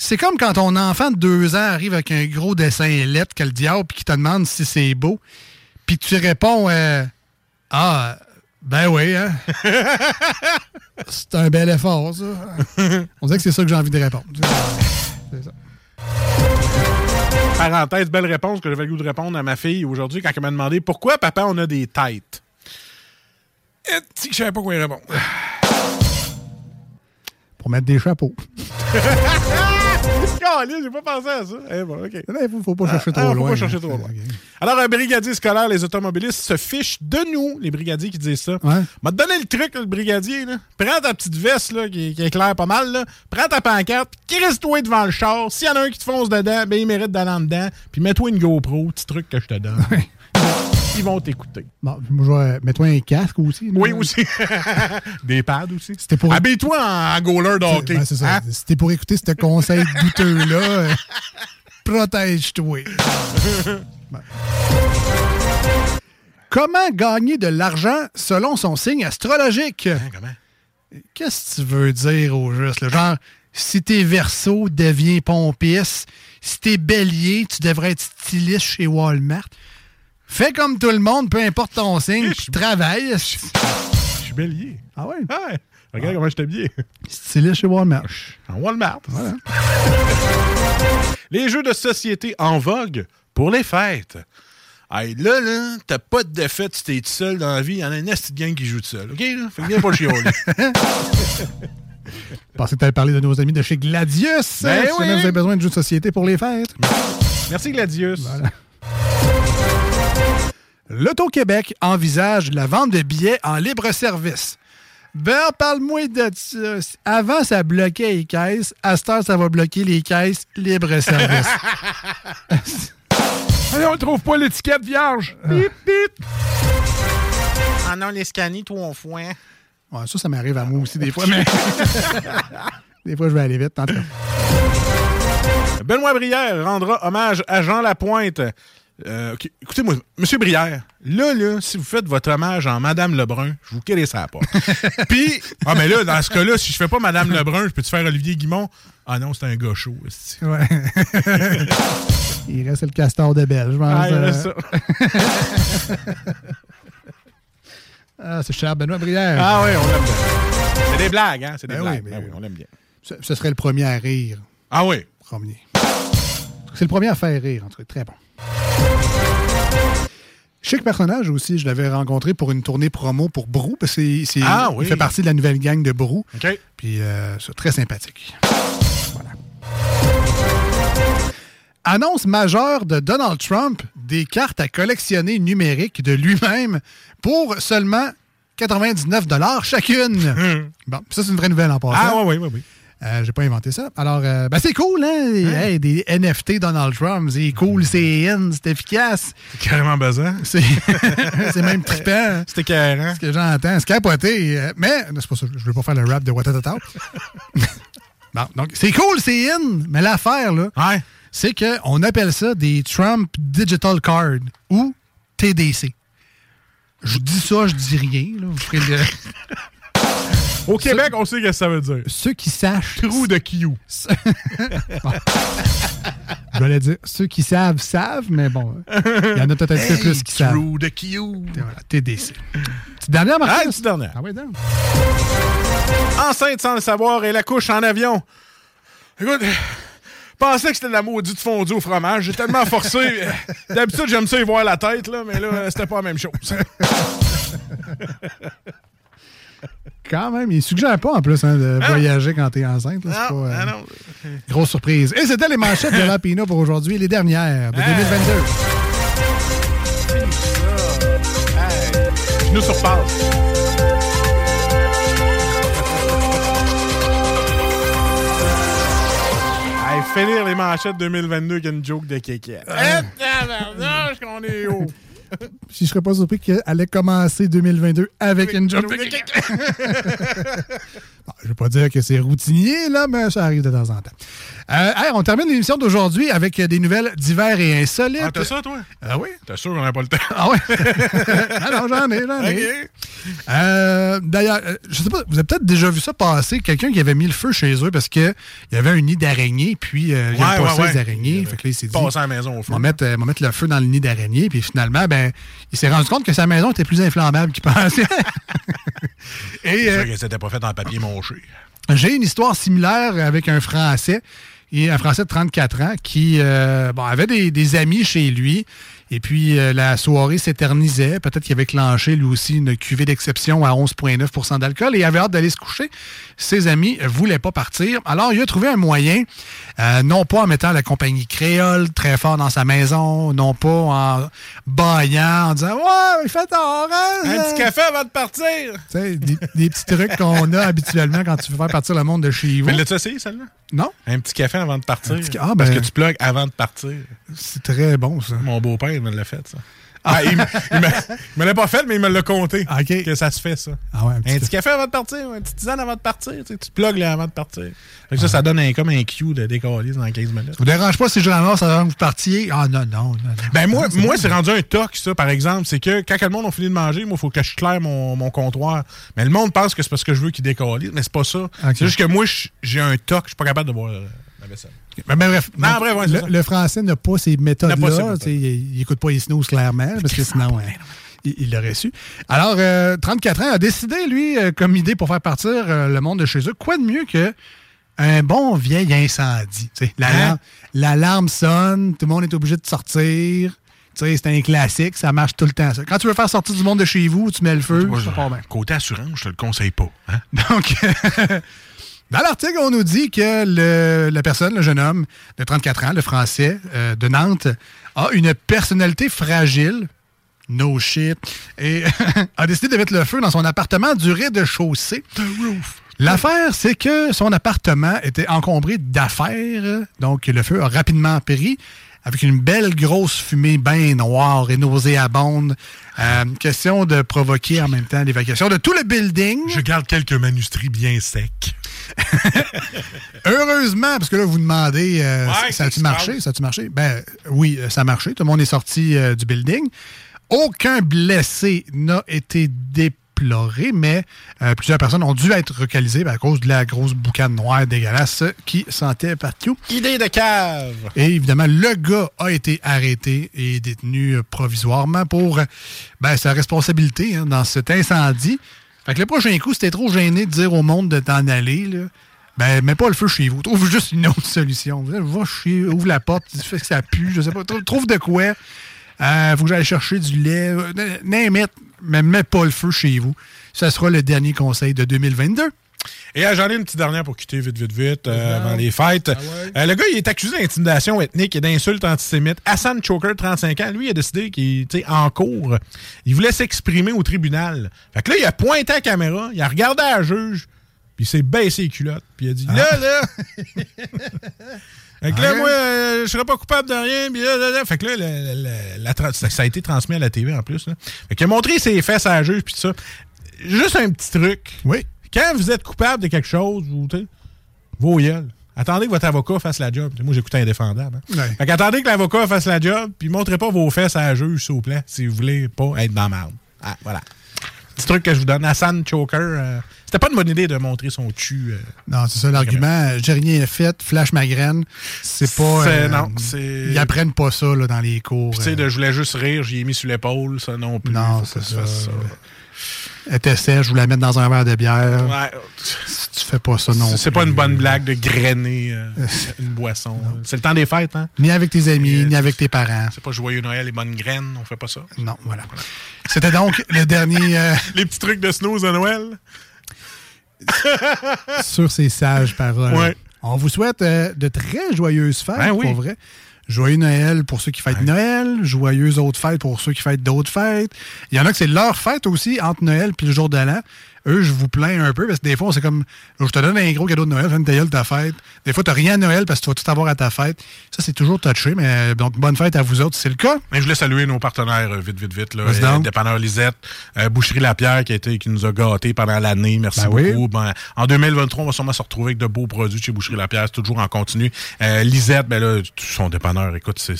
c'est comme quand ton enfant de deux ans arrive avec un gros dessin lettre que le diable puis qui te demande si c'est beau. Puis tu réponds euh, Ah, ben oui, hein. c'est un bel effort, ça. On dirait que c'est ça que j'ai envie de répondre. C'est ça. Parenthèse, belle réponse que j'avais le goût de répondre à ma fille aujourd'hui quand elle m'a demandé pourquoi papa on a des têtes? Et si je savais pas quoi y répondre? Pour mettre des chapeaux. Caliste, j'ai pas pensé à ça. Eh bon, OK. Il faut, faut pas chercher Ah, trop faut loin. pas chercher trop loin. Alors, un brigadier scolaire, les automobilistes se fichent de nous, les brigadiers qui disent ça. Ouais. M'a donné le truc, là, le brigadier. Là. Prends ta petite veste là, qui, qui éclaire pas mal. Là. Prends ta pancarte, crisse-toi devant le char. S'il y en a un qui te fonce dedans, ben il mérite d'aller en dedans. Puis mets-toi une GoPro, petit truc que je te donne. Ils vont t'écouter. Bon, moi, je vais- mets-toi un casque aussi. là. Oui, aussi. Des pads aussi. C'était pour... Habille-toi en, goaler de hockey. Ben, c'est ça. Hein? C'était pour écouter ce conseil douteux-là. euh, Protège-toi. Ben. Comment gagner de l'argent selon son signe astrologique? Hein, comment? Qu'est-ce que tu veux dire au juste? là? Genre, si t'es verso, deviens pompiste. Si t'es bélier, tu devrais être styliste chez Walmart. Fais comme tout le monde, peu importe ton signe, puis travaille. Je suis bélier. Ah ouais? Ouais. Regarde comment je t'habille. Styliste chez Walmart. En Walmart. Voilà. Les jeux de société en vogue pour les fêtes. Hey, là, là, t'as pas de défaite si t'es tout seul dans la vie. Il y en a une petite gang qui joue tout seul. OK? Là? Fait que viens pas chialer. Je pensais que tu parler de nos amis de chez Gladius. Ben si oui. jamais vous avez besoin de jeux de société pour les fêtes. Merci, Gladius. L'Auto-Québec envisage la vente de billets en libre-service. Ben, parle-moi de ça. Avant, ça bloquait les caisses. À cette heure, ça va bloquer les caisses libre-service. Allez, on trouve pas l'étiquette vierge. Bip, bip. Ah non, les toi, on foin. Ouais, ça, ça m'arrive à moi aussi des fois, mais... des fois, je vais aller vite. tout cas. Benoît Brière rendra hommage à Jean Lapointe. Euh, ok, Écoutez-moi, Monsieur Brière, là, là, si vous faites votre hommage en Madame Lebrun, je vous calais ça pas. Puis, ah, mais là, dans ce cas-là, si je fais pas Madame Lebrun, je peux-tu faire Olivier Guimont? Ah non, c'est un gars chaud. Ouais. Il reste le castor de Belle, je pense. Ah, il euh. reste ça. Ah, c'est cher, Benoît Brière. Ah oui, on l'aime bien. C'est des blagues, hein? C'est des Ben oui, blagues. oui, oui. on l'aime bien. Ce, ce serait le premier à rire. Ah oui? Premier. C'est le premier à faire rire, en tout cas. Très bon. Chic personnage aussi, je l'avais rencontré pour une tournée promo pour Brou, parce que c'est- c'est- Ah oui. il fait partie de la nouvelle gang de Brou. Puis euh, c'est très sympathique. Voilà. Annonce majeure de Donald Trump des cartes à collectionner numériques de lui-même pour seulement 99 chacune. bon, ça c'est une vraie nouvelle en passant. Ah oui, oui, oui. oui. Euh, J'ai pas inventé ça. Alors, euh, ben, c'est cool, hein? Hey, des NFT Donald Trump, c'est cool, c'est in, c'est efficace. C'est carrément basant. C'est même trippant. C'était carré. Ce que j'entends, c'est capoté. Euh, Mais, c'est pas ça, je veux pas faire le rap de Watatata. bon, donc, c'est cool, c'est in. Mais l'affaire, là, c'est qu'on appelle ça des Trump Digital Card ou TDC. Je dis ça, je dis rien. Là. Vous ferez le- Au Québec, on sait ce que ça veut dire. Ceux qui sachent. Trou de Q. Bon. Je voulais dire, ceux qui savent, savent, mais bon, il y en a peut-être un petit peu plus qui savent. Trou de Q. Voilà, TDC. Petite dernière, Marcus? Ah, petite dernière. Ah oui. Enceinte sans le savoir et la couche en avion. Écoute, je pensais que c'était de la maudite fondue au fromage. J'ai tellement forcé. D'habitude, j'aime ça y voir la tête, là, mais là, c'était pas la même chose. Quand même, il suggère pas en plus hein, de Ah. voyager quand t'es enceinte. là, Non, pas, euh, ah non. Grosse surprise. Et c'était les manchettes de Lapino pour aujourd'hui, les dernières de 2022. Je nous surpasse. Hey, finir les manchettes 2022 avec une joke de kékette. Ah. Eh, qu'on est haut. Si je serais pas surpris qu'elle allait commencer 2022 avec une de kékette. Bon, je veux pas dire que c'est routinier, là, mais ça arrive de temps en temps. Euh, hey, on termine l'émission d'aujourd'hui avec des nouvelles divers et insolites. Ah, t'as ça, toi? Ah oui? T'es sûr qu'on n'a pas le temps? Ah ouais? ah non, j'en ai, j'en ai. Euh, D'ailleurs, euh, je sais pas, vous avez peut-être déjà vu ça passer, quelqu'un qui avait mis le feu chez eux parce qu'il y avait un nid d'araignée, puis il y avait ouais, ouais. les araignées. Fait que là, il s'est dit, Passer à la maison au feu. on va mettre, le feu dans le nid d'araignée, puis finalement, ben, il s'est rendu compte que sa maison était plus inflammable qu'il pensait. Et C'est sûr que c'était pas fait en papier j'ai une histoire similaire avec un Français, un Français de 34 ans, qui euh, avait des, des amis chez lui. Et puis, euh, la soirée s'éternisait. Peut-être qu'il avait clenché, lui aussi, une cuvée d'exception à 11,9% d'alcool et il avait hâte d'aller se coucher. Ses amis ne voulaient pas partir. Alors, il a trouvé un moyen, euh, non pas en mettant la compagnie créole très fort dans sa maison, non pas en baillant, en disant « Ouais, il fait tard, hein? Un petit café avant de partir. Tu sais, des, des petits trucs qu'on a habituellement quand tu veux faire partir le monde de chez vous. Mais l'as-tu essayé, celle-là? Non. Un petit café avant de partir. Petit ah, Parce ben- que tu plugues avant de partir. C'est très bon, ça. Mon beau-père, il me l'a fait, ça. Ah, il me- l'a pas fait, mais il me l'a compté. Que ça se fait, ça. Ah ouais, un un petit café avant de partir, un petit tisane avant de partir. Tu, sais, tu te plugues là avant de partir. Ça, ça donne un, comme un cue de décoller dans 15 minutes. vous dérange pas si je ramasse avant que vous partiez? Ah non, non, non. non. Ben moi, Ah, c'est moi c'est rendu un toc, ça, par exemple. C'est que quand le monde a fini de manger, moi, il faut que je claire mon, mon comptoir. Mais le monde pense que c'est parce que je veux qu'il décolle. Mais c'est pas ça. C'est juste que moi, j'ai un toc, je suis pas capable de boire euh, la vaisselle. Ben, ben, bref, Non, donc, bref, ouais, c'est le, ça. le français n'a pas ces méthodes-là. Il n'écoute pas les snooze clairement, parce que sinon, euh, il il l'aurait su. Alors, euh, 34 ans, a décidé, lui, euh, comme idée pour faire partir euh, le monde de chez eux, quoi de mieux que un bon vieil incendie. Sais, L'alarme sonne, tout le monde est obligé de sortir. C'est un classique, ça marche tout le temps. ça. Quand tu veux faire sortir du monde de chez vous, tu mets le feu, ça part bien. Côté assurance, je te le conseille pas. Hein? Donc, dans l'article, on nous dit que le- la personne, le jeune homme de 34 ans, le français euh, de Nantes, a une personnalité fragile. No shit. Et a décidé de mettre le feu dans son appartement du rez-de-chaussée. L'affaire, c'est que son appartement était encombré d'affaires. Donc, le feu a rapidement péri avec une belle grosse fumée bien noire et nauséabonde. Euh, question de provoquer en même temps l'évacuation de tout le building. Je garde quelques manuscrits bien secs. Heureusement, parce que là, vous demandez, euh, Ouais, ça a-tu marché? Ça a-tu marché? Ben oui, euh, ça a marché. Tout le monde est sorti euh, du building. Aucun blessé n'a été déploré, mais euh, plusieurs personnes ont dû être localisées à cause de la grosse boucane noire dégueulasse qui sentait partout. Idée de cave. Et évidemment, le gars a été arrêté et détenu provisoirement pour ben, sa responsabilité hein, dans cet incendie. Fait le prochain coup, c'était trop gêné de dire au monde de t'en aller, là, ben, mets pas le feu chez vous. Trouve juste une autre solution. Va chez, ouvre la porte, fais que ça pue, je sais pas. Trouve, de quoi. Euh, faut que j'aille chercher du lait. euh, it, mais mets pas le feu chez vous. Ce sera le dernier conseil de 2022. Et euh, j'en ai une petite dernière pour quitter vite, vite, vite, euh, avant les fêtes. Euh, le gars, il est accusé d'intimidation ethnique et d'insultes antisémites. Hassan Choker, 35 ans, lui, il a décidé qu'il, sais, en cours, il voulait s'exprimer au tribunal. Fait que là, il a pointé à la caméra, il a regardé à la juge, puis il s'est baissé les culottes, puis il a dit Là, là Fait que là, Ouais. moi, euh, je serais pas coupable de rien. Puis là, là, là. Fait que là, la- la- la tra- ça, ça a été transmis à la TV en plus. Là. Fait qu'il a montré ses fesses à la juge, puis tout ça. Juste un petit truc. Oui. Quand vous êtes coupable de quelque chose, vous, vos gueules. Attendez que votre avocat fasse la job. Moi, j'écoute Indéfendable. Hein. Ouais. Fait qu'attendez que l'avocat fasse la job, puis montrez pas vos fesses à la juge, s'il vous plaît, si vous voulez pas être dans la merde. Ah, voilà. Petit truc que je vous donne. Hassan Choker, euh, c'était pas une bonne idée de montrer son cul. euh, Non, c'est ça l'argument. J'ai rien fait, flash ma graine. C'est pas. C'est- non, c'est- Ils apprennent pas ça là, dans les cours. Puis, tu sais, euh. je voulais juste rire, j'y ai mis sur l'épaule, ça non plus. Non, c'est tu ça. Était sèche, je voulais la mettre dans un verre de bière. Ouais. Tu fais pas ça non C'est- pas une bonne blague de grainer euh, une boisson. C'est le temps des fêtes, hein? Ni avec tes amis, ni avec tes parents. C'est pas joyeux Noël et bonnes graines, on fait pas ça. Non, voilà. C'était donc le dernier. euh, Les petits trucs de snooze à Noël. sur ces sages paroles. Ouais. On vous souhaite euh, de très joyeuses fêtes, Ben oui. pour vrai. Joyeux Noël pour ceux qui fêtent Noël, joyeuses autres fêtes pour ceux qui fêtent d'autres fêtes. Il y en a que c'est leur fête aussi entre Noël puis le jour de l'an. Eux, je vous plains un peu parce que des fois, c'est comme je te donne un gros cadeau de Noël, fais une ta gueule ta fête. Des fois, tu rien à Noël parce que tu vas tout avoir à ta fête. Ça, c'est toujours touché, mais donc bonne fête à vous autres, c'est le cas. Mais je voulais saluer nos partenaires euh, vite, vite, vite. Là. Euh. Dépanneur Lisette, euh, Boucherie Lapierre qui, a été, qui nous a gâtés pendant l'année. Merci Ben oui. beaucoup. Ben, en 2023, on va sûrement se retrouver avec de beaux produits chez Boucherie Lapierre. C'est toujours en continu. Euh, Lisette, ben là, son dépanneur, écoute, c'est,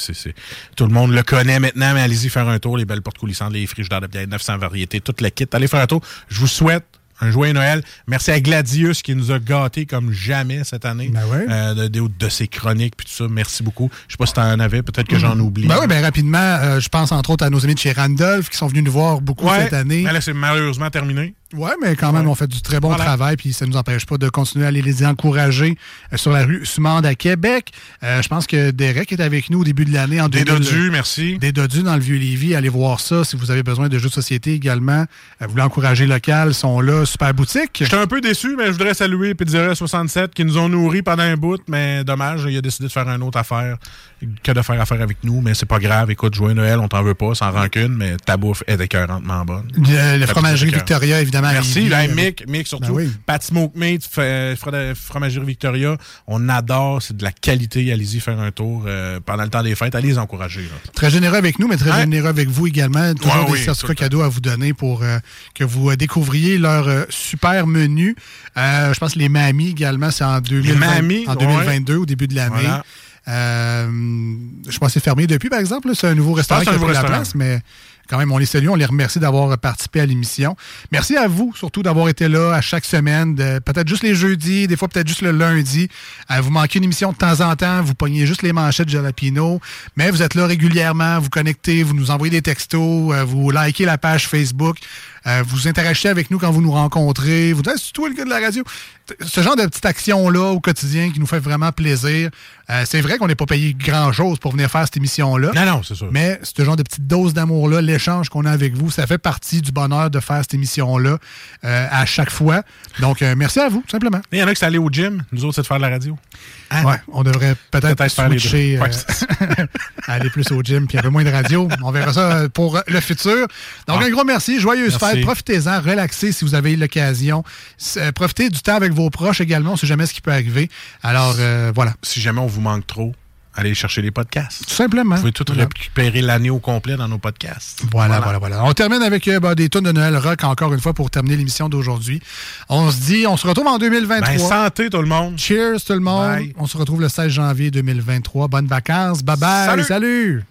tout le monde le connaît maintenant, mais allez-y faire un tour. Les belles portes coulissantes, les frigidaires de bière, 900 variétés, toute la kit. Allez faire un tour. Je vous souhaite un joyeux Noël. Merci à Gladius qui nous a gâtés comme jamais cette année. Euh, de, de- de ses chroniques puis tout ça. Merci beaucoup. Je sais pas si t'en avais, peut-être que j'en oublie. Ben oui, ben rapidement, euh, je pense entre autres à nos amis de chez Randolph qui sont venus nous voir beaucoup Ouais, cette année. Mais là, c'est malheureusement terminé. Ouais, mais quand même, on fait du très bon Voilà. travail, puis ça ne nous empêche pas de continuer à aller les encourager euh, sur la rue Sumande à Québec. Euh, je pense que Derek est avec nous au début de l'année en Des 2000. dodus, merci. Des dodus dans le Vieux-Lévis. Allez voir ça si vous avez besoin de jeux de société également. Euh, vous voulez encourager local, ils sont là. Super boutique. J'étais un peu déçu, mais je voudrais saluer Pizzeria 67 qui nous ont nourris pendant un bout, mais dommage, il a décidé de faire une autre affaire que de faire affaire avec nous, mais c'est pas grave. Écoute, joyeux Noël, on t'en veut pas, sans rancune, mais ta bouffe est écœurantement bonne. Le, fromagerie. Victoria, évidemment. Merci, là, Mick, Mick surtout. Ben oui. Pat Smoke Meat, fromagerie Victoria, on adore, c'est de la qualité. Allez-y faire un tour euh, pendant le temps des fêtes, allez les encourager. là. Très généreux avec nous, mais très généreux avec vous également. Toujours Ouais, des oui, certificats cadeaux à vous donner pour euh, que vous euh, découvriez leur euh, super menu. Euh, je pense que les mamies également, c'est en, 2020 mamies, en ouais. 2022, au début de l'année. Voilà. Euh, je pense que c'est fermé depuis, par exemple. C'est un nouveau restaurant qui a pris la place, mais quand même, on les salue, on les remercie d'avoir participé à l'émission. Merci à vous, surtout, d'avoir été là à chaque semaine, peut-être juste les jeudis, des fois peut-être juste le lundi. Euh, vous manquez une émission de temps en temps, vous pognez juste les manchettes de Jalapino, mais vous êtes là régulièrement, vous connectez, vous nous envoyez des textos, euh, vous likez la page Facebook, euh, vous interagissez avec nous quand vous nous rencontrez, vous dites Ah, c'est toi le gars de la radio? Ce genre de petite action-là au quotidien qui nous fait vraiment plaisir. Euh, c'est vrai qu'on n'est pas payé grand-chose pour venir faire cette émission-là. Non, non, c'est sûr. Mais ce genre de petite dose d'amour-là, l'échange qu'on a avec vous, ça fait partie du bonheur de faire cette émission-là euh, à chaque fois. Donc, merci à vous, simplement. Il y en a qui sont allés au gym, nous autres, c'est de faire de la radio. Ouais, on devrait peut-être les switcher, deux. Ouais, aller plus au gym puis un peu moins de radio. On verra ça pour le futur. Donc, Ah. un gros merci. Joyeuse Merci. Profitez-en. Relaxez si vous avez l'occasion. Euh, profitez du temps avec vos proches également. On ne sait jamais ce qui peut arriver. Alors, euh, voilà. Si jamais on vous manque trop, allez chercher les podcasts. Tout simplement. Vous pouvez tout Voilà. récupérer l'année au complet dans nos podcasts. Voilà, voilà, voilà. On termine avec euh, ben, des tonnes de Noël rock encore une fois pour terminer l'émission d'aujourd'hui. On se dit, on se retrouve en 2023. Ben, santé tout le monde. Cheers tout le monde. Bye. On se retrouve le 16 janvier 2023. Bonnes vacances. Bye bye. Salut. Salut.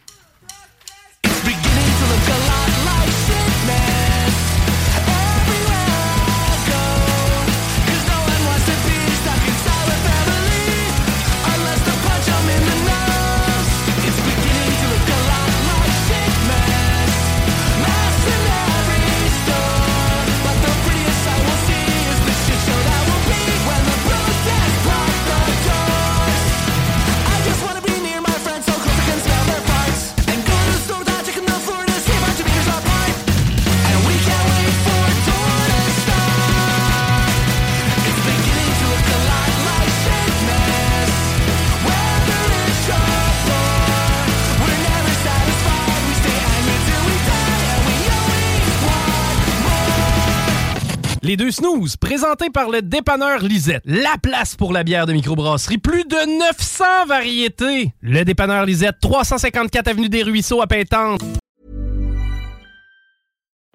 Les deux snooze, présentés par le dépanneur Lisette. La place pour la bière de microbrasserie. Plus de 900 variétés. Le dépanneur Lisette, 354 Avenue des Ruisseaux à Pintante.